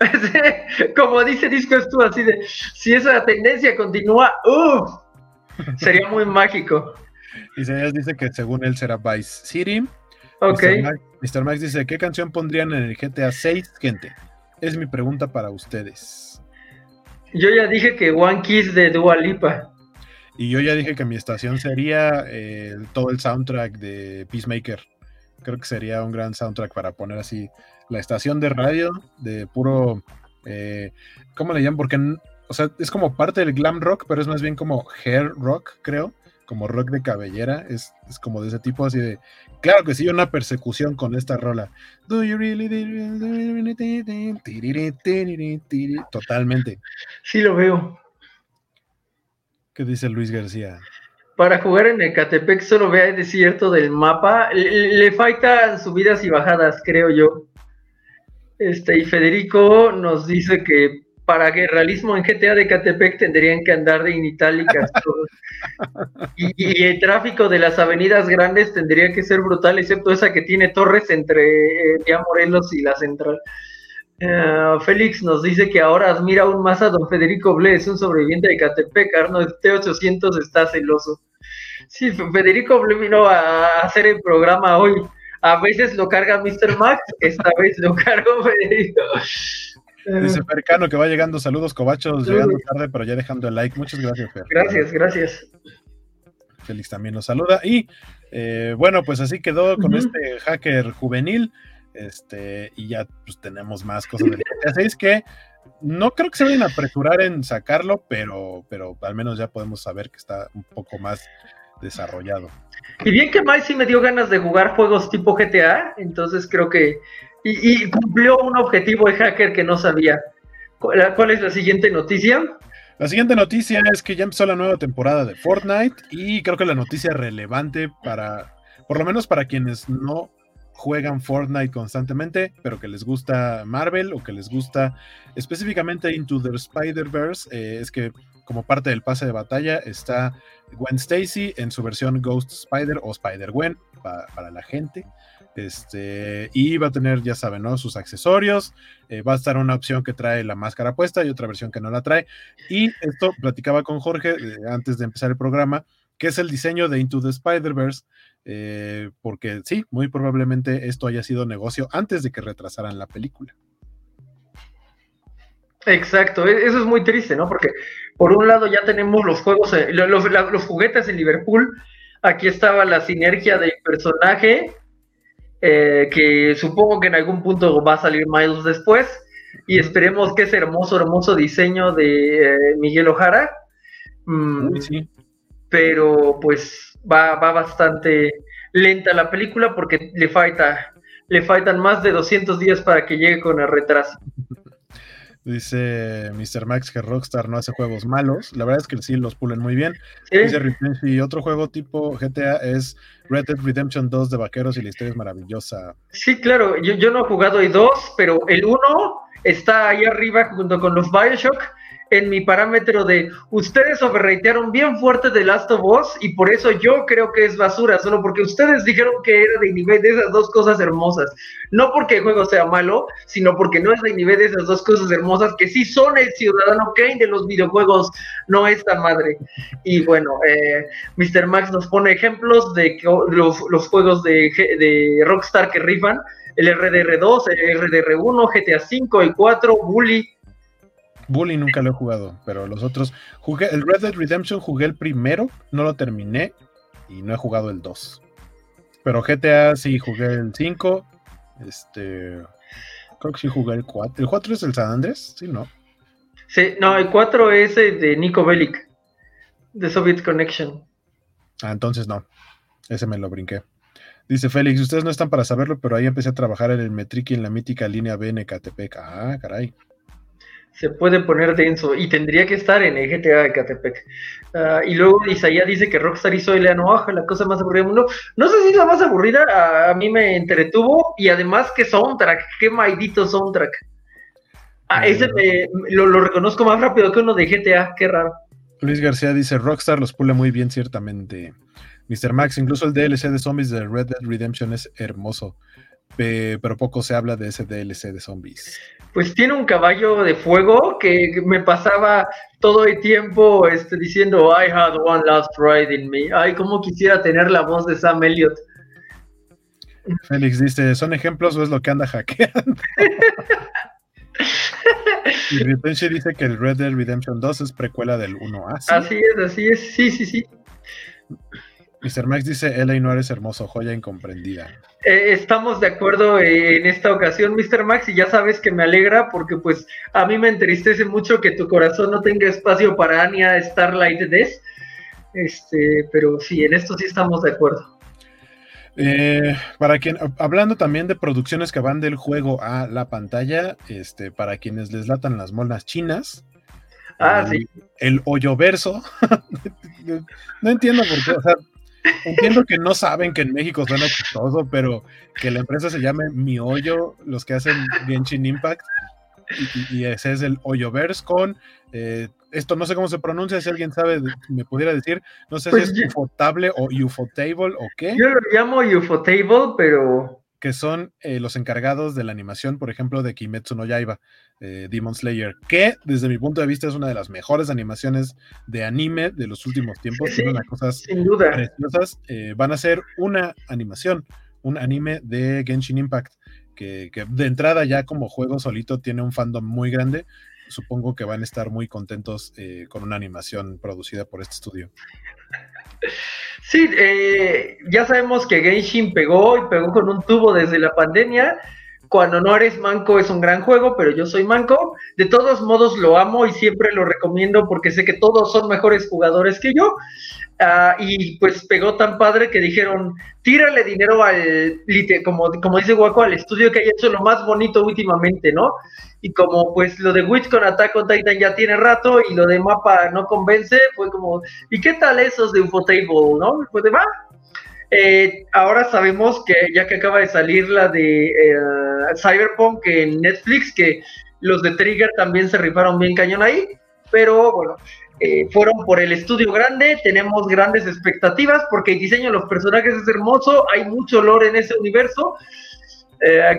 como dice Disco tú así de, si esa tendencia continúa, uff, sería muy mágico. Isaías dice que según él será Vice City. Ok. Mr. Max, dice, ¿qué canción pondrían en el GTA 6, gente? Es mi pregunta para ustedes. Yo ya dije que One Kiss de Dua Lipa. Y yo ya dije que mi estación sería eh, todo el soundtrack de Peacemaker creo que sería un gran soundtrack para poner así la estación de radio de puro, eh, ¿cómo le llaman? Porque, o sea, es como parte del glam rock, pero es más bien como hair rock, creo, como rock de cabellera, es, como de ese tipo así de, claro que sí, una persecución con esta rola. Totalmente. Sí lo veo. ¿Qué dice Luis García? Para jugar en Ecatepec solo vea el desierto del mapa. Le, faltan subidas y bajadas, creo yo. Este, y Federico nos dice que para que realismo en GTA de Ecatepec tendrían que andar de initálicas y, el tráfico de las avenidas grandes tendría que ser brutal, excepto esa que tiene torres entre eh, Morelos y la central. Eh, Félix nos dice que ahora admira aún más a don Federico Ble, es un sobreviviente de Ecatepec, Arnold T800 está celoso. Sí, Federico vino a hacer el programa hoy. A veces lo carga Mr. Max, esta vez lo cargo Federico. Dice Fercano que va llegando. Saludos, Cobachos, llegando tarde, pero ya dejando el like. Muchas gracias, Fer. Gracias, gracias. Félix también nos saluda. Y eh, bueno, pues así quedó con este hacker juvenil. Este, y ya pues tenemos más cosas de GTA 6 que no creo que se vayan a apresurar en sacarlo, pero, pero al menos ya podemos saber que está un poco más desarrollado. Y bien que Mike sí me dio ganas de jugar juegos tipo GTA, entonces creo que. Y, cumplió un objetivo de hacker que no sabía. ¿Cuál es la siguiente noticia? La siguiente noticia es que ya empezó la nueva temporada de Fortnite y creo que la noticia relevante para, por lo menos para quienes no juegan Fortnite constantemente, pero que les gusta Marvel o que les gusta específicamente Into the Spider-Verse, eh, es que como parte del pase de batalla está Gwen Stacy en su versión Ghost Spider o Spider-Gwen para, la gente. Este, y va a tener, ya saben, ¿no? Sus accesorios. Eh, va a estar una opción que trae la máscara puesta y otra versión que no la trae. Y esto platicaba con Jorge eh, antes de empezar el programa, que es el diseño de Into the Spider-Verse, eh, porque sí, muy probablemente esto haya sido negocio antes de que retrasaran la película. Exacto, e-, eso es muy triste, ¿no? Porque por un lado ya tenemos los juegos, eh, los, juguetes en Liverpool, aquí estaba la sinergia del personaje, eh, que supongo que en algún punto va a salir Miles después, y esperemos que ese hermoso, hermoso diseño de Miguel Ojara. Mm, sí. Pero pues va, va bastante lenta la película porque le falta le faltan más de 200 días para que llegue con el retraso. Dice Mr. Max que Rockstar no hace juegos malos. La verdad es que sí los pulen muy bien. y otro juego tipo GTA es Red Dead Redemption 2 de vaqueros y la historia es maravillosa. Sí, claro. Yo, yo no he jugado el 2, pero el 1 está ahí arriba junto con los Bioshock en mi parámetro de ustedes overratearon bien fuerte The Last of Us y por eso yo creo que es basura, solo porque ustedes dijeron que era de nivel de esas dos cosas hermosas. No porque el juego sea malo, sino porque no es de nivel de esas dos cosas hermosas que sí son el ciudadano Kane de los videojuegos, no esta madre. Y bueno, eh, Mr. Max nos pone ejemplos de los, los juegos de, de Rockstar que rifan. El RDR2, el RDR1, GTA V, el 4, Bully, Bully nunca lo he jugado, pero los otros. Jugué el Red Dead Redemption, jugué el primero, no lo terminé y no he jugado el 2. Pero GTA sí jugué el 5. Este. Creo que sí jugué el 4. ¿El 4 es el San Andrés? Sí, ¿no? Sí, no, el 4 es el de Nico Bellic, de Soviet Connection. Ah, entonces no. Ese me lo brinqué. Dice Félix, ustedes no están para saberlo, pero ahí empecé a trabajar en el Metric y en la mítica línea B en Ecatepec. Ah, caray se puede poner denso y tendría que estar en el GTA de Catepec. Ah, y luego Isaías dice que Rockstar hizo el Oaja, la cosa más aburrida del mundo. No sé si es la más aburrida, a, mí me entretuvo y además que soundtrack, qué maldito soundtrack. Ah, ese lo, reconozco más rápido que uno de GTA, qué raro. Luis García dice, Rockstar los pule muy bien, ciertamente. Mr. Max, incluso el DLC de zombies de Red Dead Redemption es hermoso, pero poco se habla de ese DLC de zombies pues tiene un caballo de fuego que me pasaba todo el tiempo este, diciendo I had one last ride in me. Ay, cómo quisiera tener la voz de Sam Elliott. Félix dice, ¿son ejemplos o es lo que anda hackeando? y dice que el Red Dead Redemption 2 es precuela del 1A. Así es, así es, sí, sí, sí. Mr. Max dice, L.A. no eres hermoso, joya incomprendida. Eh, estamos de acuerdo en esta ocasión, Mr. Max, y ya sabes que me alegra porque pues a mí me entristece mucho que tu corazón no tenga espacio para Anya Starlight Death. Este, pero sí, en esto sí estamos de acuerdo. Eh, para quien, hablando también de producciones que van del juego a la pantalla, este, para quienes les latan las monas chinas, Ah, sí. El hoyo verso. no entiendo por qué. O sea, Entiendo que no saben que en México suena chistoso, pero que la empresa se llame Mi Hoyo, los que hacen Genshin Impact, y, ese es el Hoyoverse con eh, esto no sé cómo se pronuncia, si alguien sabe, me pudiera decir, no sé si pues es Ufotable o Ufotable o qué. Yo lo llamo Ufotable, pero que son eh, los encargados de la animación, por ejemplo, de Kimetsu no Yaiba, eh, Demon Slayer, que desde mi punto de vista es una de las mejores animaciones de anime de los últimos tiempos. Sí, cosas sin duda. preciosas. Eh, van a ser una animación un anime de Genshin Impact, que, de entrada ya como juego solito tiene un fandom muy grande. Supongo que van a estar muy contentos eh, con una animación producida por este estudio. Sí, eh, ya sabemos que Genshin pegó y pegó con un tubo desde la pandemia cuando no eres manco es un gran juego, pero yo soy manco. De todos modos lo amo y siempre lo recomiendo porque sé que todos son mejores jugadores que yo. Ah, y pues pegó tan padre que dijeron, tírale dinero al, como, como dice Guaco, al estudio que haya hecho lo más bonito últimamente, ¿no? Y como pues lo de Witch con Attack on Titan ya tiene rato y lo de mapa no convence, fue como, ¿y qué tal esos de Ufotable, no? Pues de, va, eh, ahora sabemos que ya que acaba de salir la de eh, Cyberpunk en Netflix, que los de Trigger también se rifaron bien cañón ahí, pero bueno, eh, fueron por el estudio grande, tenemos grandes expectativas porque el diseño de los personajes es hermoso, hay mucho lore en ese universo.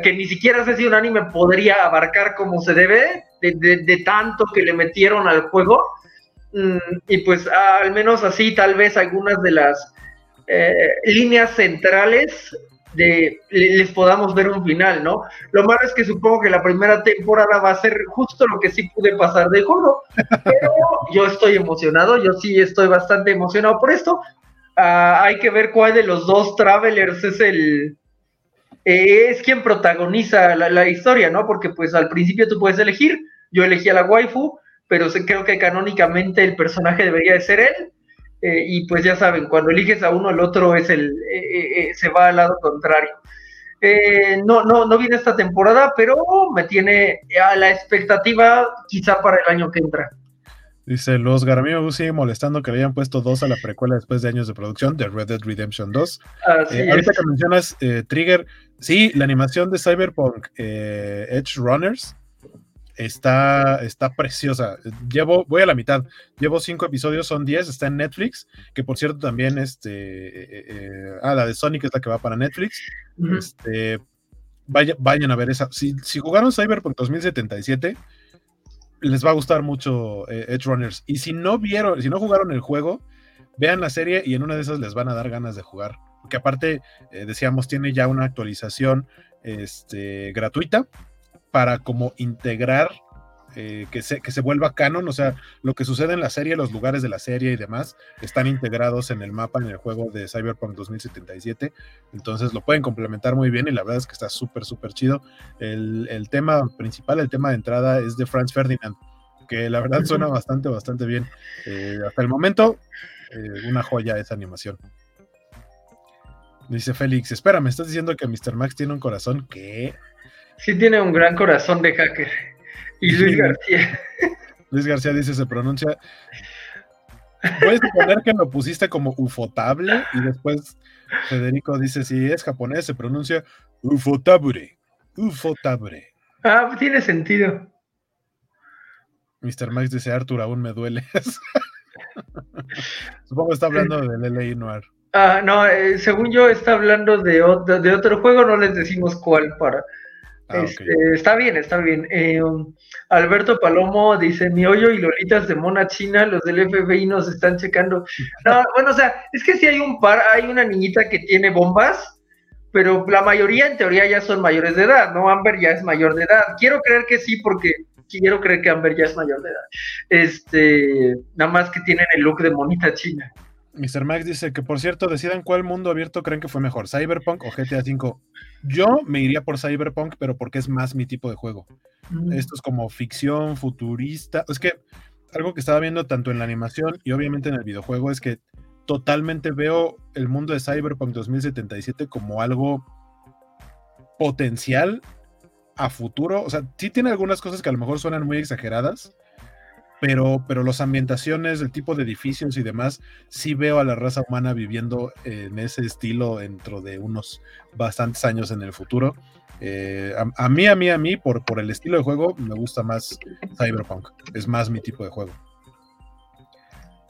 que ni siquiera sé si un anime podría abarcar como se debe, de, tanto que le metieron al juego. Mm, y pues al menos así, tal vez algunas de las eh, líneas centrales de les podamos ver un final, ¿no? Lo malo es que supongo que la primera temporada va a ser justo lo que sí pude pasar de juego, pero yo estoy emocionado, yo sí estoy bastante emocionado por esto. Ah, hay que ver cuál de los dos travelers es el eh, es quien protagoniza la, la, historia, ¿no? Porque pues al principio tú puedes elegir, yo elegí a la waifu, pero creo que canónicamente el personaje debería de ser él eh, y pues ya saben, cuando eliges a uno, el otro es el, eh, eh, se va al lado contrario. no, no, no viene esta temporada, pero me tiene a la expectativa quizá para el año que entra. Dice, los Garamio sigue molestando que le hayan puesto dos a la precuela después de años de producción de Red Dead Redemption 2. ahorita que mencionas Trigger, sí, la animación de Cyberpunk Edge Runners Está, está preciosa. Llevo, voy a la mitad. Llevo cinco episodios, son diez, está en Netflix, que por cierto también, este, eh, eh, ah, la de Sonic es la que va para Netflix. Este, vaya, vayan a ver esa. Si, si jugaron Cyberpunk 2077, les va a gustar mucho eh, Edge Runners. Y si no vieron, si no jugaron el juego, vean la serie y en una de esas les van a dar ganas de jugar. Porque aparte, decíamos, tiene ya una actualización este, gratuita para como integrar eh, que, se, que se vuelva canon, o sea, lo que sucede en la serie, los lugares de la serie y demás, están integrados en el mapa, en el juego de Cyberpunk 2077, entonces lo pueden complementar muy bien y la verdad es que está súper, súper chido. El, tema principal, el tema de entrada es de Franz Ferdinand, que la verdad suena bastante, bastante bien. Eh, hasta el momento, eh, una joya esa animación. Dice Félix, espera, ¿me estás diciendo que Mr. Max tiene un corazón? ¿Qué? Sí tiene un gran corazón de hacker. Y Luis García. Luis García dice, se pronuncia... Puedes suponer que lo pusiste como ufotable y después Federico dice, si es japonés, se pronuncia ufotable. Ufotable. Ah, tiene sentido. Mr. Max dice, Arthur, aún me duele. Supongo que está hablando del LA Noir. Ah, no, eh, según yo está hablando de, de otro juego, no les decimos cuál para Ah, este, está bien, está bien. Eh, um, Alberto Palomo dice, mi hoyo y lolitas de mona china, los del FBI nos están checando. No, bueno, o sea, es que sí hay un par, hay una niñita que tiene bombas, pero la mayoría en teoría ya son mayores de edad, ¿no? Amber ya es mayor de edad. Quiero creer que sí, porque quiero creer que Amber ya es mayor de edad. Este, nada más que tienen el look de monita china. Mr. Max dice que, por cierto, decidan cuál mundo abierto creen que fue mejor, Cyberpunk o GTA V. Yo me iría por Cyberpunk, pero porque es más mi tipo de juego. Mm. Esto es como ficción futurista. Es que algo que estaba viendo tanto en la animación y obviamente en el videojuego es que totalmente veo el mundo de Cyberpunk 2077 como algo potencial a futuro. O sea, sí tiene algunas cosas que a lo mejor suenan muy exageradas, pero, pero las ambientaciones, el tipo de edificios y demás, sí veo a la raza humana viviendo en ese estilo dentro de unos bastantes años en el futuro. Eh, a, mí, a mí, a mí, por, por el estilo de juego, me gusta más Cyberpunk. Es más mi tipo de juego.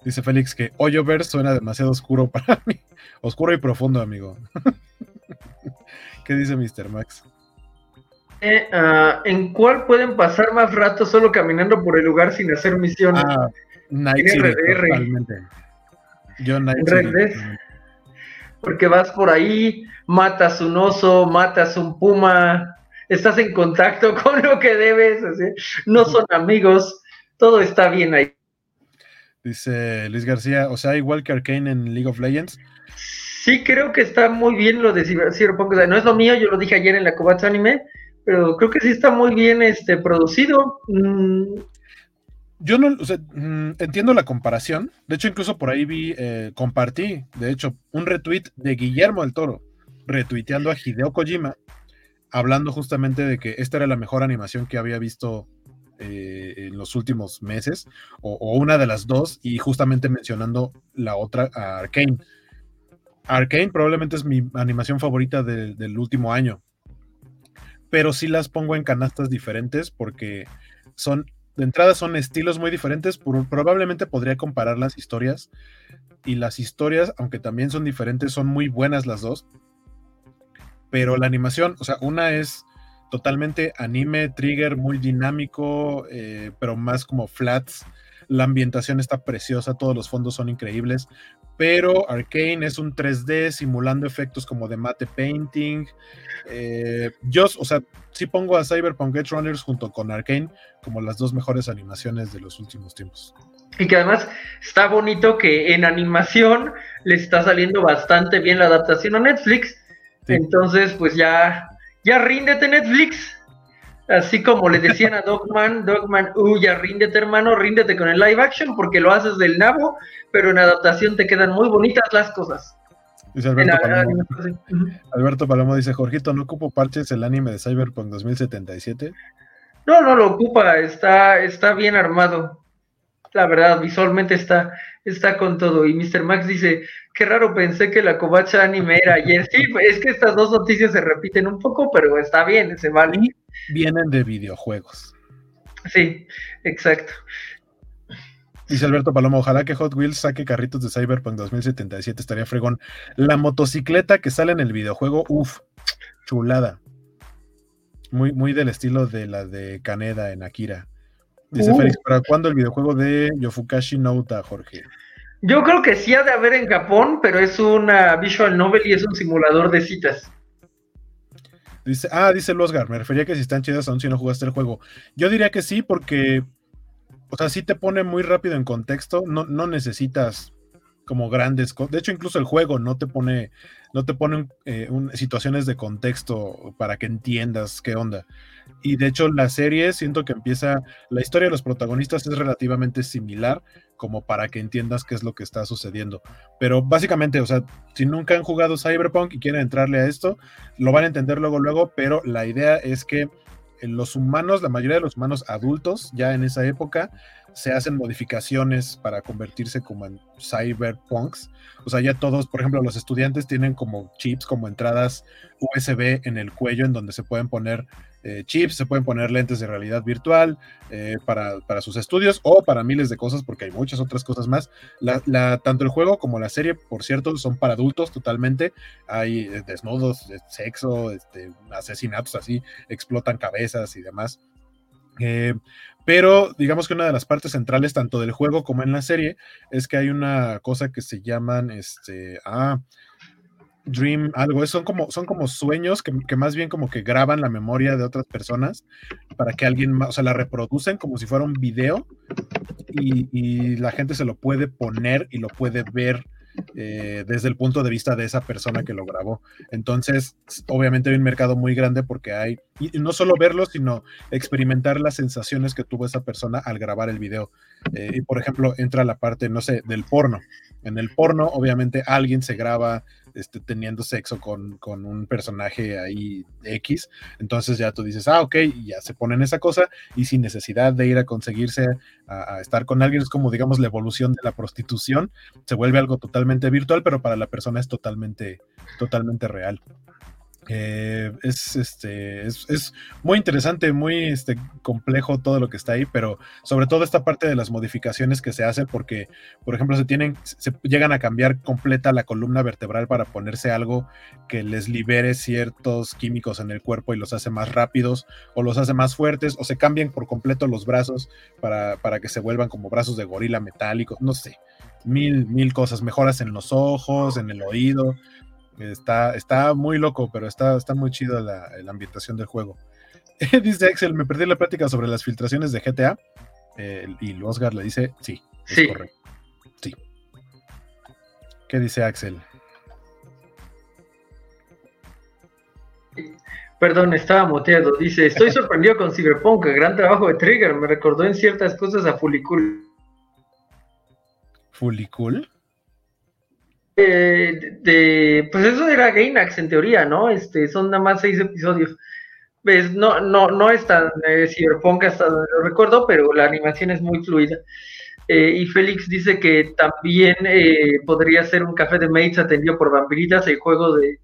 Dice Félix que Hoyoverse suena demasiado oscuro para mí. Oscuro y profundo, amigo. ¿Qué dice Mr. Max? Ah, ¿En cuál pueden pasar más rato solo caminando por el lugar sin hacer misiones? Ah, Night City, totalmente. Yo Night City. porque vas por ahí, matas un oso, matas un puma, estás en contacto con lo que debes, no son amigos, todo está bien ahí. Dice Luis García, o sea, igual que Arkane en League of Legends. Sí, creo que está muy bien lo de Cyberpunk. no es lo mío, yo lo dije ayer en la Kobatsu Anime, pero creo que sí está muy bien este, producido. Mm. Yo no, o mm, entiendo la comparación. De hecho, incluso por ahí vi, eh, compartí, de hecho, un retweet de Guillermo del Toro, retuiteando a Hideo Kojima, hablando justamente de que esta era la mejor animación que había visto eh, en los últimos meses, o, una de las dos, y justamente mencionando la otra, Arkane. Arkane probablemente es mi animación favorita del último año, pero sí las pongo en canastas diferentes porque son, de entrada son estilos muy diferentes, probablemente podría comparar las historias, y las historias, aunque también son diferentes, son muy buenas las dos, pero la animación, o sea, una es totalmente anime, trigger, muy dinámico, eh, pero más como flats. La ambientación está preciosa, todos los fondos son increíbles, pero Arcane es un 3D simulando efectos como de mate painting. Eh, yo, o sea, sí pongo a Cyberpunk Edge Runners junto con Arcane como las dos mejores animaciones de los últimos tiempos. Y que además está bonito que en animación le está saliendo bastante bien la adaptación a Netflix. Entonces, pues ya ya ríndete Netflix. Así como le decían a Dogman, Dogman, uh, ya ríndete hermano, ríndete con el live action porque lo haces del nabo, pero en adaptación te quedan muy bonitas las cosas. Dice Alberto, Palomo, Alberto Palomo dice, Jorgito, ¿no ocupo parches el anime de Cyberpunk 2077? No, no lo ocupa, está, está bien armado. La verdad, visualmente está, está con todo. Y Mr. Max dice, qué raro, pensé que la covacha anime era ayer. Sí, es que estas dos noticias se repiten un poco, pero está bien, se vale. Vienen de videojuegos. Sí, exacto. Dice Alberto Paloma, ojalá que Hot Wheels saque carritos de Cyberpunk 2077, estaría fregón. La motocicleta que sale en el videojuego, uff, chulada. Muy, muy del estilo de la de Kaneda en Akira. Dice uh. Félix, ¿para cuándo el videojuego de Yofukashi Nouta, Jorge? Yo creo que sí ha de haber en Japón, pero es una visual novel y es un simulador de citas. Dice, ah, dice Losgar, me refería que si están chidas aún si no jugaste el juego. Yo diría que sí, porque, o sea, sí te pone muy rápido en contexto, no, no necesitas como grandes De hecho, incluso el juego no te pone, no te pone eh, situaciones de contexto para que entiendas qué onda. Y de hecho, la serie siento que empieza, la historia de los protagonistas es relativamente similar, como para que entiendas qué es lo que está sucediendo. Pero básicamente, o sea, si nunca han jugado Cyberpunk y quieren entrarle a esto, lo van a entender luego, luego, pero la idea es que los humanos, la mayoría de los humanos adultos, ya en esa época, se hacen modificaciones para convertirse como en cyberpunks. O sea, ya todos, por ejemplo, los estudiantes tienen como chips, como entradas USB en el cuello en donde se pueden poner eh, chips, se pueden poner lentes de realidad virtual eh, para, sus estudios o para miles de cosas, porque hay muchas otras cosas más. La, tanto el juego como la serie, por cierto, son para adultos totalmente. Hay eh, desnudos, sexo, este, asesinatos así, explotan cabezas y demás. pero digamos que una de las partes centrales, tanto del juego como en la serie, es que hay una cosa que se llaman, este, ah, dream, algo, son como, son como sueños que, más bien como que graban la memoria de otras personas para que alguien más, o sea, la reproducen como si fuera un video y, y la gente se lo puede poner y lo puede ver eh, desde el punto de vista de esa persona que lo grabó. Entonces, obviamente hay un mercado muy grande porque hay, y no solo verlo, sino experimentar las sensaciones que tuvo esa persona al grabar el video. Eh, y por ejemplo, entra la parte, no sé, del porno. En el porno, obviamente, alguien se graba este, teniendo sexo con, un personaje ahí X. Entonces ya tú dices, ah, ok, ya se ponen esa cosa y sin necesidad de ir a conseguirse a, estar con alguien, es como, digamos, la evolución de la prostitución. Se vuelve algo totalmente virtual, pero para la persona es totalmente, totalmente real. Eh, es, este, es, muy interesante, muy este, complejo todo lo que está ahí, pero sobre todo esta parte de las modificaciones que se hacen, porque, por ejemplo, se tienen, se llegan a cambiar completa la columna vertebral para ponerse algo que les libere ciertos químicos en el cuerpo y los hace más rápidos, o los hace más fuertes, o se cambian por completo los brazos para, para que se vuelvan como brazos de gorila metálicos, no sé, mil, mil cosas, mejoras en los ojos, en el oído Está, está muy loco, pero está, está muy chido la, ambientación del juego. dice Axel, me perdí la plática sobre las filtraciones de GTA. Eh, y Oscar le dice, sí, es correcto. Sí. ¿Qué dice Axel? Perdón, estaba moteado. Dice, estoy sorprendido con Cyberpunk, gran trabajo de Trigger, me recordó en ciertas cosas a Fulicul. ¿Fulicul? De, pues eso era Gainax en teoría, ¿no? Este, son nada más seis episodios. Pues no, no, no es tan eh, Cyberpunk hasta lo recuerdo, pero la animación es muy fluida. Eh, y Félix dice que también eh, podría ser un café de mates atendido por vampiritas, el juego de...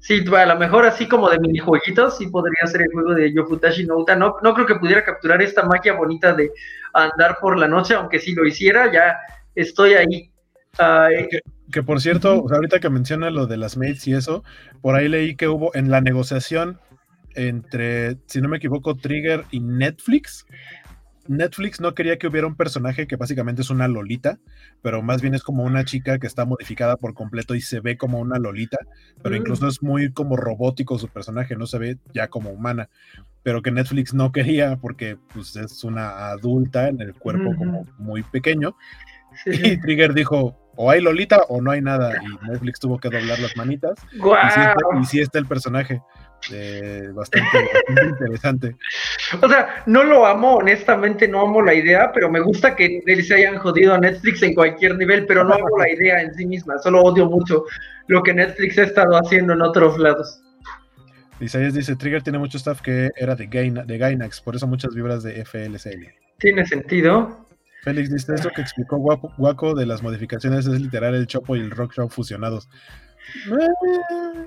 Sí, a lo mejor así como de minijueguitos, sí podría ser el juego de Yofutashi no Uta. No, no creo que pudiera capturar esta magia bonita de andar por la noche, aunque si lo hiciera, ya estoy ahí. Que, por cierto, ahorita que menciona lo de las mates y eso, por ahí leí que hubo en la negociación entre, si no me equivoco, Trigger y Netflix. Netflix no quería que hubiera un personaje que básicamente es una lolita, pero más bien es como una chica que está modificada por completo y se ve como una lolita, pero mm. incluso es muy como robótico su personaje, no se ve ya como humana, pero que Netflix no quería porque pues, es una adulta en el cuerpo como muy pequeño. Y Trigger dijo, o hay Lolita o no hay nada. Y Netflix tuvo que doblar las manitas. Y, sí está, el personaje. Eh, bastante, interesante. O sea, no lo amo, honestamente no amo la idea, pero me gusta que se hayan jodido a Netflix en cualquier nivel, pero no amo la idea en sí misma, solo odio mucho lo que Netflix ha estado haciendo en otros lados. Isaías dice, Trigger tiene mucho staff que era de, de Gainax, por eso muchas vibras de FLCL. Tiene sentido. Félix dice, esto que explicó Guaco de las modificaciones es literal el Chopo y el Rock Show fusionados. Eh,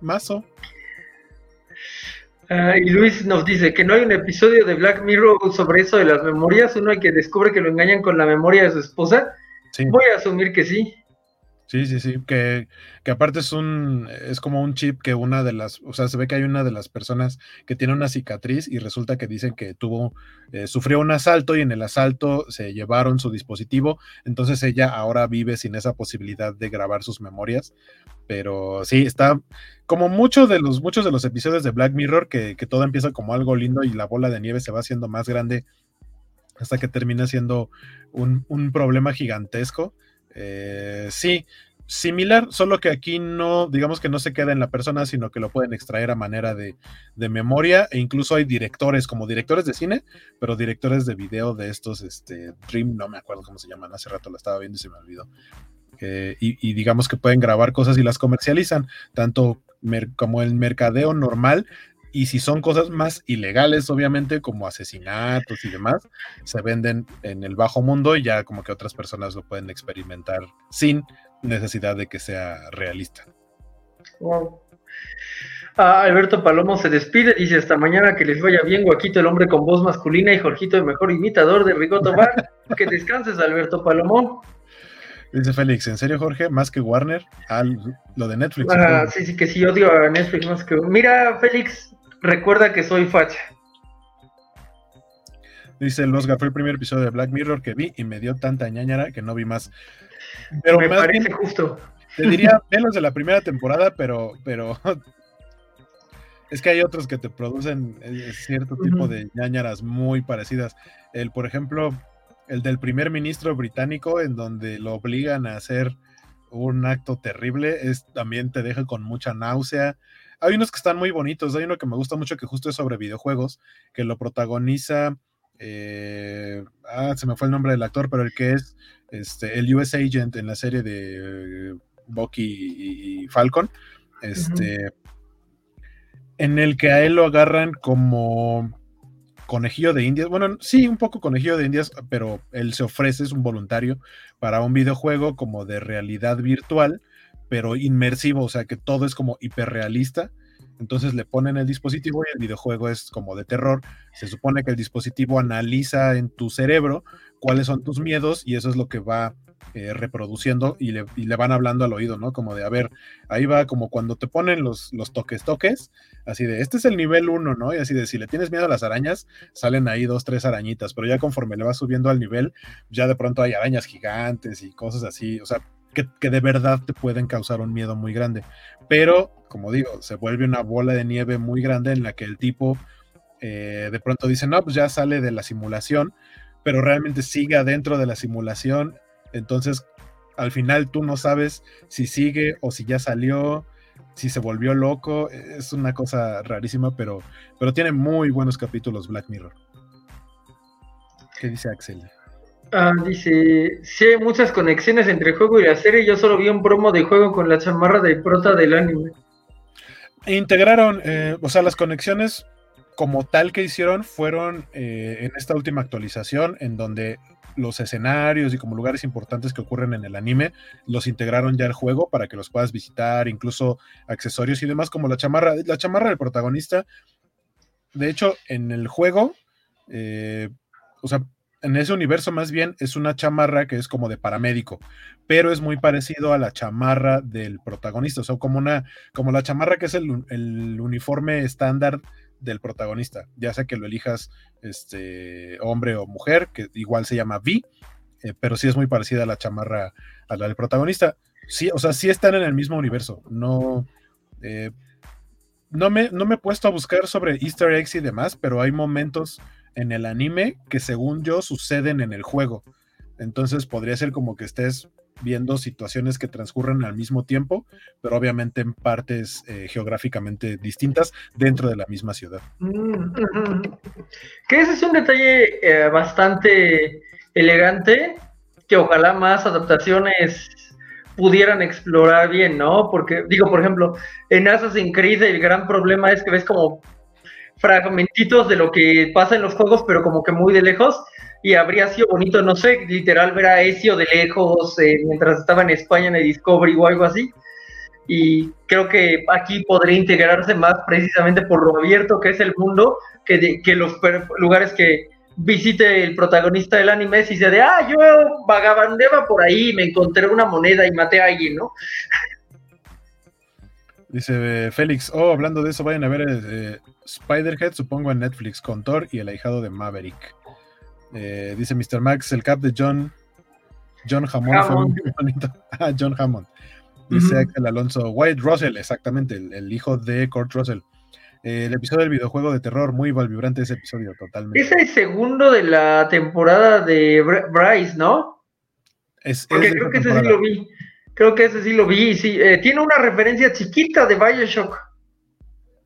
mazo. Ah, y Luis nos dice que no hay un episodio de Black Mirror sobre eso de las memorias, uno hay que descubre que lo engañan con la memoria de su esposa. Voy a asumir que sí. Sí, sí, sí, que, que, aparte es un, es como un chip que una de las, o sea, se ve que hay una de las personas que tiene una cicatriz y resulta que dicen que tuvo, eh, sufrió un asalto y en el asalto se llevaron su dispositivo, entonces ella ahora vive sin esa posibilidad de grabar sus memorias, pero sí, está como muchos de los, muchos de los episodios de Black Mirror, que, que todo empieza como algo lindo y la bola de nieve se va haciendo más grande hasta que termina siendo un, un problema gigantesco. Eh, sí, similar, solo que aquí no, digamos que no se queda en la persona, sino que lo pueden extraer a manera de, memoria, e incluso hay directores, como directores de cine, pero directores de video de estos, este, Dream, no me acuerdo cómo se llaman, hace rato lo estaba viendo y se me olvidó. Eh, y, digamos que pueden grabar cosas y las comercializan, tanto como el mercadeo normal, y si son cosas más ilegales, obviamente, como asesinatos y demás, se venden en el bajo mundo y ya como que otras personas lo pueden experimentar sin necesidad de que sea realista. Wow. Ah, Alberto Palomo se despide, dice hasta mañana que les vaya bien, Guaquito, el hombre con voz masculina y Jorgito, el mejor imitador de Rigoto Bar. que descanses, Alberto Palomo. Dice Félix, ¿en serio, Jorge? ¿Más que Warner? Al, lo de Netflix. Ah, sí, sí, que sí, odio a Netflix más que. Mira, Félix, Recuerda que soy facha. Dice el Oscar, fue el primer episodio de Black Mirror que vi y me dio tanta ñañara que no vi más. Pero me parece justo. Te diría menos de la primera temporada, pero, pero es que hay otros que te producen eh, cierto tipo de ñañaras muy parecidas. El, por ejemplo, el del primer ministro británico, en donde lo obligan a hacer un acto terrible, es también te deja con mucha náusea. Hay unos que están muy bonitos. Hay uno que me gusta mucho que justo es sobre videojuegos, que lo protagoniza. Eh, ah, se me fue el nombre del actor, pero el que es este, el US Agent en la serie de Bucky y, Falcon. Este. En el que a él lo agarran como conejillo de indias. Bueno, sí, un poco conejillo de indias, pero él se ofrece, es un voluntario para un videojuego como de realidad virtual pero inmersivo, o sea que todo es como hiperrealista. Entonces le ponen el dispositivo y el videojuego es como de terror. Se supone que el dispositivo analiza en tu cerebro cuáles son tus miedos y eso es lo que va eh, reproduciendo y le, van hablando al oído, ¿no? Como de, a ver, ahí va como cuando te ponen los, los toques, toques, así de, este es el nivel uno, ¿no? Y así de, si le tienes miedo a las arañas, salen ahí dos, tres arañitas, pero ya conforme le vas subiendo al nivel, ya de pronto hay arañas gigantes y cosas así, o sea, que, de verdad te pueden causar un miedo muy grande. Pero, como digo, se vuelve una bola de nieve muy grande en la que el tipo eh, de pronto dice, no, pues ya sale de la simulación, pero realmente sigue adentro de la simulación. Entonces, al final tú no sabes si sigue o si ya salió, si se volvió loco. Es una cosa rarísima, pero, pero tiene muy buenos capítulos Black Mirror. ¿Qué dice Axel? Ah, dice, sí hay muchas conexiones entre el juego y la serie, yo solo vi un promo de juego con la chamarra de prota del anime. Integraron, eh, o sea, las conexiones como tal que hicieron fueron eh, en esta última actualización, en donde los escenarios y como lugares importantes que ocurren en el anime los integraron ya al juego para que los puedas visitar, incluso accesorios y demás, como la chamarra, la chamarra del protagonista. De hecho, en el juego, eh, o sea, en ese universo más bien es una chamarra que es como de paramédico, pero es muy parecido a la chamarra del protagonista, o sea, como una, como la chamarra que es el, uniforme estándar del protagonista, ya sea que lo elijas este hombre o mujer, que igual se llama V, eh, pero sí es muy parecida a la chamarra a del protagonista. Sí, o sea, sí están en el mismo universo. No, eh, no, me, no me he puesto a buscar sobre Easter eggs y demás, pero hay momentos en el anime que según yo suceden en el juego. Entonces podría ser como que estés viendo situaciones que transcurren al mismo tiempo, pero obviamente en partes eh, geográficamente distintas dentro de la misma ciudad. Mm, que ese es un detalle eh, bastante elegante, que ojalá más adaptaciones pudieran explorar bien, ¿no? Porque, digo, por ejemplo, en Assassin's Creed el gran problema es que ves como fragmentitos de lo que pasa en los juegos, pero como que muy de lejos. Y habría sido bonito, no sé, literal ver a Ezio de lejos eh, mientras estaba en España en el Discovery o algo así. Y creo que aquí podría integrarse más precisamente por lo abierto que es el mundo, que, que los lugares que visite el protagonista del anime si se de, ah, yo vagabandeba por ahí, me encontré una moneda y maté a alguien, ¿no? Dice Félix, oh, hablando de eso, vayan a ver eh, Spiderhead, supongo en Netflix, con Thor y el ahijado de Maverick. Eh, dice Mr. Max, el cap de John, John Hammond, fue muy bonito. ah, John Hammond. Dice Axel Alonso, White Russell, exactamente, el, hijo de Kurt Russell. Eh, el episodio del videojuego de terror, muy vibrante ese episodio, totalmente. Es el segundo de la temporada de Bryce, ¿no? Es, Porque creo que ese sí lo vi. Creo que ese sí lo vi, sí. Eh, tiene una referencia chiquita de Bioshock,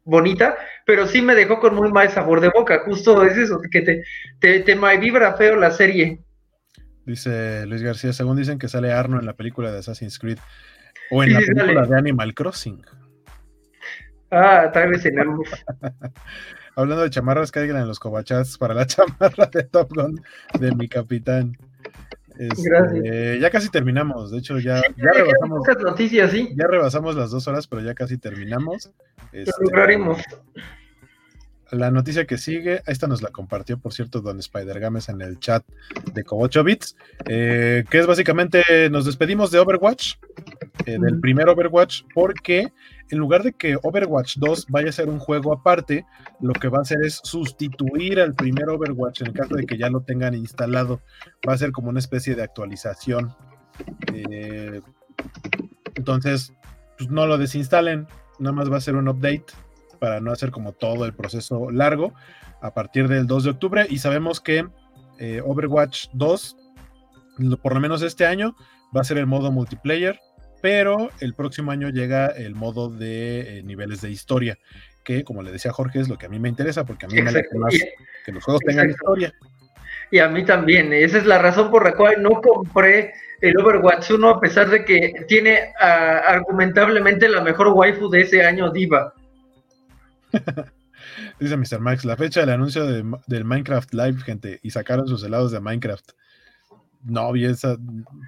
bonita, pero sí me dejó con muy mal sabor de boca. Justo es eso, que te, te, te vibra feo la serie. Dice Luis García, según dicen que sale Arno en la película de Assassin's Creed o en la película de Animal Crossing. Ah, tal vez en ambos. Hablando de chamarras, caigan en los cobachats para la chamarra de Top Gun de mi capitán. Este, ya casi terminamos, de hecho ya, ya rebasamos. Noticias, ¿sí? Ya rebasamos las dos horas, pero ya casi terminamos. Este, lograremos. La noticia que sigue, esta nos la compartió, por cierto, Don Spider Games en el chat de Cobocho Bits, eh, que es básicamente nos despedimos de Overwatch, eh, del primer Overwatch, porque en lugar de que Overwatch 2 vaya a ser un juego aparte, lo que va a hacer es sustituir al primer Overwatch en el caso de que ya lo tengan instalado. Va a ser como una especie de actualización. Eh, entonces, pues no lo desinstalen, nada más va a ser un update para no hacer como todo el proceso largo a partir del 2 de octubre. Y sabemos que eh, Overwatch 2, por lo menos este año, va a ser el modo multiplayer pero el próximo año llega el modo de eh, niveles de historia, que como le decía Jorge es lo que a mí me interesa, porque a mí me gusta más que los juegos tengan historia. Y a mí también, esa es la razón por la cual no compré el Overwatch 1, a pesar de que tiene ah, argumentablemente la mejor waifu de ese año, Diva. Dice Mr. Max, la fecha del anuncio del Minecraft Live, gente, y sacaron sus helados de Minecraft no vi esa.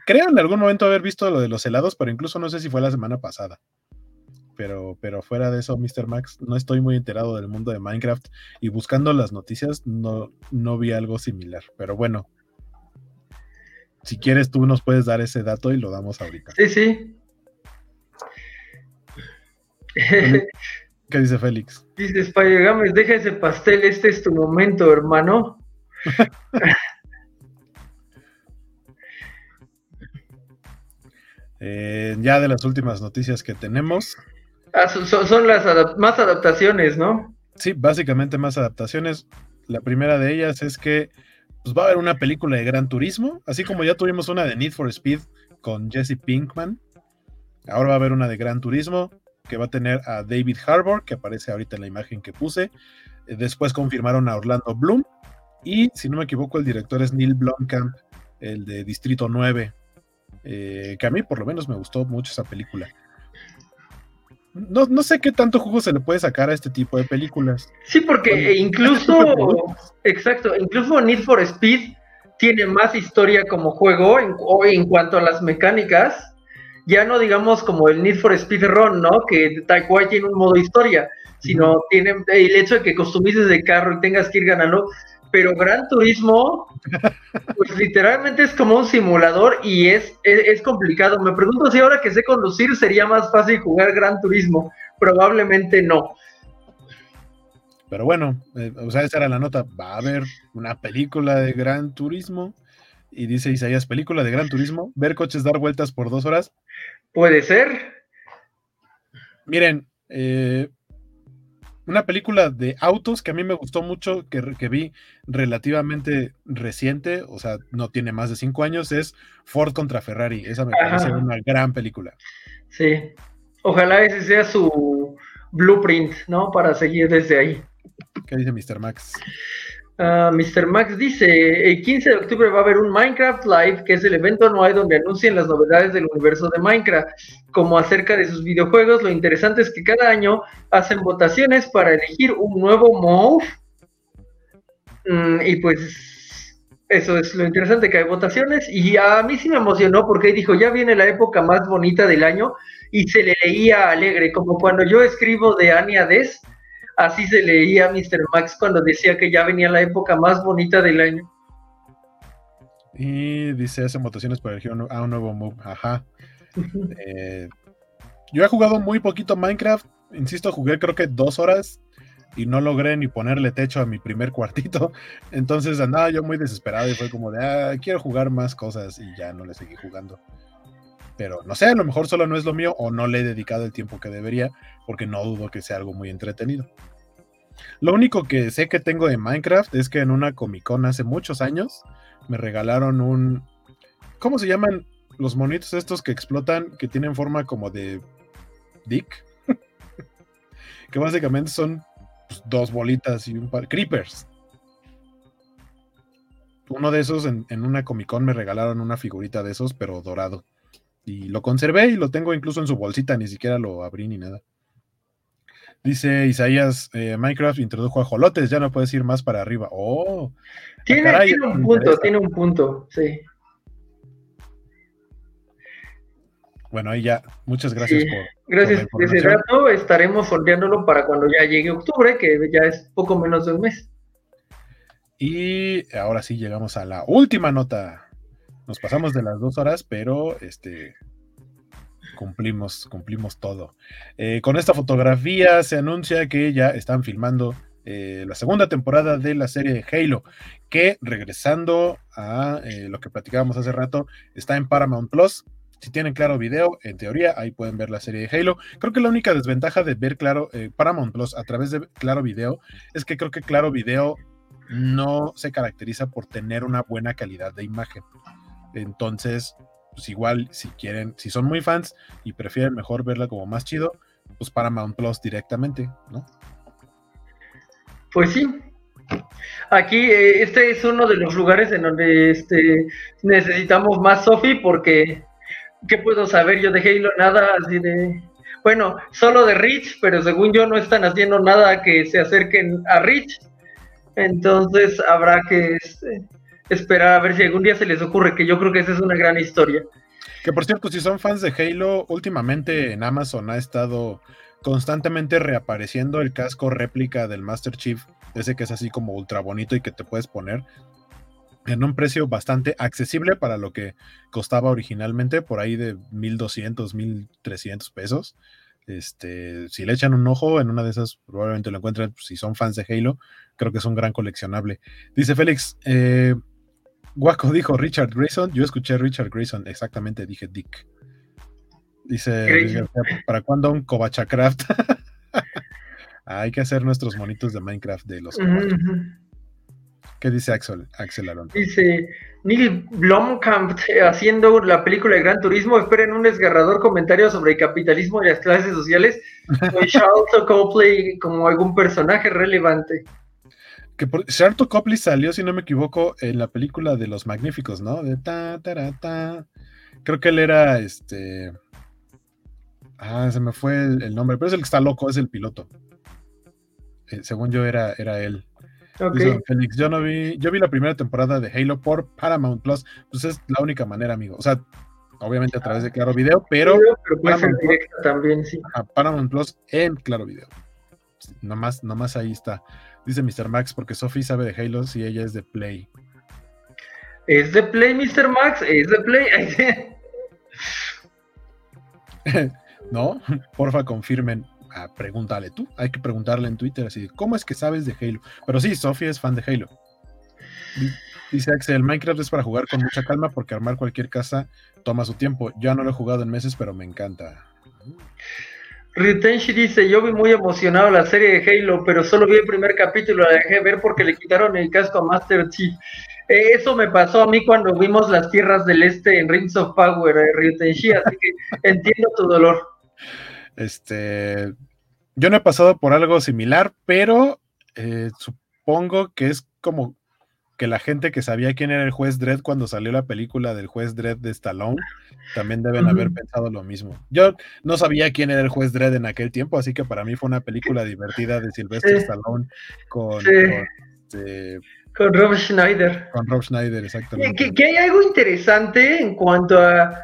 Creo en algún momento haber visto lo de los helados, pero incluso no sé si fue la semana pasada. Pero, pero fuera de eso, Mr. Max, no estoy muy enterado del mundo de Minecraft y buscando las noticias no, no vi algo similar. Pero bueno, si quieres tú nos puedes dar ese dato y lo damos ahorita. Sí, sí. ¿Qué dice Félix? Dice Spider Games, deja ese pastel, este es tu momento, hermano. Eh, ya de las últimas noticias que tenemos. Ah, son, las más adaptaciones, ¿no? Sí, básicamente más adaptaciones. La primera de ellas es que pues, va a haber una película de Gran Turismo, así como ya tuvimos una de Need for Speed con Jesse Pinkman. Ahora va a haber una de Gran Turismo que va a tener a David Harbour, que aparece ahorita en la imagen que puse. Eh, después confirmaron a Orlando Bloom. Y si no me equivoco, el director es Neil Blomkamp, el de Distrito 9. Eh, que a mí por lo menos me gustó mucho esa película. No, no, sé qué tanto jugo se le puede sacar a este tipo de películas. Sí, porque incluso, exacto, incluso Need for Speed tiene más historia como juego en, en cuanto a las mecánicas. Ya no digamos como el Need for Speed Run, ¿no? Que tal cual tiene un modo historia, sino tiene el hecho de que customices de carro y tengas que ir ganando pero Gran Turismo, pues literalmente es como un simulador y es, es, complicado. Me pregunto si ahora que sé conducir sería más fácil jugar Gran Turismo. Probablemente no. Pero bueno, eh, o sea, esa era la nota. Va a haber una película de Gran Turismo. Y dice Isaías, película de Gran Turismo. Ver coches dar vueltas por dos horas. Puede ser. Miren, eh, una película de autos que a mí me gustó mucho, que, que, vi relativamente reciente, o sea, no tiene más de cinco años, es Ford contra Ferrari. Esa me parece una gran película. Sí, ojalá ese sea su blueprint, ¿no? Para seguir desde ahí. ¿Qué dice Mr. Max? Uh, Mr. Max dice, el 15 de octubre va a haber un Minecraft Live, que es el evento anual donde anuncian las novedades del universo de Minecraft, como acerca de sus videojuegos. Lo interesante es que cada año hacen votaciones para elegir un nuevo MOV. Mm, y pues eso es lo interesante, que hay votaciones. Y a mí sí me emocionó porque dijo, ya viene la época más bonita del año y se le leía alegre, como cuando yo escribo de Ania Des Así se leía Mr. Max cuando decía que ya venía la época más bonita del año. Y dice, hace votaciones para elegir a un nuevo move. Ajá. Eh, yo he jugado muy poquito Minecraft. Insisto, jugué creo que dos horas y no logré ni ponerle techo a mi primer cuartito. Entonces andaba yo muy desesperado y fue como de, ah, quiero jugar más cosas y ya no le seguí jugando. Pero no sé, a lo mejor solo no es lo mío o no le he dedicado el tiempo que debería, porque no dudo que sea algo muy entretenido. Lo único que sé que tengo de Minecraft es que en una Comic Con hace muchos años me regalaron un. ¿Cómo se llaman los monitos estos que explotan, que tienen forma como de Dick? que básicamente son pues, dos bolitas y un par. Creepers. Uno de esos en, en una Comic Con me regalaron una figurita de esos, pero dorado. Y lo conservé y lo tengo incluso en su bolsita, ni siquiera lo abrí ni nada. Dice Isaías, eh, Minecraft introdujo a Jolotes, ya no puedes ir más para arriba. Oh, ah, tiene, un punto, tiene un punto, sí. Bueno, ahí ya, muchas gracias por. Gracias. Ese rato estaremos sondeándolo para cuando ya llegue octubre, que ya es poco menos de un mes. Y ahora sí llegamos a la última nota. Nos pasamos de las dos horas, pero este cumplimos, cumplimos todo. Eh, con esta fotografía se anuncia que ya están filmando eh, la segunda temporada de la serie de Halo, que regresando a eh, lo que platicábamos hace rato, está en Paramount Plus. Si tienen claro video, en teoría ahí pueden ver la serie de Halo. Creo que la única desventaja de ver claro Paramount Plus a través de Claro Video es que creo que Claro Video no se caracteriza por tener una buena calidad de imagen. Entonces, pues igual, si quieren, si son muy fans y prefieren mejor verla como más chido, pues Paramount Plus directamente, ¿no? Pues sí. Aquí, eh, este es uno de los lugares en donde este, necesitamos más Sofi porque, ¿qué puedo saber yo de Halo? Nada así de... Bueno, solo de Rich, pero según yo no están haciendo nada que se acerquen a Rich. Entonces habrá que este, esperar a ver si algún día se les ocurre, que yo creo que esa es una gran historia. Que por cierto, si son fans de Halo, últimamente en Amazon ha estado constantemente reapareciendo el casco réplica del Master Chief, ese que es así como ultra bonito y que te puedes poner en un precio bastante accesible para lo que costaba originalmente, por ahí de 1200, 1300 pesos. Este, si le echan un ojo, en una de esas probablemente lo encuentren. Si son fans de Halo, creo que es un gran coleccionable. Dice Félix, eh, Guaco dijo Richard Grayson, yo escuché Richard Grayson, exactamente dije Dick. Dice, ¿para cuándo un Covachacraft? Hay que hacer nuestros monitos de Minecraft de los ¿Qué dice Axel, Axel Alonso? Dice Neil Blomkamp eh, haciendo la película de Gran Turismo. Esperen un desgarrador comentario sobre el capitalismo y las clases sociales. Charlton Copley como algún personaje relevante. Que por, Charlton Copley salió, si no me equivoco, en la película de Los Magníficos, ¿no? De ta, ta, ta. Creo que él era este. Ah, se me fue el, nombre, pero es el que está loco, es el piloto. Eh, según yo era, era él. Okay. Félix, yo no vi, yo vi la primera temporada de Halo por Paramount Plus, pues es la única manera, amigo. O sea, obviamente a través de Claro Video, pero, Paramount, también, sí. Paramount Plus en Claro Video. Nomás, nomás ahí está. Dice Mr. Max, porque Sophie sabe de Halo si ella es de Play. Es de Play, Mr. Max, es de Play. no, porfa, confirmen pregúntale tú. Hay que preguntarle en Twitter así, ¿cómo es que sabes de Halo? Pero sí, Sofía es fan de Halo. Dice Axel, Minecraft es para jugar con mucha calma porque armar cualquier casa toma su tiempo. Ya no lo he jugado en meses, pero me encanta. Ryutenshi dice, yo vi muy emocionado la serie de Halo, pero solo vi el primer capítulo, la dejé ver porque le quitaron el casco a Master Chief. Eh, eso me pasó a mí cuando vimos las tierras del este en Rings of Power, eh, Ryutenshi, así que entiendo tu dolor. Este, yo no he pasado por algo similar, pero eh, supongo que es como que la gente que sabía quién era el juez Dredd cuando salió la película del juez Dredd de Stallone, también deben haber pensado lo mismo. Yo no sabía quién era el juez Dredd en aquel tiempo, así que para mí fue una película divertida de Sylvester Stallone con, este, con, Rob Schneider. Con Rob Schneider, exactamente. Que, hay algo interesante en cuanto a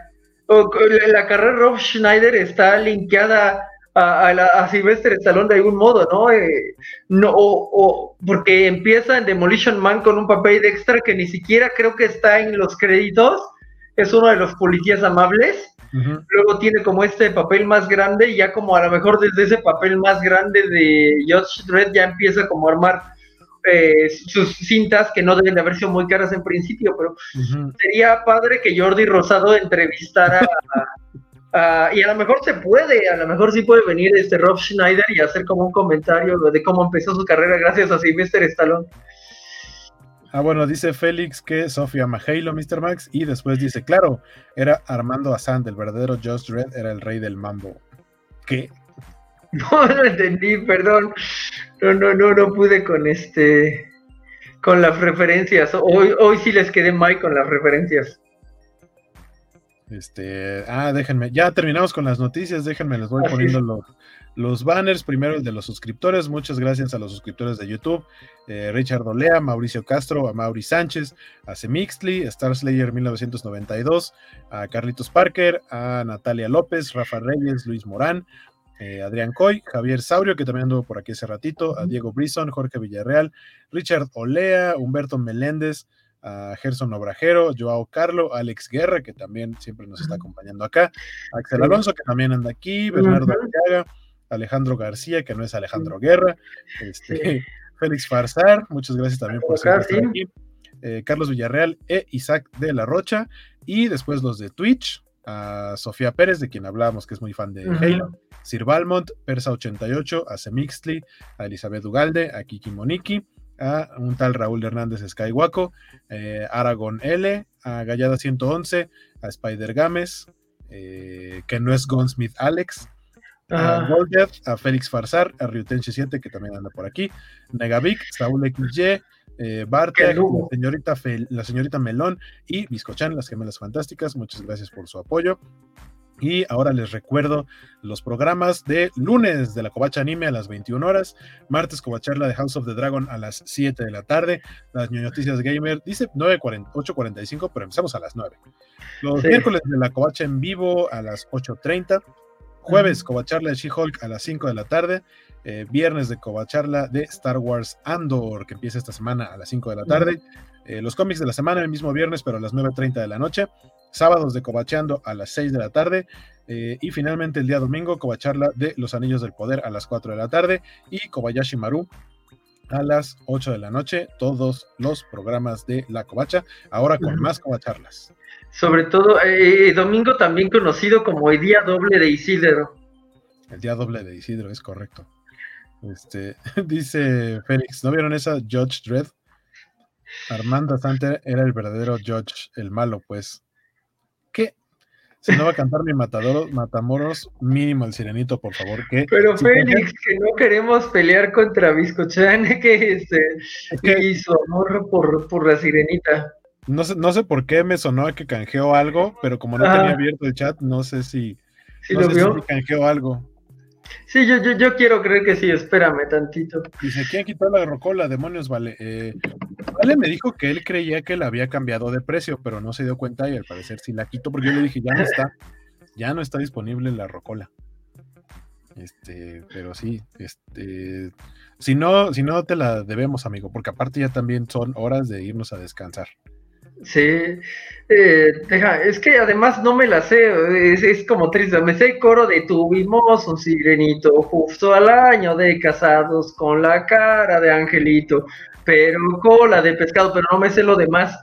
la carrera de Rob Schneider está linkeada a, a, Sylvester Stallone de algún modo, ¿no? Eh, no o, porque empieza en Demolition Man con un papel de extra que ni siquiera creo que está en los créditos, es uno de los policías amables. Luego tiene como este papel más grande y ya como a lo mejor desde ese papel más grande de Josh Dredd ya empieza como a armar eh, sus cintas que no deben de haber sido muy caras en principio, pero sería padre que Jordi Rosado entrevistara Ah, y a lo mejor se puede, a lo mejor sí puede venir este Rob Schneider y hacer como un comentario de cómo empezó su carrera gracias a Sylvester Stallone. Ah, bueno, dice Félix que Sofía Halo, Mr. Max, y después dice, claro, era Armando Asand, el verdadero Just Red, era el rey del mambo. ¿Qué? No, no entendí, perdón. No, no, no, no pude con este, con las referencias. Hoy, hoy sí les quedé mal con las referencias. Este, ah, déjenme, ya terminamos con las noticias, déjenme, les voy poniendo los, los, banners. Primero el de los suscriptores, muchas gracias a los suscriptores de YouTube, eh, Richard Olea, Mauricio Castro, a Mauri Sánchez, a Semixtli, Star Slayer 1992, a Carlitos Parker, a Natalia López, Rafa Reyes, Luis Morán, eh, Adrián Coy, Javier Saurio, que también anduvo por aquí hace ratito, a Diego Brison, Jorge Villarreal, Richard Olea, Humberto Meléndez, a Gerson Obrajero, Joao Carlo, Alex Guerra, que también siempre nos está acompañando acá, Axel Alonso, que también anda aquí, Bernardo Arteaga, Alejandro García, que no es Alejandro Guerra, este, Félix Farsar, muchas gracias también por estar aquí, eh, Carlos Villarreal e Isaac de la Rocha, y después los de Twitch, a Sofía Pérez, de quien hablábamos que es muy fan de Halo, Sir Balmont, Persa88, a Semixtli, a Elizabeth Ugalde, a Kiki Moniki, a un tal Raúl Hernández Skywaco, eh, Aragon L, a Gallada 111, a Spider Games, eh, que no es Gunsmith Alex, a a Félix Farsar, a Ryutenshi 7, que también anda por aquí, Negavic, Saúl XY, eh, Bartek, la señorita, la señorita Melón y Biscochan, las gemelas fantásticas. Muchas gracias por su apoyo. Y ahora les recuerdo los programas de lunes de la Covacha Anime a las 21 horas, martes Covacharla de House of the Dragon a las 7 de la tarde, las noticias gamer dice 8.45, pero empezamos a las 9. Los miércoles de la Covacha en vivo a las 8.30, jueves Covacharla de She-Hulk a las 5 de la tarde, eh, viernes de Covacharla de Star Wars Andor, que empieza esta semana a las 5 de la tarde, eh, los cómics de la semana el mismo viernes, pero a las 9.30 de la noche, sábados de Covacheando a las 6 de la tarde, eh, y finalmente el día domingo, Covacharla de Los Anillos del Poder a las 4 de la tarde, y Kobayashi Maru a las 8 de la noche todos los programas de La Covacha, ahora con más covacharlas. Sobre todo, eh, domingo también conocido como el día doble de Isidro. El día doble de Isidro, es correcto. Este, dice Félix, ¿no vieron esa Judge Dredd? Armando Santer era el verdadero Judge, el malo, pues. ¿Qué? Si no va a cantar mi matador, Matamoros, mínimo el sirenito, por favor. ¿qué? Pero Félix, que no queremos pelear contra Biscochan, que, este, y su amor por, por la sirenita. No sé, no sé por qué me sonó que canjeó algo, pero como no tenía abierto el chat, no sé si, ¿Sí lo vio? si canjeó algo. Sí, yo, yo, yo, quiero creer que sí, espérame tantito. Dice, ¿quién quitó la rocola? Demonios, vale. Eh, vale me dijo que él creía que la había cambiado de precio, pero no se dio cuenta y al parecer sí la quitó, porque yo le dije, ya no está, ya no está disponible la rocola. Este, pero sí, este, si no, si no te la debemos, amigo, porque aparte ya también son horas de irnos a descansar. Sí, eh, es que además no me la sé, es, como triste, me sé el coro de tuvimos un sirenito justo al año de casados con la cara de angelito, pero cola de pescado, pero no me sé lo demás.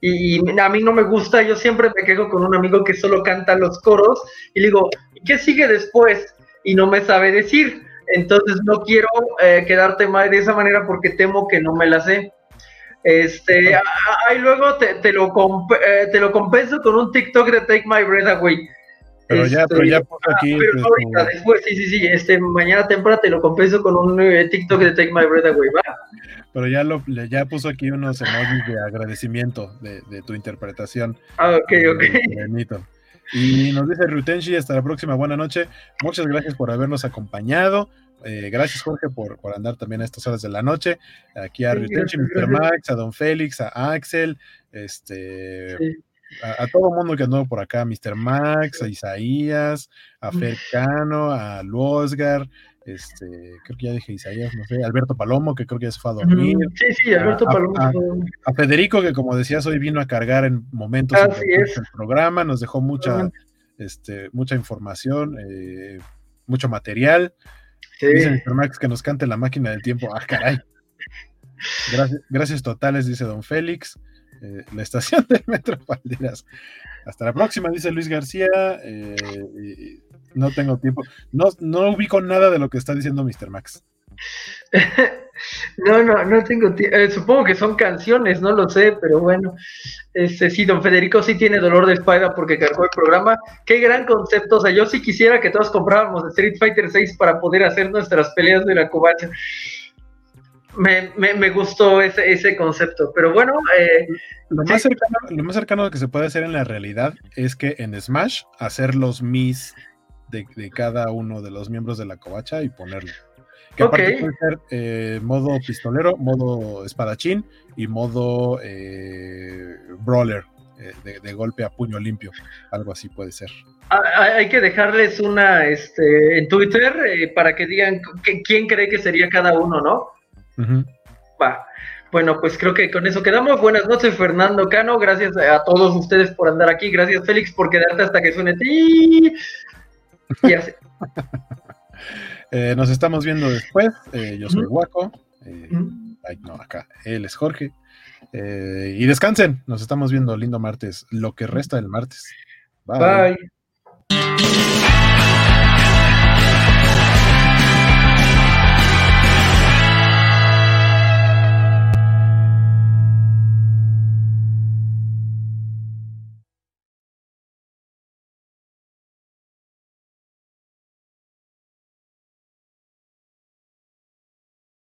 Y, a mí no me gusta, yo siempre me quejo con un amigo que solo canta los coros y le digo, ¿qué sigue después? Y no me sabe decir. Entonces no quiero eh, quedarte mal de esa manera porque temo que no me la sé. Este, ahí luego te, te lo eh, te lo compenso con un TikTok de Take My Breath Away. Pero ya, pero ya puso ah, aquí. Pero ahorita, después, sí, sí, sí, este, mañana temprano te lo compenso con un eh, TikTok de Take My Breath Away, ¿va? Pero ya lo, ya puso aquí unos emojis de agradecimiento de, de tu interpretación. Ah, ok, ok. Y nos dice Rutenshi, hasta la próxima, buena noche. Muchas gracias por habernos acompañado. Eh, gracias, Jorge, por, por, andar también a estas horas de la noche. Aquí a Rutenchi, Mr. Max, a Don Félix, a Axel, este, a, todo el mundo que andó por acá, Mr. Max, a Isaías, a Fercano, a Luosgar, este, creo que ya dije Isaías, no sé, Alberto Palomo, que creo que ya se fue a dormir. Sí, sí, Alberto a, Palomo. A, Federico, que como decías, hoy vino a cargar en momentos del programa, nos dejó mucha, este, mucha información, eh, mucho material. Dice Mr. Max que nos cante la máquina del tiempo. Ah, caray. Gracias, gracias totales, dice Don Félix. Eh, la estación del Metro Valderas. Hasta la próxima, dice Luis García. Eh, no tengo tiempo. No, no ubico nada de lo que está diciendo Mr. Max. No, no, no tengo tiempo. Eh, supongo que son canciones, no lo sé, pero bueno. Este, sí, don Federico sí tiene dolor de espalda porque cargó el programa. Qué gran concepto. O sea, yo sí quisiera que todos compráramos Street Fighter 6 para poder hacer nuestras peleas de la covacha. Me, me, me, gustó ese, ese concepto, pero bueno. Eh, lo, más cercano, lo más cercano que se puede hacer en la realidad es que en Smash hacer los Mis de, de cada uno de los miembros de la covacha y ponerlo. Que aparte puede ser eh, modo pistolero, modo espadachín y modo eh, brawler, eh, de, de golpe a puño limpio. Algo así puede ser. Ah, Hay que dejarles una este, en Twitter para que digan que- quién cree que sería cada uno, ¿no? Va. Bueno, pues creo que con eso quedamos. Buenas noches, Fernando Cano. Gracias a todos ustedes por andar aquí. Gracias, Félix, por quedarte hasta que suene ti. Y así. Eh, nos estamos viendo después. Eh, yo soy. Guaco. Eh, ay, no, acá. Él es Jorge. Eh, y descansen. Nos estamos viendo lindo martes. Lo que resta del martes. Bye.